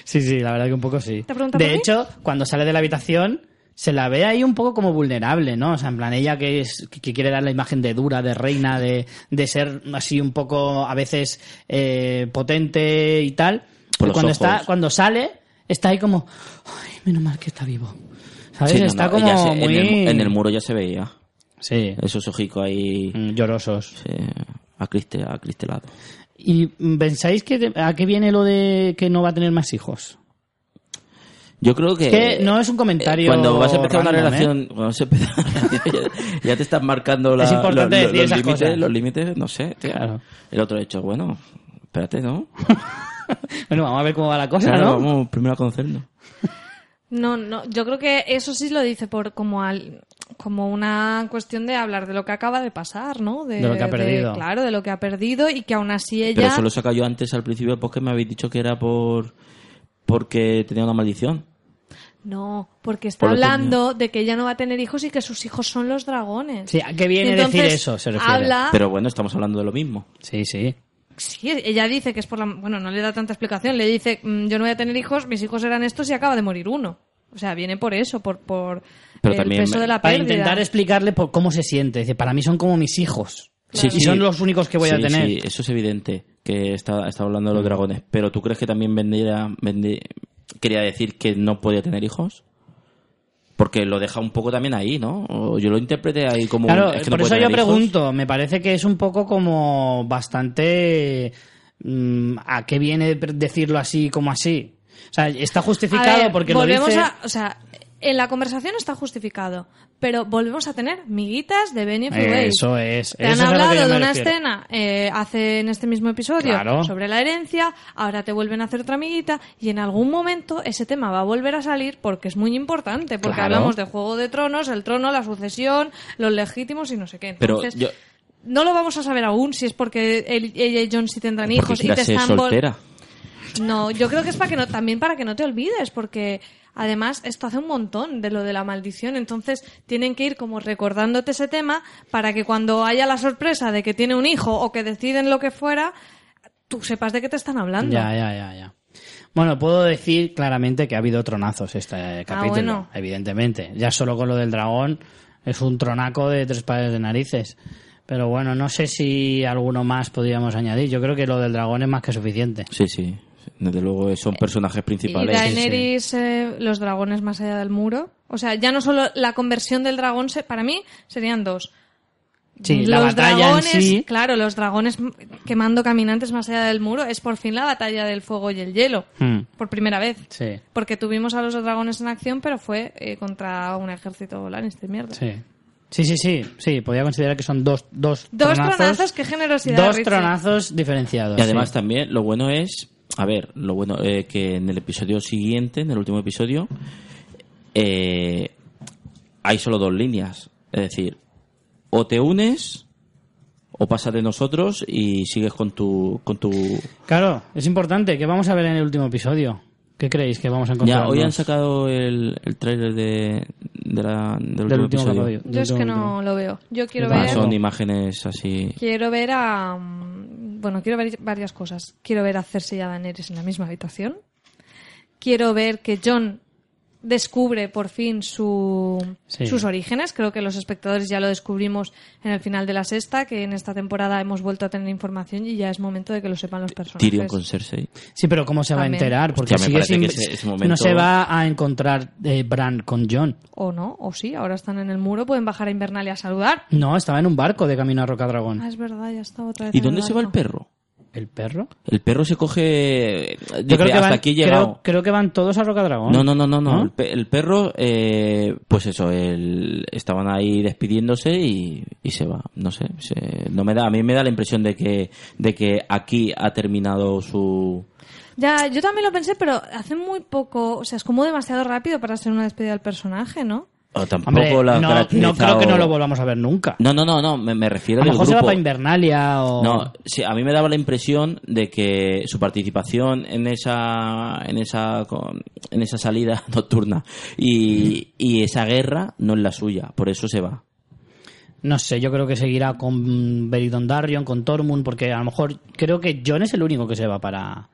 Sí, sí, la verdad que un poco sí. ¿Te De mí? hecho, cuando sale de la habitación, se la ve ahí un poco como vulnerable, ¿no? O sea, en plan, ella que, es, que quiere dar la imagen de dura, de reina, de, de ser así un poco a veces eh, potente y tal. Por cuando, ojos. está, cuando sale, está ahí como, ay, menos mal que está vivo. ¿Sabes? Sí, no, está no, como se- muy... en, el, en el muro ya se veía. Sí, Esos ojicos ahí mm, llorosos. eh, acriste- acristelados. ¿Y pensáis que a qué viene lo de que no va a tener más hijos? Yo creo que... Es que no es un comentario Eh, Cuando vas a empezar una ¿eh? relación... Cuando vas a empezar una relación, ya, ya te estás marcando la, Es importante los, decir los esas límites, cosas. los límites, no sé. tío. Claro. El otro hecho, bueno, espérate, ¿no? Bueno, vamos a ver cómo va la cosa, Claro, ¿no? vamos primero a conocernos. No, no, yo creo que eso sí lo dice por como al, como una cuestión de hablar de lo que acaba de pasar, ¿no? De lo que ha perdido. claro, de lo que ha perdido y que aún así ella Pero eso lo saca yo antes al principio podcast me habéis dicho que era por porque tenía una maldición. No, porque está Por hablando de que ella no va a tener hijos y que sus hijos son los dragones. Sí, ¿a qué viene Entonces, decir eso? Se refiere. Habla, Pero bueno, estamos hablando de lo mismo. Sí, sí. sí, ella dice que es por la, bueno, no le da tanta explicación, le dice, mm, yo no voy a tener hijos, mis hijos eran estos y acaba de morir uno. O sea, viene por eso, por, por Pero el también peso me- de la Para pérdida. intentar explicarle por cómo se siente. Dice, para mí son como mis hijos. Sí, y sí. son los únicos que voy a tener. Sí, eso es evidente que está, está hablando de Mm. los dragones. Pero ¿tú crees que también vendría, vendi- quería decir que no podía tener hijos? Porque lo deja un poco también ahí, ¿no? O yo lo interpreté ahí como... Claro, es que no por eso yo hijos. pregunto, me parece que es un poco como bastante... mm, ¿A qué viene decirlo así como así? O sea, está A justificado ver, porque lo volvemos dice... a, o sea, en la conversación está justificado, pero volvemos a tener miguitas de Benioff y Weiss. Eso es. Te eso han hablado de una refiero. escena eh, hace en este mismo episodio Claro. sobre la herencia, ahora te vuelven a hacer otra amiguita y en algún momento ese tema va a volver a salir porque es muy importante, porque Claro. hablamos de Juego de Tronos, el trono, la sucesión, los legítimos y no sé qué. Pero Entonces, yo... no lo vamos a saber aún si es porque él- ella y John sí tendrán hijos y te están soltera. no, yo creo que es para que no, también para que no te olvides, porque además esto hace un montón de lo de la maldición, entonces tienen que ir como recordándote ese tema para que cuando haya la sorpresa de que tiene un hijo o que deciden lo que fuera, tú sepas de qué te están hablando. Ya, ya, ya, ya. Bueno, puedo decir claramente que ha habido tronazos este capítulo, bueno. evidentemente. Ya solo con lo del dragón es un tronaco de tres pares de narices. Pero bueno, no sé si alguno más podríamos añadir. Yo creo que lo del dragón es más que suficiente. Sí, sí. Desde luego son personajes Y principales. Daenerys, eh, los dragones más allá del muro. O sea, ya no solo la conversión del dragón, se- para mí serían dos. Sí, la los batalla en dragones, sí. claro, los dragones quemando caminantes más allá del muro es por fin la batalla del fuego y el hielo. Hmm, Por primera vez. sí, Porque tuvimos a los dragones en acción, pero fue eh, contra un ejército Lannister, mierda. sí. Sí, sí, sí, sí, podría considerar que son dos, dos, Dos tronazos, qué generosidad. Dos Richie. tronazos diferenciados. Y además sí. también lo bueno es, a ver, lo bueno eh, que en el episodio siguiente, en el último episodio, eh, hay solo dos líneas. Es decir, o te unes o pasas de nosotros y sigues con tu... Con tu... Claro, es importante. ¿Qué vamos a ver en el último episodio? ¿Qué creéis que vamos a encontrar? Ya, hoy han sacado el, el trailer de, de la- del, del último último episodio. Yo es que no lo veo. Yo quiero Ah, ver. son imágenes así... Quiero ver a. mm, Bueno, quiero ver varias cosas. Quiero ver a Cersei y a Daenerys en la misma habitación. Quiero ver que John descubre por fin su, Sí. sus orígenes. Creo que los espectadores ya lo descubrimos en el final de la sexta, que en esta temporada hemos vuelto a tener información y ya es momento de que lo sepan los personajes. Tyrion con Cersei. Sí, pero ¿cómo se va a enterar? Porque Hostia, sigue sin- que ese- ese momento- no se va a encontrar eh, Bran con John. O no, o sí, ahora están en el muro, pueden bajar a Invernalia a saludar. No, estaba en un barco de camino a Rocadragón. Ah, es verdad, ya está otra vez. ¿Y en dónde el se va el perro? ¿El perro? El perro se coge... Yo dice, creo que, hasta van, aquí he creo, llegado. creo que van todos a Rocadragón. No, no, no, no, no. ¿No? El, pe- el perro, eh, pues eso, el- estaban ahí despidiéndose y, y se va. No sé, se- no me da, a mí me da la impresión de que, de que aquí ha terminado su. Ya, yo también lo pensé, pero hace muy poco, o sea, es como demasiado rápido para ser una despedida del personaje, ¿no? O tampoco Hombre, no, creo que no lo volvamos a ver nunca. No, no, no, no, me, me refiero a lo mejor se va para Invernalia o... No, sí, a mí me daba la impresión de que su participación en esa en esa en esa salida nocturna y, y esa guerra no es la suya, por eso se va. No sé, yo creo que seguirá con Beridon Darion, con Tormund, porque a lo mejor creo que John es el único que se va para...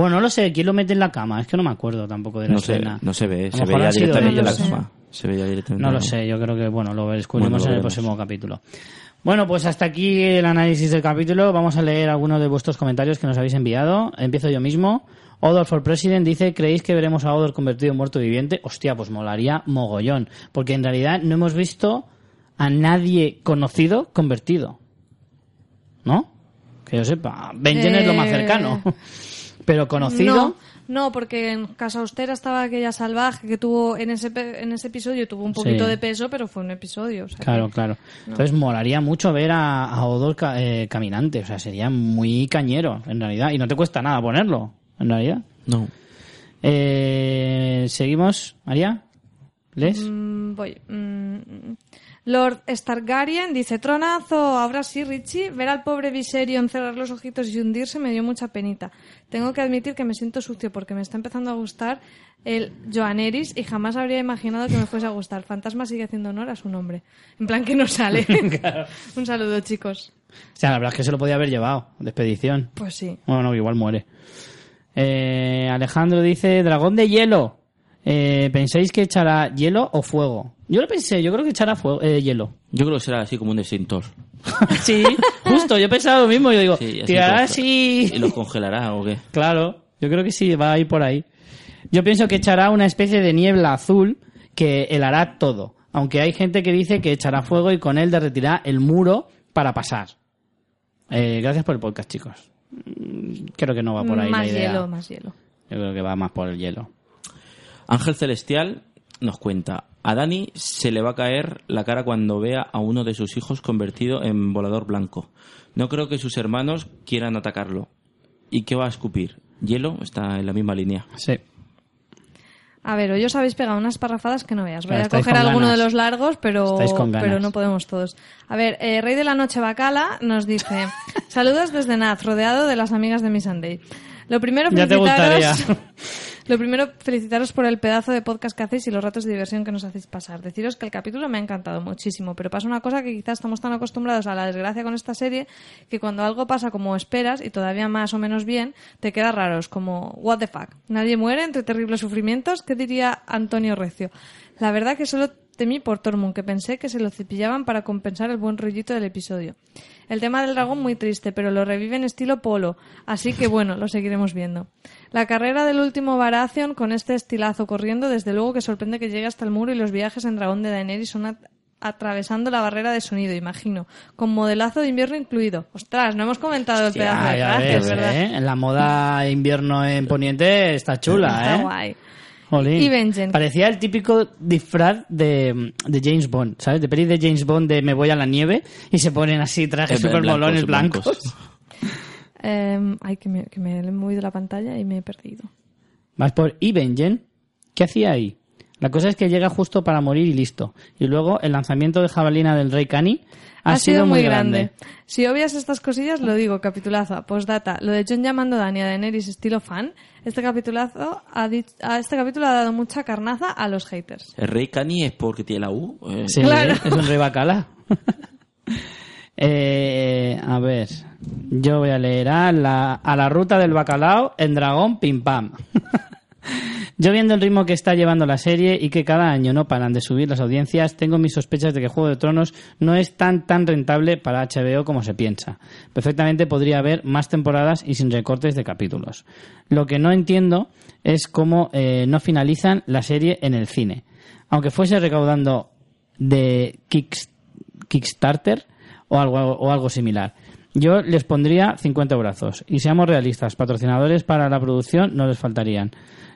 Bueno, no lo sé, ¿quién lo mete en la cama? Es que no me acuerdo tampoco de la No se, escena. no se ve, se veía directamente en la cama. Se veía directamente No en lo la cama. sé, yo creo que, bueno, lo descubrimos Bueno, lo en el próximo capítulo. Bueno, pues hasta aquí el análisis del capítulo. Vamos a leer algunos de vuestros comentarios que nos habéis enviado. Empiezo yo mismo. Odor for President dice, ¿creéis que veremos a Odor convertido en muerto viviente? Hostia, pues molaría mogollón. Porque en realidad no hemos visto a nadie conocido convertido. ¿No? Que yo sepa. Benjen es lo más Eh, cercano. Pero conocido... No, no, porque en Casa Austera estaba aquella salvaje que tuvo en ese pe- en ese episodio tuvo un poquito Sí. de peso, pero fue un episodio. o sea que- Claro, claro. Entonces molaría mucho ver a, a Odor ca- eh, caminante. O sea, sería muy cañero, en realidad. Y no te cuesta nada ponerlo, en realidad. No. Eh, Seguimos, María. ¿Les? Mm, voy. Mm, Lord Stargaryen dice, tronazo, ahora sí, Richie, ver al pobre Viserion cerrar los ojitos y hundirse me dio mucha penita. Tengo que admitir que me siento sucio porque me está empezando a gustar el Joaneris y jamás habría imaginado que me fuese a gustar. Fantasma sigue haciendo honor a su nombre. En plan que no sale. Un saludo, chicos. O sea, la verdad es que se lo podía haber llevado de expedición. Pues sí. Bueno, no, igual muere. Eh, Alejandro dice, dragón de hielo. Eh, ¿Pensáis que echará hielo o fuego? Yo lo pensé, yo creo que echará fuego, eh, hielo. Yo creo que será así como un extintor. sí, justo, yo pensaba lo mismo. Yo digo, Sí, así tirará así... ¿Y los congelará o qué? Claro, yo creo que sí, va a ir por ahí. Yo pienso que echará una especie de niebla azul que helará todo. Aunque hay gente que dice que echará fuego y con él derretirá el muro para pasar. Eh, gracias por el podcast, chicos. Mm, Creo que no va por ahí más la idea. hielo, más hielo. Yo creo que va más por el hielo. Ángel Celestial nos cuenta, a Dani se le va a caer la cara cuando vea a uno de sus hijos convertido en volador blanco. No creo que sus hermanos quieran atacarlo. ¿Y qué va a escupir? ¿Hielo? Está en la misma línea. Sí. A ver, hoy os habéis pegado unas parrafadas que no veas. Voy Claro, a coger alguno ganas. de los largos, pero, pero no podemos todos. A ver, eh, Rey de la Noche Bacala nos dice: Saludos desde Naz, rodeado de las amigas de mi Sunday. Lo primero, Ya te gustaría. Lo primero, felicitaros por el pedazo de podcast que hacéis y los ratos de diversión que nos hacéis pasar. Deciros que el capítulo me ha encantado muchísimo, pero pasa una cosa que quizás estamos tan acostumbrados a la desgracia con esta serie que cuando algo pasa como esperas y todavía más o menos bien, te queda raros, como what the fuck. Nadie muere entre terribles sufrimientos, ¿qué diría Antonio Recio? La verdad que solo temí por Tormund, que pensé que se lo cepillaban para compensar el buen rollito del episodio. El tema del dragón muy triste, pero lo reviven estilo polo, así que bueno, lo seguiremos viendo. La carrera del último Baratheon con este estilazo corriendo, desde luego que sorprende que llegue hasta el muro y los viajes en dragón de Daenerys son at- atravesando la barrera de sonido, imagino, con modelazo de invierno incluido. Ostras, no hemos comentado el pedazo de ves, ¿verdad? ¿eh? En la moda invierno en Poniente está chula, Está ¿eh? guay. Y Benjen. Parecía el típico disfraz de, de James Bond, ¿sabes? De peli de James Bond de me voy a la nieve y se ponen así trajes super blancos, molones blancos. blancos. Eh, ay, que me, que me he movido la pantalla y me he perdido. Vas por Ibenjen. ¿Qué hacía ahí? La cosa es que llega justo para morir y listo. Y luego el lanzamiento de jabalina del rey Cani ha, sido, muy grande. Si obvias estas cosillas, lo digo, capitulazo. Postdata, lo de John llamando a Dani a Daenerys estilo fan, este capitulazo ha di- a este capítulo ha dado mucha carnaza a los haters. ¿El rey Cani es porque tiene la U? Eh, Sí, Claro. es un rey bacala. Eh, a ver, yo voy a leer a la, a la ruta del bacalao en dragón pim pam. Yo viendo el ritmo que está llevando la serie y que cada año no paran de subir las audiencias, tengo mis sospechas de que Juego de Tronos no es tan tan rentable para HBO como se piensa. Perfectamente podría haber más temporadas y sin recortes de capítulos. Lo que no entiendo es cómo eh, no finalizan la serie en el cine. Aunque fuese recaudando de Kicks- Kickstarter o algo, o algo similar. Yo les pondría 50 brazos. Y seamos realistas, patrocinadores para la producción no les faltarían.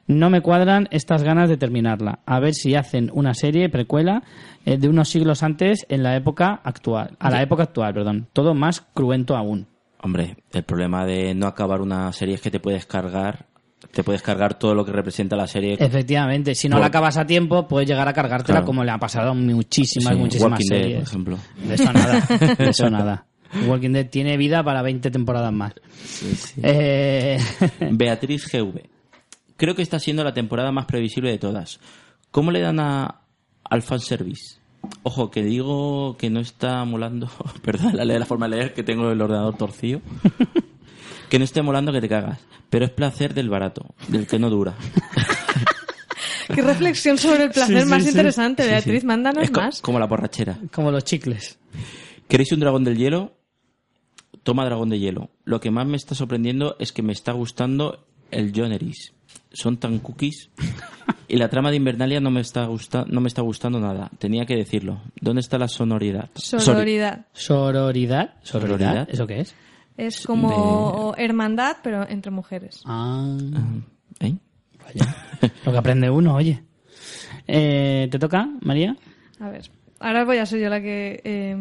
No me cuadran estas ganas de terminarla. A ver si hacen una serie precuela eh, de unos siglos antes en la época actual. A la época actual, perdón. Todo más cruento aún. Hombre, el problema de no acabar una serie es que te puedes cargar te puedes cargar todo lo que representa la serie. Efectivamente, si no la acabas a tiempo, puedes llegar a cargártela Claro. como le ha pasado a muchísimas, Sí, muchísimas Walking Dead, series. por ejemplo. De eso nada, de eso nada. Walking Dead tiene vida para 20 temporadas más. Eh, Beatriz GV. Creo que está siendo la temporada más previsible de todas. ¿Cómo le dan a, al fanservice? Ojo, que digo que no está molando. Perdón, la, la forma de leer que tengo el ordenador torcido. que no esté molando que te cagas. Pero es placer del barato, del que no dura. Qué reflexión sobre el placer Sí, sí, más sí. interesante, Sí, Beatriz. sí. Mándanos Es co- más. como la borrachera. como los chicles. ¿Queréis un dragón del hielo? Toma dragón de hielo. Lo que más me está sorprendiendo es que me está gustando el Joneris. Son tan cookies. Y la trama de Invernalia no me está gusta no me está gustando nada. Tenía que decirlo. ¿Dónde está la sonoridad? Sororidad. Sororidad. ¿Sororidad? ¿Eso qué es? Es como hermandad, pero entre mujeres. Ah, ¿Eh? vaya. Lo que aprende uno, oye. Eh, ¿Te toca, María? A ver. Ahora voy a ser yo la que... Eh,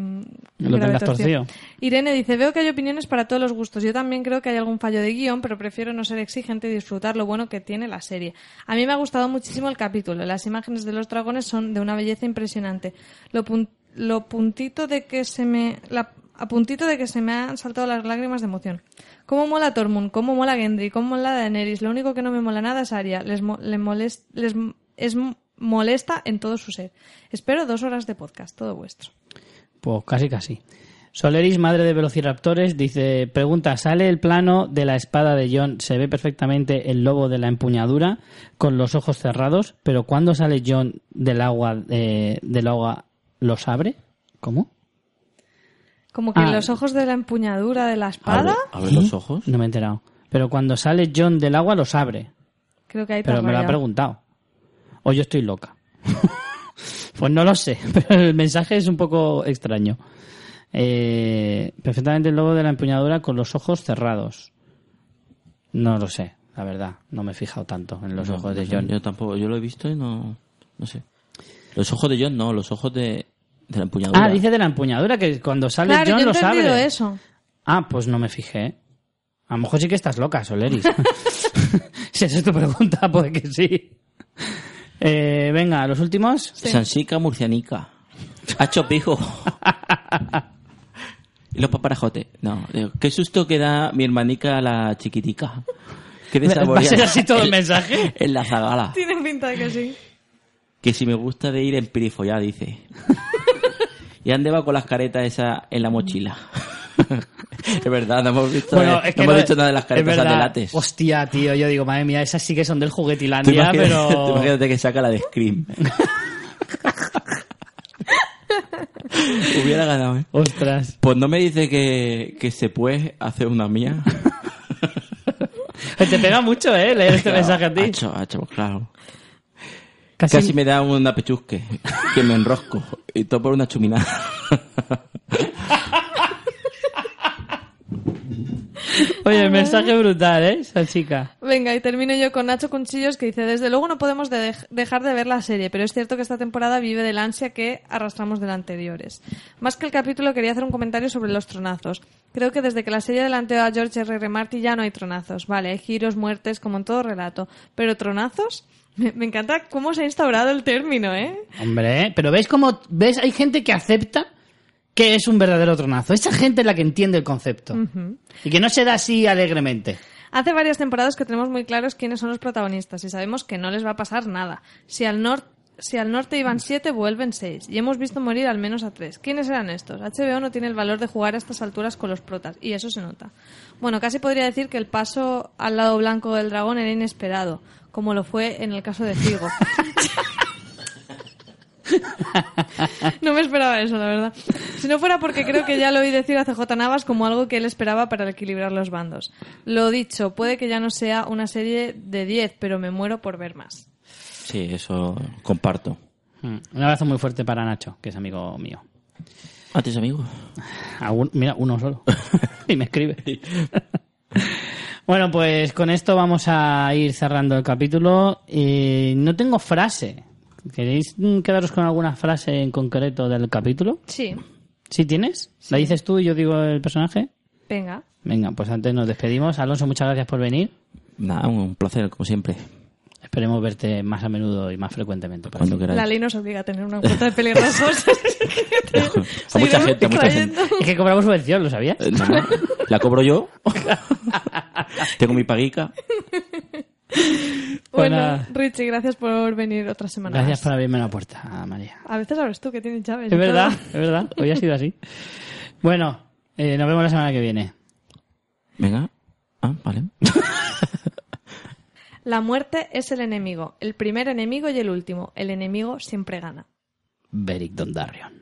Lo torcido. Irene dice, veo que hay opiniones para todos los gustos. Yo también creo que hay algún fallo de guion, pero prefiero no ser exigente y disfrutar lo bueno que tiene la serie. A mí me ha gustado muchísimo el capítulo. Las imágenes de los dragones son de una belleza impresionante. Lo, pun- lo puntito de que se me... La, a puntito de que se me han saltado las lágrimas de emoción. ¿Cómo mola Tormund? ¿Cómo mola Gendry? ¿Cómo mola Daenerys? Lo único que no me mola nada es Arya. Les, mo- le molest- les es molesta en todo su ser. Espero dos horas de podcast, todo vuestro. Pues casi, casi. Soleris, madre de velociraptores, dice, pregunta, ¿sale el plano de la espada de John? Se ve perfectamente el lobo de la empuñadura con los ojos cerrados, pero cuando sale John del agua, eh, del agua, ¿los abre? ¿Cómo? Como que Ah. los ojos de la empuñadura de la ¿Abre, espada, abre los ojos? No me he enterado. Pero cuando sale John del agua, los abre. creo que ahí Pero me lo ha preguntado. O yo estoy loca. pues no lo sé, pero el mensaje es un poco extraño. Eh, perfectamente el lobo de la empuñadura con los ojos cerrados. No lo sé, la verdad. No me he fijado tanto en los No, ojos de John. Yo tampoco. Yo lo he visto y no... No sé. Los ojos de John no, los ojos de, de la empuñadura. Ah, dice de la empuñadura que cuando sale Claro, John yo he los abre. eso. Ah, pues no me fijé. A lo mejor sí que estás loca, Soleris. si esa es tu pregunta, puede que sí. Eh, venga, los últimos. Sansica murcianica. Hacho pijo. y los paparajotes. No, digo, qué susto que da mi hermanica a la chiquitica. Qué ¿Va a ser así todo el En- mensaje? En la zagala. Tiene pinta de que sí. Que si me gusta de ir en pirifollá, dice. y ande va con las caretas esas en la mochila. es verdad, no hemos visto, Bueno, eh, es que no hemos no- dicho nada de las caretas látex. Hostia, tío, yo digo, madre mía, esas sí que son del juguetilandia, imagínate, tú pero... imagínate que saca la de Scream. Hubiera ganado, ¿eh? Ostras. Pues no me dice que, que se puede hacer una mía. Te pega mucho, ¿eh? Leer este Claro, mensaje a ti. hacho, hacho, claro. Casi, Casi me da una pechusque, que me enrosco. Y todo por una chuminada. Oye, el mensaje brutal, ¿eh? Esa chica. Venga, y termino yo con Nacho Conchillos que dice, desde luego no podemos de- dejar de ver la serie, pero es cierto que esta temporada vive del ansia que arrastramos de la anteriores. Más que el capítulo quería hacer un comentario sobre los tronazos. Creo que desde que la serie adelanteó a George R. R. Martin ya no hay tronazos. Vale, hay giros, muertes, como en todo relato. Pero tronazos... Me, me encanta cómo se ha instaurado el término, ¿eh? Hombre, ¿eh? pero ¿ves cómo... ¿Ves? Hay gente que acepta que es un verdadero tronazo. Esa gente es la que entiende el concepto. Y que no se da así alegremente. Hace varias temporadas que tenemos muy claros quiénes son los protagonistas y sabemos que no les va a pasar nada. Si al, nor- si al norte iban siete, vuelven seis. Y hemos visto morir al menos a tres. ¿Quiénes eran estos? HBO no tiene el valor de jugar a estas alturas con los protas, y eso se nota. Bueno, casi podría decir que el paso al lado blanco del dragón era inesperado, como lo fue en el caso de Figo. No me esperaba eso, la verdad. Si no fuera porque creo que ya lo oí decir a CJ Navas como algo que él esperaba para equilibrar los bandos. Lo dicho, puede que ya no sea una serie de 10, pero me muero por ver más. Sí, eso comparto. Mm. Un abrazo muy fuerte para Nacho, que es amigo mío. ¿A tus amigos? A un- mira, uno solo. y me escribe. bueno, pues con esto vamos a ir cerrando el capítulo. Eh, no tengo frase. ¿Queréis mm, quedaros con alguna frase en concreto del capítulo? Sí, ¿Sí tienes? ¿La dices tú y yo digo el personaje? venga. Venga, pues antes nos despedimos. Alonso, muchas gracias por venir. Nada, un placer, como siempre. Esperemos verte más a menudo y más frecuentemente. Cuando queráis. La ley nos obliga a tener una cuenta de peligrosos. A mucha gente, a mucha gente. Es que cobramos subvención, ¿lo sabías? Eh, no, no. La cobro yo. Tengo mi paguica. Bueno. Richie, gracias por venir otra semana. Gracias más. por abrirme la puerta, María. A veces abres tú que tienes llaves. Es verdad, todo. es verdad. Hoy ha sido así. Bueno, eh, nos vemos la semana que viene. Venga. Ah, vale. La muerte es el enemigo, el primer enemigo y el último. El enemigo siempre gana. Beric Dondarrion.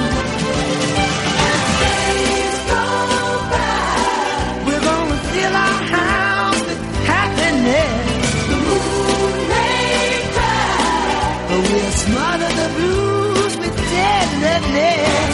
madness.